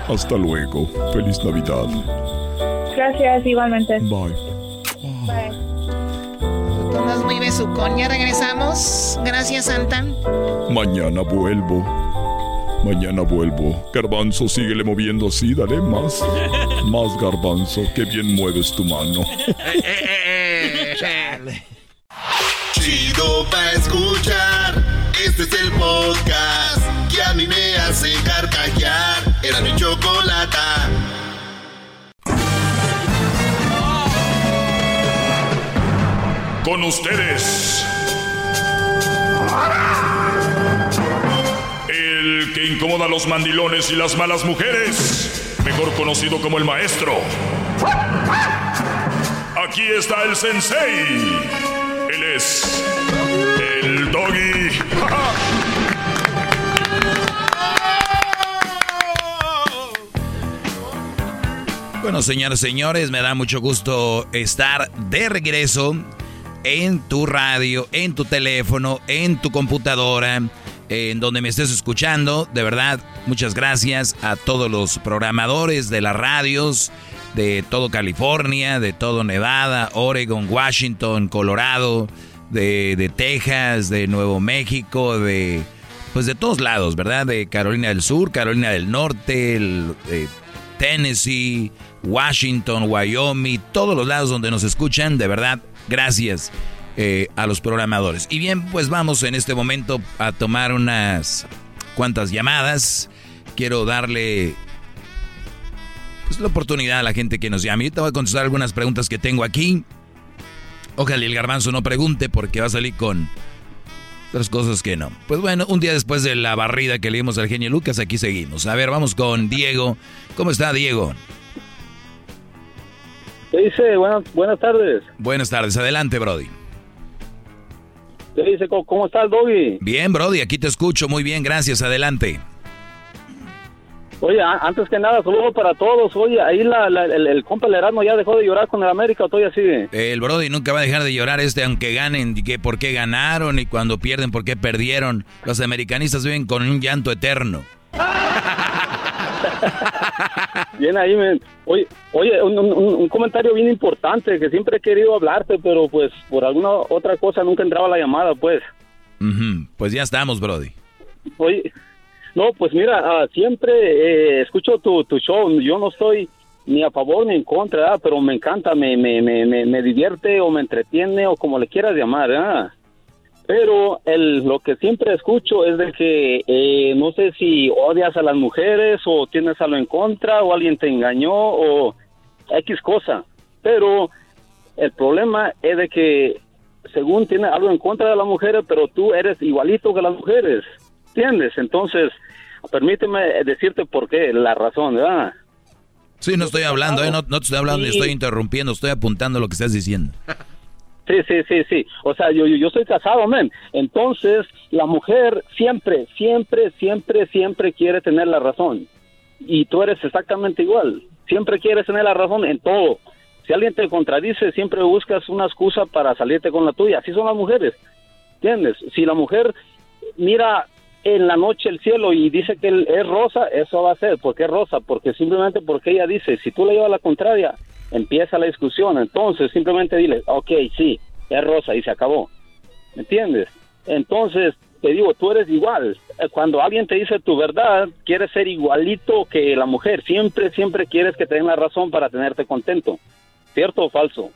Hasta luego. Feliz Navidad. Gracias, igualmente. Bye. Todos muy besucón. Ya regresamos. Gracias, Santa. Mañana vuelvo. Mañana vuelvo. Garbanzo, síguele moviendo así, dale más. Más garbanzo, que bien mueves tu mano. Chido pa' escuchar. Este es el podcast que a mí me hace carcajear. Era mi chocolata. Con ustedes. El que incomoda a los mandilones y las malas mujeres. Mejor conocido como el maestro. Aquí está el sensei. Él es el doggy. Bueno, señores, señores, me da mucho gusto estar de regreso en tu radio, en tu teléfono, en tu computadora, en donde me estés escuchando. De verdad, muchas gracias a todos los programadores de las radios, de todo California, de todo Nevada, Oregon, Washington, Colorado, de, de Texas, de Nuevo México, de pues de todos lados, ¿verdad? De Carolina del Sur, Carolina del Norte, Tennessee, Washington, Wyoming, todos los lados donde nos escuchan, de verdad, gracias eh, a los programadores. Y bien, pues vamos en este momento a tomar unas cuantas llamadas. Quiero darle pues, la oportunidad a la gente que nos llame. Te voy a contestar algunas preguntas que tengo aquí. Ojalá el garbanzo no pregunte porque va a salir con otras cosas que no. Pues bueno, un día después de la barrida que le dimos al genio Lucas, aquí seguimos. A ver, vamos con Diego. ¿Cómo está Diego? ¿Qué dice? Buenas, buenas tardes. Buenas tardes, adelante Brody. ¿Qué dice? ¿Cómo, cómo está el doggy? Bien, Brody, aquí te escucho muy bien, gracias, adelante. Oye, a- antes que nada, saludos para todos. Oye, ahí la, la- el, el compa Lerano ya dejó de llorar con el América, o todavía sigue. El Brody nunca va a dejar de llorar este, aunque ganen, y que por qué ganaron y cuando pierden, por qué perdieron. Los americanistas viven con un llanto eterno. (laughs) (laughs) Bien ahí, men. Oye, oye un, un- un comentario bien importante que siempre he querido hablarte, pero pues por alguna otra cosa nunca entraba la llamada, pues. Ujú, Pues ya estamos, Brody. Oye, no, pues mira, ah, siempre eh, escucho tu, tu show. Yo no estoy ni a favor ni en contra, pero me encanta, me, me, me, me, me divierte o me entretiene o como le quieras llamar. Pero el, lo que siempre escucho es de que eh, no sé si odias a las mujeres o tienes algo en contra o alguien te engañó o X cosa. Pero el problema es de que según tienes algo en contra de las mujeres, pero tú eres igualito que las mujeres. ¿Entiendes? Entonces, permíteme decirte por qué, la razón, ¿verdad? Sí, no estoy hablando, ¿eh? no, no te estoy hablando, ni Sí. estoy interrumpiendo, estoy apuntando lo que estás diciendo. (laughs) Sí, sí, sí, sí. O sea, yo, yo, yo soy casado, men. Entonces, la mujer siempre, siempre, siempre, siempre quiere tener la razón. Y tú eres exactamente igual. Siempre quieres tener la razón en todo. Si alguien te contradice, siempre buscas una excusa para salirte con la tuya. Así son las mujeres. ¿Entiendes? Si la mujer mira en la noche el cielo y dice que es rosa, eso va a ser. ¿Por qué rosa? Porque simplemente porque ella dice, si tú le llevas la contraria, empieza la discusión. Entonces, simplemente dile, ok, sí, es rosa y se acabó. ¿Me entiendes? Entonces, te digo, tú eres igual. Eh, Cuando alguien te dice tu verdad, quieres ser igualito que la mujer. Siempre, siempre quieres que te den la razón para tenerte contento. ¿Cierto o falso?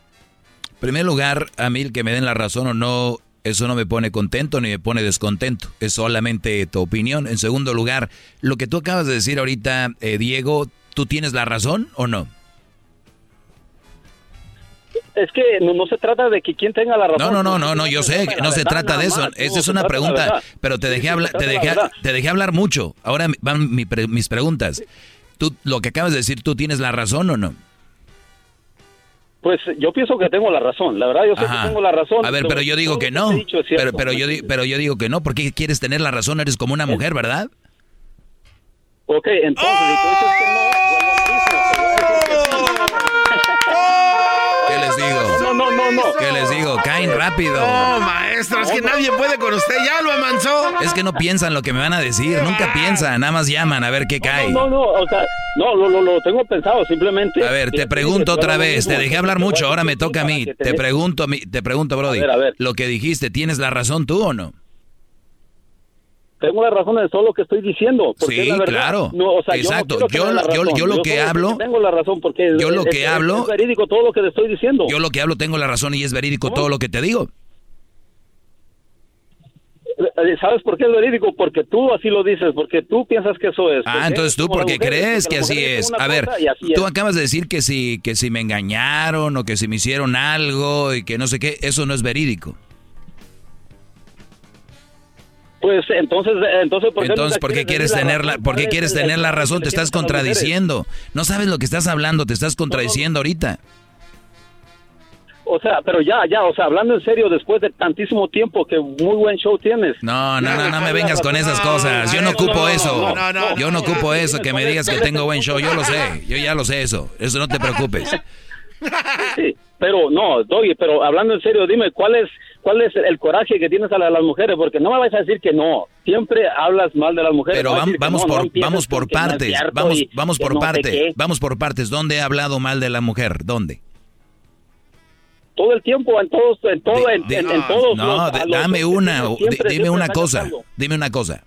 En primer lugar, a mí que me den la razón o no, eso no me pone contento ni me pone descontento. Es solamente tu opinión. En segundo lugar, lo que tú acabas de decir ahorita, eh, Diego, ¿tú tienes la razón o no? Es que no, no se trata de que quien tenga la razón. No, no, no, no, no, yo sé, que no se trata de eso. Esa es una pregunta, pero te dejé hablar, te dejé, te dejé hablar mucho. Ahora van mi pre- mis preguntas. Tú, lo que acabas de decir, ¿tú tienes la razón o no? Pues yo pienso que tengo la razón. La verdad, yo sé Ajá. que tengo la razón. A ver, pero yo digo que no. Pero, pero yo, pero yo digo que no, porque quieres tener la razón, eres como una mujer, ¿verdad? Ok, entonces, si tú dices que no, les digo? Caen rápido. No, maestro, es que nadie puede con usted. Ya lo amansó. Es que no piensan lo que me van a decir, nunca piensan, nada más llaman a ver qué cae. No, no, o sea, no, lo, lo, lo tengo pensado, simplemente. A ver, te Sí, pregunto otra vez, te dejé hablar mucho, ahora me toca a mí. Te pregunto, te pregunto, Brody. ver, a ver. Lo que dijiste, ¿tienes la razón tú o no? Tengo la razón en todo lo que estoy diciendo. porque Sí, es la verdad. claro. No, o sea, Exacto. Yo, no lo que hablo- Tengo la razón porque Yo lo que es- hablo- Es verídico todo lo que te estoy diciendo. Yo lo que hablo tengo la razón y es verídico todo lo que te digo. Eh, ¿Sabes por qué es verídico? Porque tú así lo dices, porque tú piensas que eso es. Ah, entonces tú porque crees que así es. A ver, tú es. acabas de decir que si que si me engañaron o que si me hicieron algo y que no sé qué, eso no es verídico. Pues entonces, entonces ¿por qué Entonces, ¿por qué quieres tener la, por qué ¿Cuál es quieres tener la razón? Te estás contradiciendo. No sabes lo que estás hablando, te estás contradiciendo ahorita. O sea, pero ya, ya, o sea, hablando en serio, después de tantísimo tiempo que muy buen show tienes. No, no, no, no me vengas con esas cosas. Yo no ocupo eso. Yo no ocupo eso, que me digas que tengo buen show. Yo lo sé, yo ya lo sé eso. Eso no te preocupes. Sí, pero no, Doggy, pero hablando en serio, dime, ¿cuál es cuál es el coraje que tienes a la- las mujeres? Porque no me vas a decir que no. siempre hablas mal de las mujeres. Pero vam- vamos no, por vamos por partes, vamos vamos por parte, vamos por partes. ¿Dónde he hablado mal de la mujer? ¿Dónde? Todo el tiempo, en todos, en todo, en, De- en- en todos no, los- de- dame una, siempre, di- siempre dime una cosa, dime una cosa.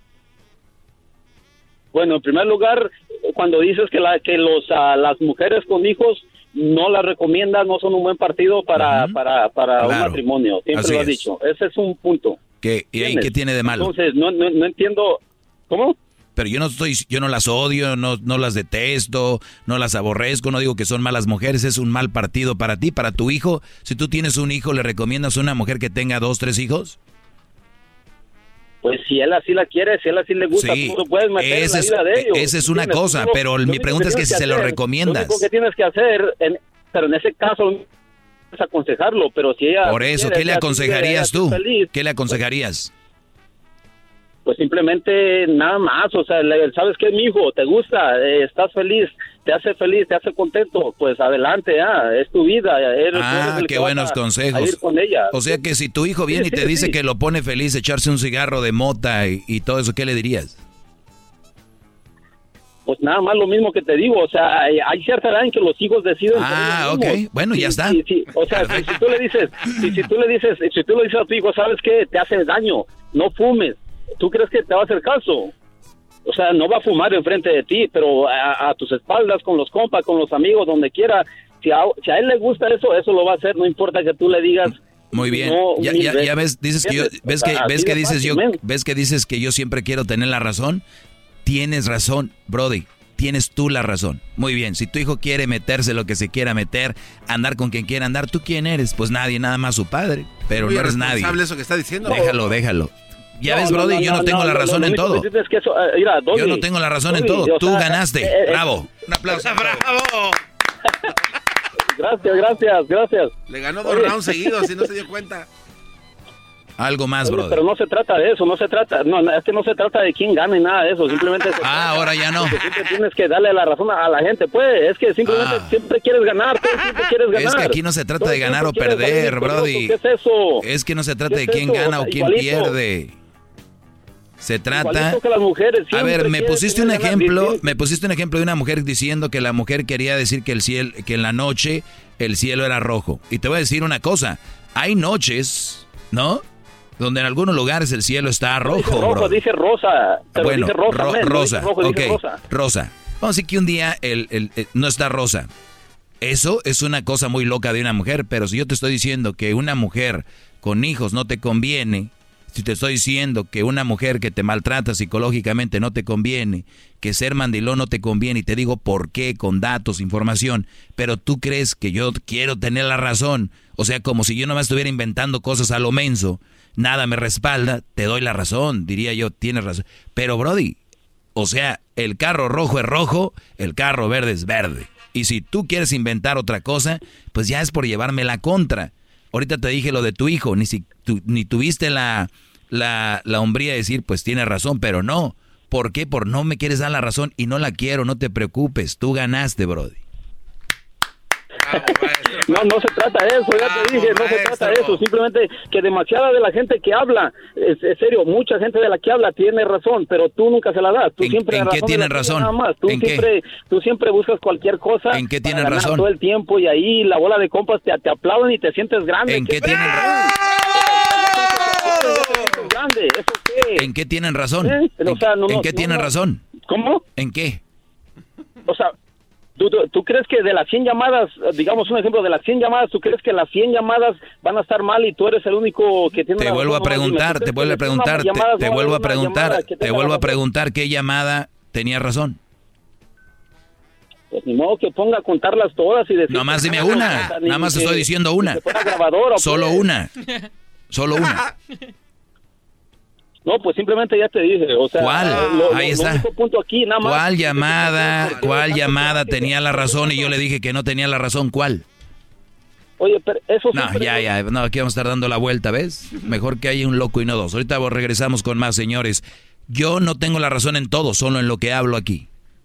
Bueno, en primer lugar, cuando dices que, la, que los, ah, las mujeres con hijos no las recomiendas, no son un buen partido para, para, para un matrimonio. Siempre Así lo has es. dicho. Ese es un punto. ¿Qué, y qué tiene de malo? Entonces, no, no, no entiendo. ¿Cómo? Pero yo no estoy, yo no las odio, no, no las detesto, no las aborrezco, no digo que son malas mujeres, es un mal partido para ti, para tu hijo. Si tú tienes un hijo, ¿le recomiendas a una mujer que tenga dos, tres hijos? Pues si él así la quiere, si él así le gusta, Sí, tú lo puedes meter en la vida de ellos. esa es una cosa, lo- pero mi pregunta es que si se lo recomiendas. Lo único que tienes que hacer, en- pero en ese caso es aconsejarlo, pero si ella... Por eso, quiere, ¿qué le quiere, aconsejarías tú? feliz, ¿Qué le aconsejarías? pues simplemente nada más, o sea, le- ¿sabes qué, mi hijo? ¿Te gusta? Eh, ¿Estás feliz? ¿Te hace feliz? ¿Te hace contento? Pues adelante, ya, es tu vida. Eres, eres Ah, el qué buenos consejos. ir con ella. O sea que si tu hijo viene Sí, y te sí, dice sí. que lo pone feliz echarse un cigarro de mota y, y todo eso, ¿qué le dirías? Pues nada más lo mismo que te digo, o sea, hay, hay cierta edad en que los hijos deciden. Ah, ok. Bueno, ya está. O sea, si, si tú le dices, si, si tú le dices, si tú le dices a tu hijo, sabes qué, te hace daño, no fumes. ¿Tú crees que te va a hacer caso? O sea, no va a fumar enfrente de ti, pero a, a tus espaldas, con los compas, con los amigos, donde quiera. Si a, si a él le gusta eso, eso lo va a hacer, no importa que tú le digas. Muy bien. no ya, ya, ves, dices que yo, ves que, ves que dices yo, ves que dices que yo siempre quiero tener la razón. Tienes razón, Brody. Tienes tú la razón. Muy bien. Si tu hijo quiere meterse lo que se quiera meter, andar con quien quiera andar, ¿tú quién eres? Pues nadie, nada más su padre. Pero Muy no eres nadie. eso que está diciendo. Déjalo, déjalo. Ya No, ves, no, Brody, no, yo no, tengo no, la razón en todo. dices es que eso, eh, mira, Yo no tengo la razón en todo. o Tú ganaste. eh, eh, Bravo. Un aplauso. (laughs) ¡Bravo! Gracias, gracias, gracias. Le ganó dos rounds seguidos y no se dio cuenta. (laughs) Algo más, Oye, Brody. pero no se trata de eso, no se trata, no, es que no se trata de quién gane nada de eso, simplemente se (laughs) Ah, ahora ya no. siempre tienes que darle la razón a la gente, pues, es que simplemente Ah. siempre quieres ganar, tú siempre quieres ganar. Es que aquí no se trata de ganar o perder, Brody. ¿Qué es eso? Es que no se trata ¿Qué de quién eso? gana o quién Igualito. pierde. Se trata. Que las mujeres, A ver, me pusiste un ejemplo, me pusiste un ejemplo de una mujer diciendo que la mujer quería decir que el cielo, que en la noche el cielo era rojo. Y te voy a decir una cosa, hay noches, ¿no? Donde en algunos lugares el cielo está rojo. Dice rojo, bro. dice rosa, pero bueno, dice rosa, ro- men, no rosa, dice rojo, dice rosa. rosa. Vamos a decir que un día el, el- el- no está rosa. Eso es una cosa muy loca de una mujer, pero si yo te estoy diciendo que una mujer con hijos no te conviene, si te estoy diciendo que una mujer que te maltrata psicológicamente no te conviene, que ser mandilón no te conviene, y te digo por qué, con datos, información, pero tú crees que yo quiero tener la razón, o sea, como si yo nomás estuviera inventando cosas a lo menso, nada me respalda, te doy la razón, diría yo, tienes razón. Pero Brody, o sea, el carro rojo es rojo, el carro verde es verde. Y si tú quieres inventar otra cosa, pues ya es por llevarme la contra. Ahorita te dije lo de tu hijo, ni, si, tu- ni tuviste la, la, la hombría de decir, pues tienes razón, pero no. ¿Por qué? Por no me quieres dar la razón y no la quiero, no te preocupes, tú ganaste, Brody. No, no se trata de eso, ya te dije, no se trata de eso, simplemente que demasiada de la gente que habla, es, es serio, mucha gente de la que habla tiene razón, pero tú nunca se la das, tú ¿En- siempre en qué tienen razón? Nada más. Tú ¿En qué? siempre, tú siempre buscas cualquier cosa. ¿En qué tienen razón? Todo el tiempo y ahí la bola de compas te, te aplauden y te sientes grande. ¿En qué tienen razón? Grande, ¿eso qué? ¿En qué tienen razón? ¿Eh? ¿En, o sea, no, en no, qué no, tienen razón? ¿Cómo? ¿En qué? O sea, ¿tú, tú, tú crees que de las 100 llamadas, digamos un ejemplo, de las 100 llamadas, ¿tú crees que las 100 llamadas van a estar mal y tú eres el único que tiene Te vuelvo a preguntar, te vuelvo a de 100 preguntar, te, te vuelvo a preguntar, te vuelvo a preguntar qué llamada tenía razón. Pues ni modo que ponga a contarlas todas y decir... Nomás dime una, nada más que- estoy diciendo una. Solo una. (laughs) Solo una. (laughs) No, pues simplemente ya te dije, o sea... ¿Cuál? lo- Ahí lo está. punto aquí, nada más... ¿Cuál llamada, (laughs) cuál llamada tenía la razón y yo le dije que no tenía la razón? ¿Cuál? Oye, pero eso No, ya, ya, no, aquí vamos a estar dando la vuelta, ¿ves? Mejor que haya un loco y no dos. Ahorita regresamos con más, señores. Yo no tengo la razón en todo, solo en lo que hablo aquí.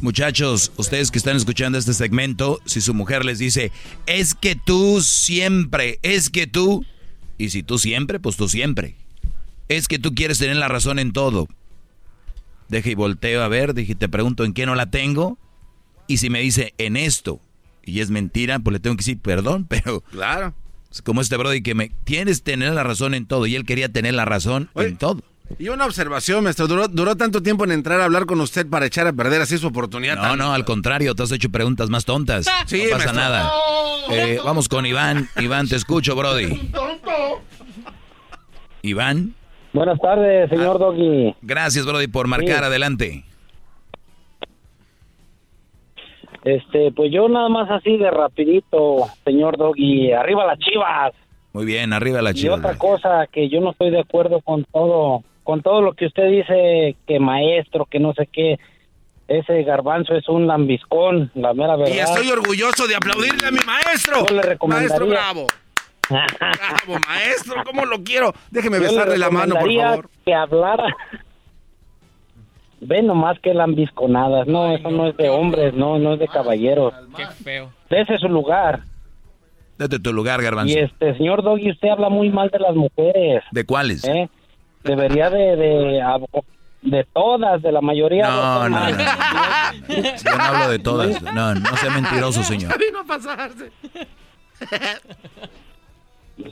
Muchachos, ustedes que están escuchando este segmento, si su mujer les dice, es que tú siempre, es que tú, y si tú siempre, pues tú siempre. Es que tú quieres tener la razón en todo. Deje y volteo a ver, dije, te pregunto en qué no la tengo. Y si me dice en esto, y es mentira, pues le tengo que decir perdón, (laughs) pero... Claro. Es como este brody que me... Tienes tener la razón en todo, y él quería tener la razón en todo. Y una observación, maestro. Duró, duró tanto tiempo en entrar a hablar con usted para echar a perder así su oportunidad. No, tan- no, al contrario, te has hecho preguntas más tontas. Sí, no pasa maestro. nada. Eh, vamos con Iván. Iván, te escucho, Brody. Iván. Buenas tardes, señor Doggy. Gracias, Brody, por marcar. Sí. Adelante. Este, pues yo nada más así de rapidito, señor Doggy. Arriba las chivas. Muy bien, arriba la Y chiva. otra cosa que yo no estoy de acuerdo con todo, con todo lo que usted dice, que maestro, que no sé qué. Ese garbanzo es un lambiscón, la mera verdad. Y estoy orgulloso de aplaudirle a mi maestro. Yo le recomendaría- Maestro, bravo. Bravo, (laughs) maestro, ¿cómo lo quiero? Déjeme Yo le besarle la mano, por favor. Que hablara. Ve nomás que lambisconadas. No, eso no es de hombres, no, no es de caballeros. Qué feo. Ese es su lugar. Date tu lugar, Garbanzo. Y este, señor Doggy, usted habla muy mal de las mujeres. ¿De cuáles? ¿eh? Debería de, de, de todas, de la mayoría. No, de no, no. (laughs) Yo no hablo de todas. No, no sea mentiroso, señor. Vino a pasarse.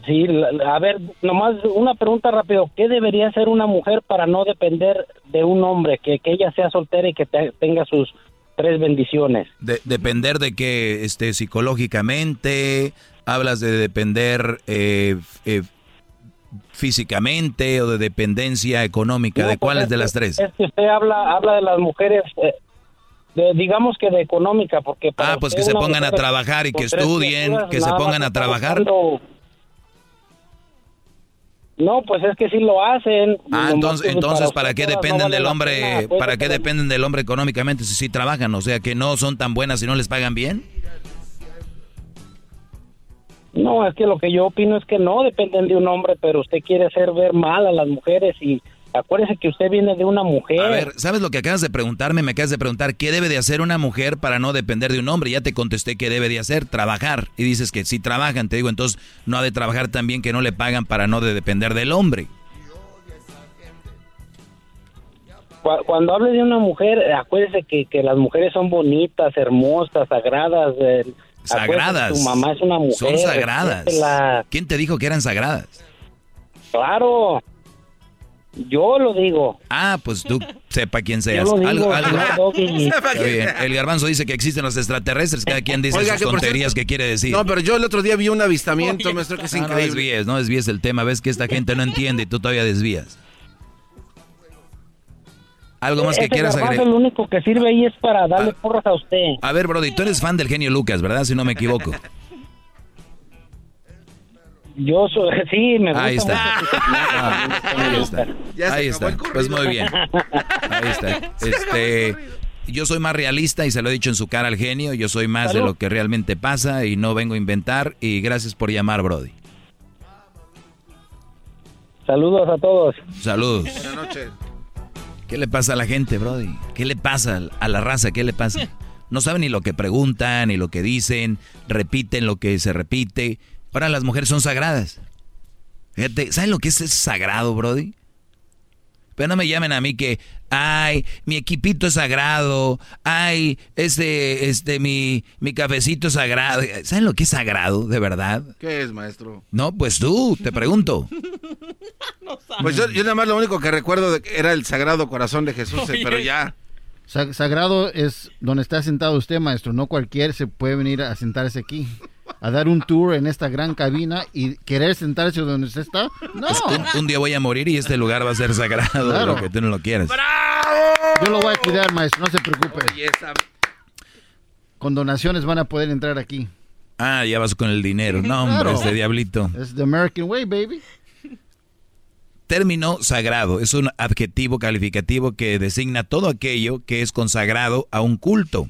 Sí, a ver, nomás una pregunta rápido. ¿Qué debería hacer una mujer para no depender de un hombre? Que, que ella sea soltera y que te- tenga sus tres bendiciones. De- depender de que este, psicológicamente, hablas de depender eh, eh, físicamente o de dependencia económica. No, ¿De pues cuáles es de que- las tres? Es que usted habla, habla de las mujeres, eh, de- digamos que de económica, porque... para Ah, pues que se pongan a trabajar y que estudien, que se pongan a trabajar. buscando- No, pues es que sí lo hacen. Ah, entonces, entonces ¿para qué no dependen vale del hombre? pena, pues, ¿Para qué dependen del hombre económicamente si sí trabajan? O sea, que no son tan buenas si no les pagan bien. No, es que lo que yo opino es que no dependen de un hombre, pero usted quiere hacer ver mal a las mujeres y acuérdese que usted viene de una mujer. A ver, ¿sabes lo que acabas de preguntarme? Me acabas de preguntar qué debe de hacer una mujer para no depender de un hombre. Ya te contesté qué debe de hacer, trabajar. Y dices que si trabajan, te digo, entonces no ha de trabajar también que no le pagan para no de depender del hombre. Cu- Cuando hable de una mujer, eh, acuérdese que, que las mujeres son bonitas, hermosas, sagradas. eh, Sagradas. Su mamá es una mujer. Son sagradas. respétela. ¿Quién te dijo que eran sagradas? Claro. Yo lo digo. Ah, pues tú sepa quién seas. Yo lo digo, algo, algo. (laughs) El garbanzo dice que existen los extraterrestres. Cada quien dice Oiga, sus que tonterías cierto- que quiere decir. No, pero yo el otro día vi un avistamiento, maestro, que es no increíble. desvíes, no desvíes el tema. Ves que esta gente no entiende y tú todavía desvías. ¿Algo más que quieras agregar? lo único que sirve ahí es para darle porras a usted. A ver, Brody, tú eres fan del genio Lucas, ¿verdad? Si no me equivoco. Yo soy, (laughs) sí, me gusta Ahí está. mucho Ah, (laughs) ahí está. Ya Ahí está. el Pues muy bien. Ahí está. (laughs) Este, yo soy más realista y se lo he dicho en su cara al genio. Yo soy más de lo que realmente pasa y no vengo a inventar. Y gracias por llamar, Brody. Saludos a todos. Saludos. Buenas noches. ¿Qué le pasa a la gente, Brody? ¿Qué le pasa a la raza? ¿Qué le pasa? No saben ni lo que preguntan, ni lo que dicen, repiten lo que se repite. Ahora las mujeres son sagradas. Fíjate, ¿saben lo que es, es sagrado, Brody? Pero no me llamen a mí que, ay, mi equipito es sagrado, ay, este, este, mi, mi cafecito es sagrado. ¿Saben lo que es sagrado, de verdad? ¿Qué es, maestro? No, pues tú, te pregunto. (laughs) Pues yo, yo nada más lo único que recuerdo de que era el Sagrado Corazón de Jesús, pero ya. Sa- Sagrado es donde está sentado usted, maestro. No cualquier se puede venir a sentarse aquí. A dar un tour en esta gran cabina y querer sentarse donde usted está. No. Un, un día voy a morir y este lugar va a ser sagrado, Claro. lo que tú no lo quieras. Yo lo voy a cuidar, maestro. No se preocupe. Con donaciones van a poder entrar aquí. Ah, ya vas con el dinero. No, hombre, Claro. este diablito. Es the American way, baby. Término sagrado es un adjetivo calificativo que designa todo aquello que es consagrado a un culto,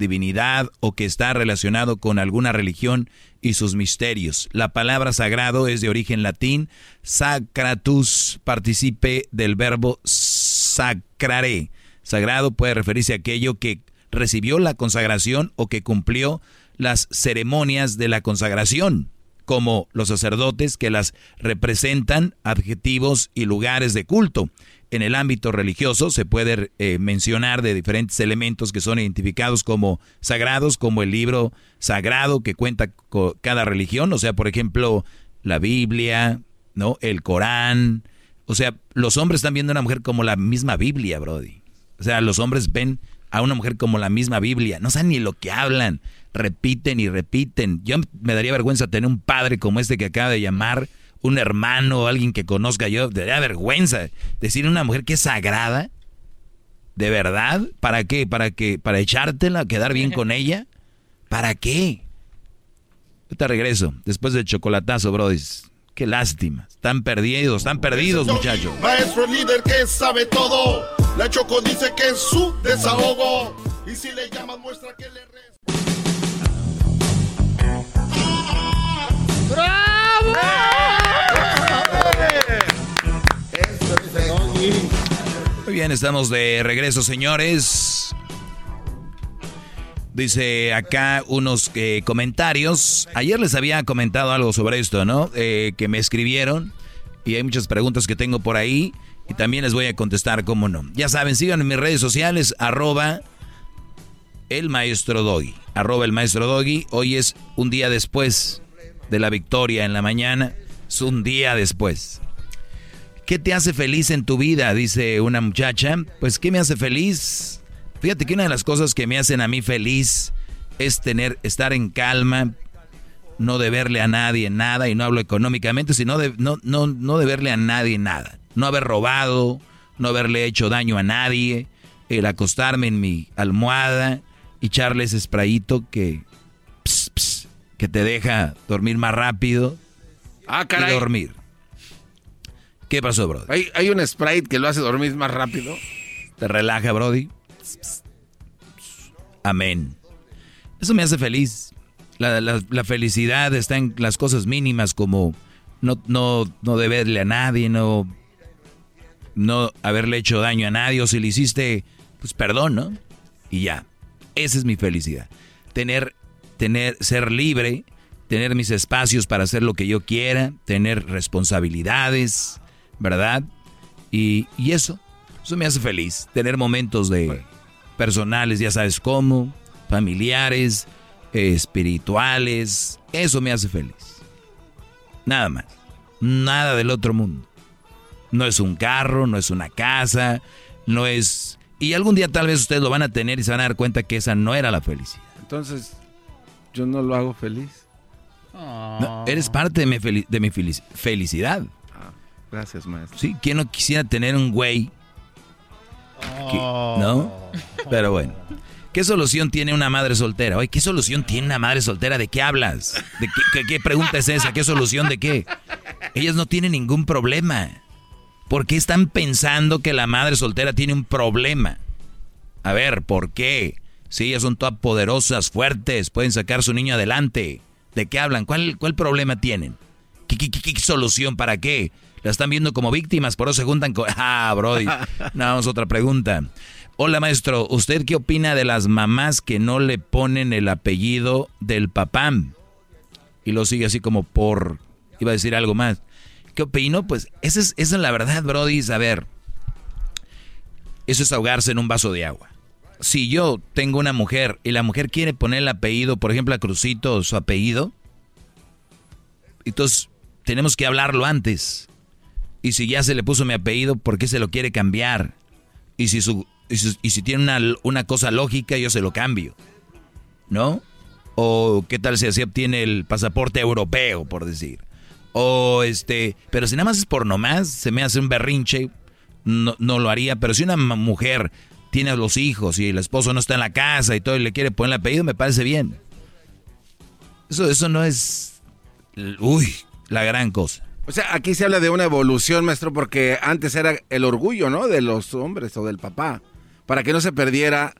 divinidad o que está relacionado con alguna religión y sus misterios. La palabra sagrado es de origen latín sacratus, participe del verbo sacrare. Sagrado puede referirse a aquello que recibió la consagración o que cumplió las ceremonias de la consagración como los sacerdotes que las representan, adjetivos y lugares de culto. En el ámbito religioso se puede eh, mencionar de diferentes elementos que son identificados como sagrados, como el libro sagrado que cuenta cada religión, o sea, por ejemplo, la Biblia, ¿no? El Corán. O sea, los hombres están viendo a una mujer como la misma Biblia, Brody. O sea, los hombres ven a una mujer como la misma Biblia. No saben ni lo que hablan. Repiten y repiten. Yo me daría vergüenza tener un padre como este que acaba de llamar, un hermano o alguien que conozca yo. Me daría vergüenza decir a una mujer que es sagrada. ¿De verdad? ¿Para qué? ¿Para qué? ¿Para echártela? ¿Quedar bien con ella? ¿Para qué? Yo te regreso. Después del chocolatazo, Brody. Qué lástima. Están perdidos, están perdidos, muchachos. Maestro líder que sabe todo. La Choco dice que es su desahogo. Y si le llamas, muestra que le Muy bien, estamos de regreso, señores. Dice acá unos eh, comentarios. Ayer les había comentado algo sobre esto, ¿no? Eh, que me escribieron y hay muchas preguntas que tengo por ahí y también les voy a contestar, cómo no. Ya saben, sigan en mis redes sociales, arroba el maestro Doggy. Arroba el maestro Doggy. Hoy es un día después de la victoria en la mañana. Es un día después. ¿Qué te hace feliz en tu vida? Dice una muchacha. Pues, ¿qué me hace feliz? Fíjate que una de las cosas que me hacen a mí feliz es tener, estar en calma, no deberle a nadie nada, y no hablo económicamente, sino no, no, no deberle a nadie nada. No haber robado, no haberle hecho daño a nadie, el acostarme en mi almohada y echarle ese sprayito que, que te deja dormir más rápido Ah, y caray. dormir. ¿Qué pasó, Brody? Hay, hay un Sprite que lo hace dormir más rápido. ¿Te relaja, Brody? Amén. Eso me hace feliz. La, la- la felicidad está en las cosas mínimas como no, no, no deberle a nadie, no, no haberle hecho daño a nadie, o si le hiciste, pues perdón, ¿no? Y ya. Esa es mi felicidad. Tener, tener, ser libre, tener mis espacios para hacer lo que yo quiera, tener responsabilidades, ¿verdad? Y, y eso, eso me hace feliz. Tener momentos de personales, ya sabes cómo, familiares, espirituales, eso me hace feliz. Nada más. Nada del otro mundo. No es un carro, no es una casa, no es... Y algún día tal vez ustedes lo van a tener y se van a dar cuenta que esa no era la felicidad. Entonces, yo no lo hago feliz. No, eres parte de mi, feli- de mi felici- felicidad. Gracias, maestro. Sí, ¿quién no quisiera tener un güey? que- ¿No? Pero bueno. ¿Qué solución tiene una madre soltera? Oye, ¿qué solución tiene una madre soltera? ¿De qué hablas? ¿De qué, qué- qué pregunta es esa? ¿Qué solución de qué? Ellas no tienen ningún problema. ¿Por qué están pensando que la madre soltera tiene un problema? A ver, ¿por qué? Si ellas son todas poderosas, fuertes, pueden sacar a su niño adelante. ¿De qué hablan? ¿Cuál, cuál problema tienen? ¿Qué, qué- qué- qué solución? ¿Para qué? La están viendo como víctimas, por eso se juntan con... (laughs) Ah, Brody. No, vamos a otra pregunta. Hola, maestro. ¿Usted qué opina de las mamás que no le ponen el apellido del papá? Y lo sigue así como por... Iba a decir algo más. ¿Qué opino? Pues esa es, esa es la verdad, Brody. A ver, eso es ahogarse en un vaso de agua. Si yo tengo una mujer y la mujer quiere poner el apellido, por ejemplo, a Crucito su apellido, entonces tenemos que hablarlo antes. Y si ya se le puso mi apellido, ¿por qué se lo quiere cambiar? Y si, su, y si, y si tiene una, una cosa lógica, yo se lo cambio. ¿No? O qué tal si así obtiene el pasaporte europeo, por decir. O este, pero si nada más es por nomás, se me hace un berrinche, no, no lo haría. Pero si una mujer tiene a los hijos y el esposo no está en la casa y todo y le quiere poner el apellido, me parece bien. Eso, eso no es, uy, la gran cosa. O sea, aquí se habla de una evolución, maestro, porque antes era el orgullo, ¿no? De los hombres o del papá. Para que no se perdiera,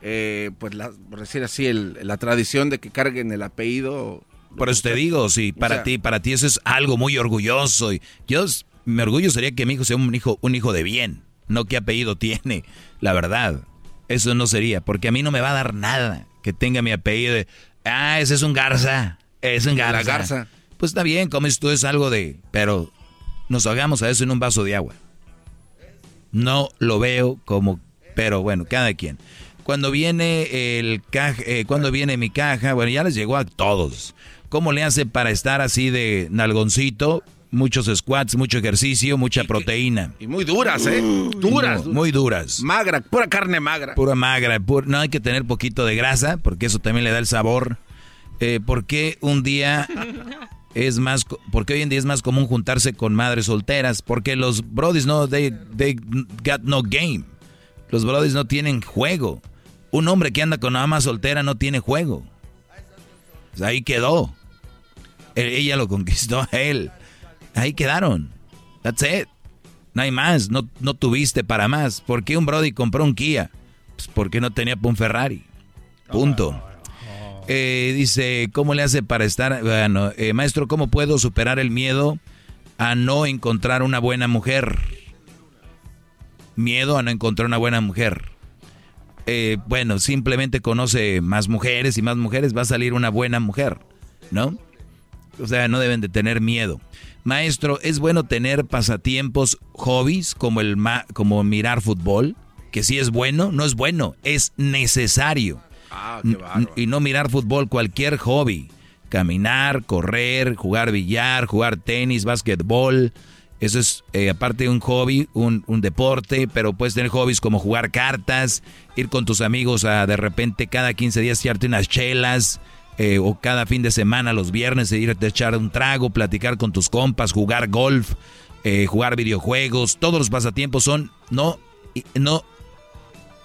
eh, pues, la, por decir así, el- la tradición de que carguen el apellido. Por eso te digo, sí, para sea- ti, para ti eso es algo muy orgulloso. Y yo, mi orgullo sería que mi hijo sea un hijo, un hijo de bien, no qué apellido tiene, la verdad. Eso no sería, porque a mí no me va a dar nada que tenga mi apellido de, ah, ese es un garza, es un garza. La garza. Pues está bien, comes tú es algo de, pero nos hagamos a eso en un vaso de agua. No lo veo como, pero bueno, cada quien. Cuando viene el caja, eh, cuando viene mi caja, bueno, ya les llegó a todos. ¿Cómo le hace para estar así de nalgoncito? Muchos squats, mucho ejercicio, mucha proteína. Y muy duras, ¿eh? Duras. No, muy duras. Magra, pura carne magra. Pura magra. no hay que tener poquito de grasa, porque eso también le da el sabor. Eh, ¿Por qué un día (laughs) es más, porque hoy en día es más común juntarse con madres solteras? Porque los brodis no, they, they got no game. Los brodis no tienen juego. Un hombre que anda con una mamá soltera no tiene juego. Pues ahí quedó. E- Ella lo conquistó a él. Ahí quedaron. That's it. No hay más. No, no tuviste para más. ¿Por qué un Brody compró un Kia? Pues porque no tenía un Ferrari. Punto. Eh, dice, ¿cómo le hace para estar? Bueno, eh, maestro, ¿cómo puedo superar el miedo a no encontrar una buena mujer? Miedo a no encontrar una buena mujer. Eh, bueno, simplemente conoce más mujeres y más mujeres, va a salir una buena mujer, ¿no? O sea, no deben de tener miedo. Maestro, ¿es bueno tener pasatiempos, hobbies, como, el ma- como mirar fútbol? Que sí es bueno, no es bueno, es necesario. Ah, N- y no mirar fútbol, cualquier hobby. Caminar, correr, jugar billar, jugar tenis, básquetbol. Eso es, eh, aparte de un hobby, un, un deporte, pero puedes tener hobbies como jugar cartas, ir con tus amigos a de repente cada 15 días echarte unas chelas, eh, o cada fin de semana, los viernes, ir a echar un trago, platicar con tus compas, jugar golf, eh, jugar videojuegos. Todos los pasatiempos son, no, no,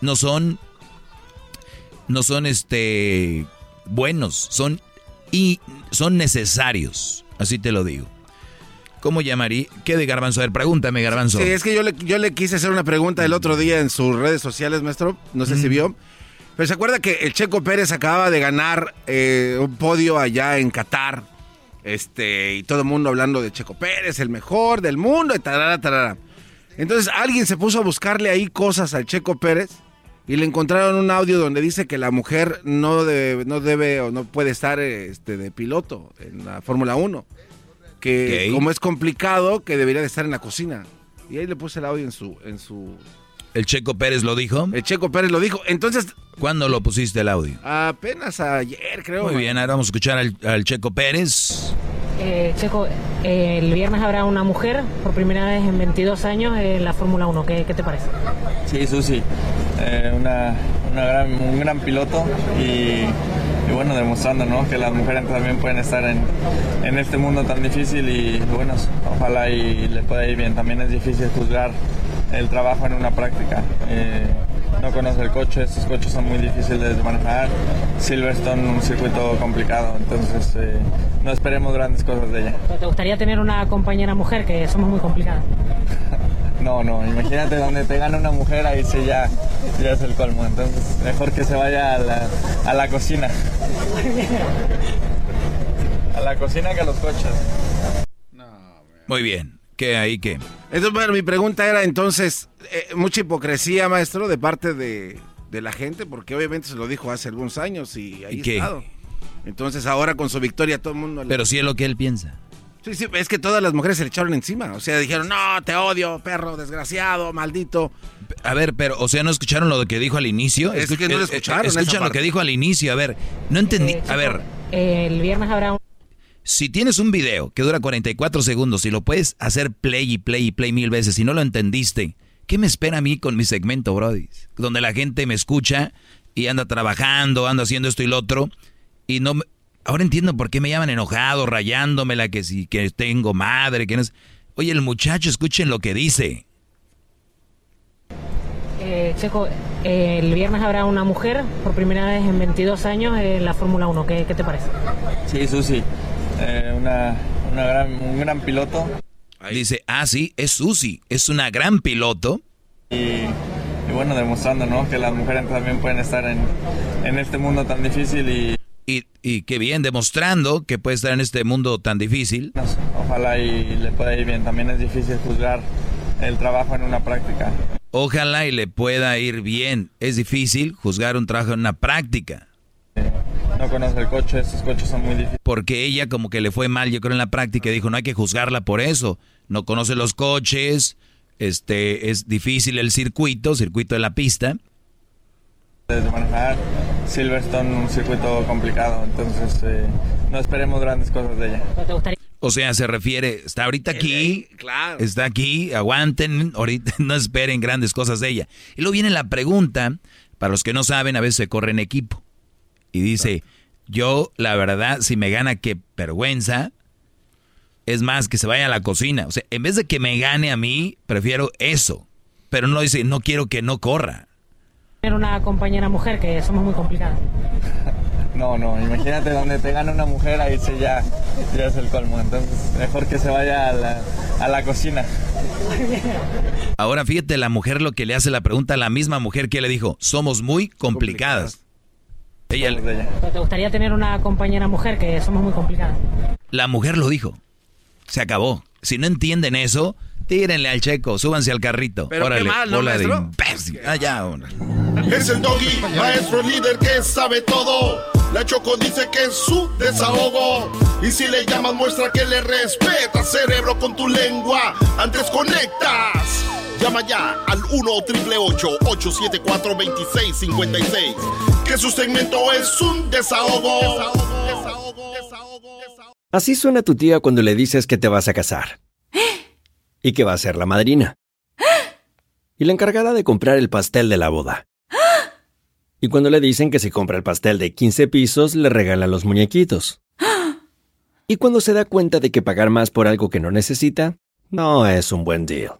no son no son este buenos, son y son necesarios, así te lo digo. ¿Cómo llamaría? ¿Qué de Garbanzo? A ver, pregúntame, Garbanzo. Sí, es que yo le, yo le quise hacer una pregunta el otro día en sus redes sociales, maestro. No sé si vio. Pero se acuerda que el Checo Pérez acababa de ganar eh, un podio allá en Qatar. Este, y todo el mundo hablando de Checo Pérez, el mejor del mundo, y tarara, tarara. Entonces alguien se puso a buscarle ahí cosas al Checo Pérez y le encontraron un audio donde dice que la mujer no debe, no debe o no puede estar este, de piloto en la Fórmula 1. Que como es complicado, que debería de estar en la cocina. Y ahí le puse el audio en su, en su... ¿El Checo Pérez lo dijo? El Checo Pérez lo dijo. Entonces, ¿Cuándo lo pusiste el audio? apenas ayer, creo. Muy bien, ahora vamos a escuchar al, al Checo Pérez. Eh, Checo, eh, el viernes habrá una mujer por primera vez en 22 años en la Fórmula 1. ¿Qué, qué te parece? Sí, Susi, eh, una, una gran, un gran piloto y, y bueno, demostrando ¿no? que las mujeres también pueden estar en, en este mundo tan difícil y bueno, ojalá y le pueda ir bien. También es difícil juzgar el trabajo en una práctica. Eh, no conoce el coche, estos coches son muy difíciles de manejar. Silverstone, un circuito complicado, entonces eh, no esperemos grandes cosas de ella. ¿Te gustaría tener una compañera mujer que somos muy complicadas? (laughs) No, no, imagínate donde te gana una mujer, ahí sí ya, ya es el colmo. Entonces, mejor que se vaya a la, a la cocina. (laughs) A la cocina que a los coches. Muy bien. ¿Qué ahí qué? Entonces, bueno, mi pregunta era entonces, eh, mucha hipocresía, maestro, de parte de, de la gente, porque obviamente se lo dijo hace algunos años y ahí ¿Y qué? estado. Entonces ahora con su victoria todo el mundo... le- Pero sí es lo que él piensa. Sí, sí, es que todas las mujeres se le echaron encima. O sea, dijeron, no, te odio, perro, desgraciado, maldito. A ver, pero, o sea, ¿no escucharon lo que dijo al inicio? Es que no lo eh, escucharon, Escuchan lo que dijo al inicio. A ver, no entendí. Eh, A ver, Eh, el viernes habrá un... si tienes un video que dura 44 segundos y lo puedes hacer play y play y play mil veces y no lo entendiste, ¿qué me espera a mí con mi segmento, Brody? Donde la gente me escucha y anda trabajando, anda haciendo esto y lo otro y no me- Ahora entiendo por qué me llaman enojado, rayándomela, que si que tengo madre, que no es... Oye, el muchacho, escuchen lo que dice. Eh, Eh, Checo, eh, el viernes habrá una mujer por primera vez en 22 años en la Fórmula 1. ¿Qué, qué te parece? Sí, Susi, eh, una, una gran, un gran piloto. Dice, ah, sí, es Susi, es una gran piloto. Y, y bueno, demostrando, ¿no? Que las mujeres también pueden estar en, en este mundo tan difícil y... Y, y qué bien, demostrando que puede estar en este mundo tan difícil. Ojalá y le pueda ir bien. También es difícil juzgar el trabajo en una práctica. Ojalá y le pueda ir bien. Es difícil juzgar un trabajo en una práctica. No conoce el coche, estos coches son muy difíciles. Porque ella como que le fue mal, yo creo, en la práctica. Dijo, no hay que juzgarla por eso. No conoce los coches, este, es difícil el circuito, circuito de la pista. De manejar Silverstone, un circuito complicado. Entonces, eh, no esperemos grandes cosas de ella. ¿Te gustaría? O sea, se refiere, está ahorita aquí, está aquí, aguanten, (laughs) ahorita no esperen grandes cosas de ella. Y luego viene la pregunta, para los que no saben, a veces se corre en equipo. Y dice, yo la verdad, si me gana, qué vergüenza. Es más, que se vaya a la cocina. O sea, en vez de que me gane a mí, prefiero eso. Pero no dice, no quiero que no corra. Tener una compañera mujer, que somos muy complicadas. (laughs) No, no, imagínate donde te gana una mujer, ahí sí ya, ya es el colmo. Entonces, mejor que se vaya a la, a la cocina. Ahora fíjate la mujer lo que le hace la pregunta a la misma mujer que le dijo, somos muy complicadas. Ella, ¿Te gustaría tener una compañera mujer, que somos muy complicadas? la mujer lo dijo. Se acabó. Si no entienden eso, tírenle al checo, súbanse al carrito. Pero qué mal, ¿no, bola de maestro? imbécil. Ah, ya, hombre. Es el doggy, maestro líder que sabe todo. La Choco dice que es su desahogo. Y si le llamas, muestra que le respeta, cerebro, con tu lengua. Antes conectas. Llama ya al 1-888-874-2656. Que su segmento es un desahogo. Así suena tu tía cuando le dices que te vas a casar. Y que va a ser la madrina. Y la encargada de comprar el pastel de la boda. Y cuando le dicen que si compra el pastel de 15 pisos, le regalan los muñequitos. Y cuando se da cuenta de que pagar más por algo que no necesita, no es un buen deal.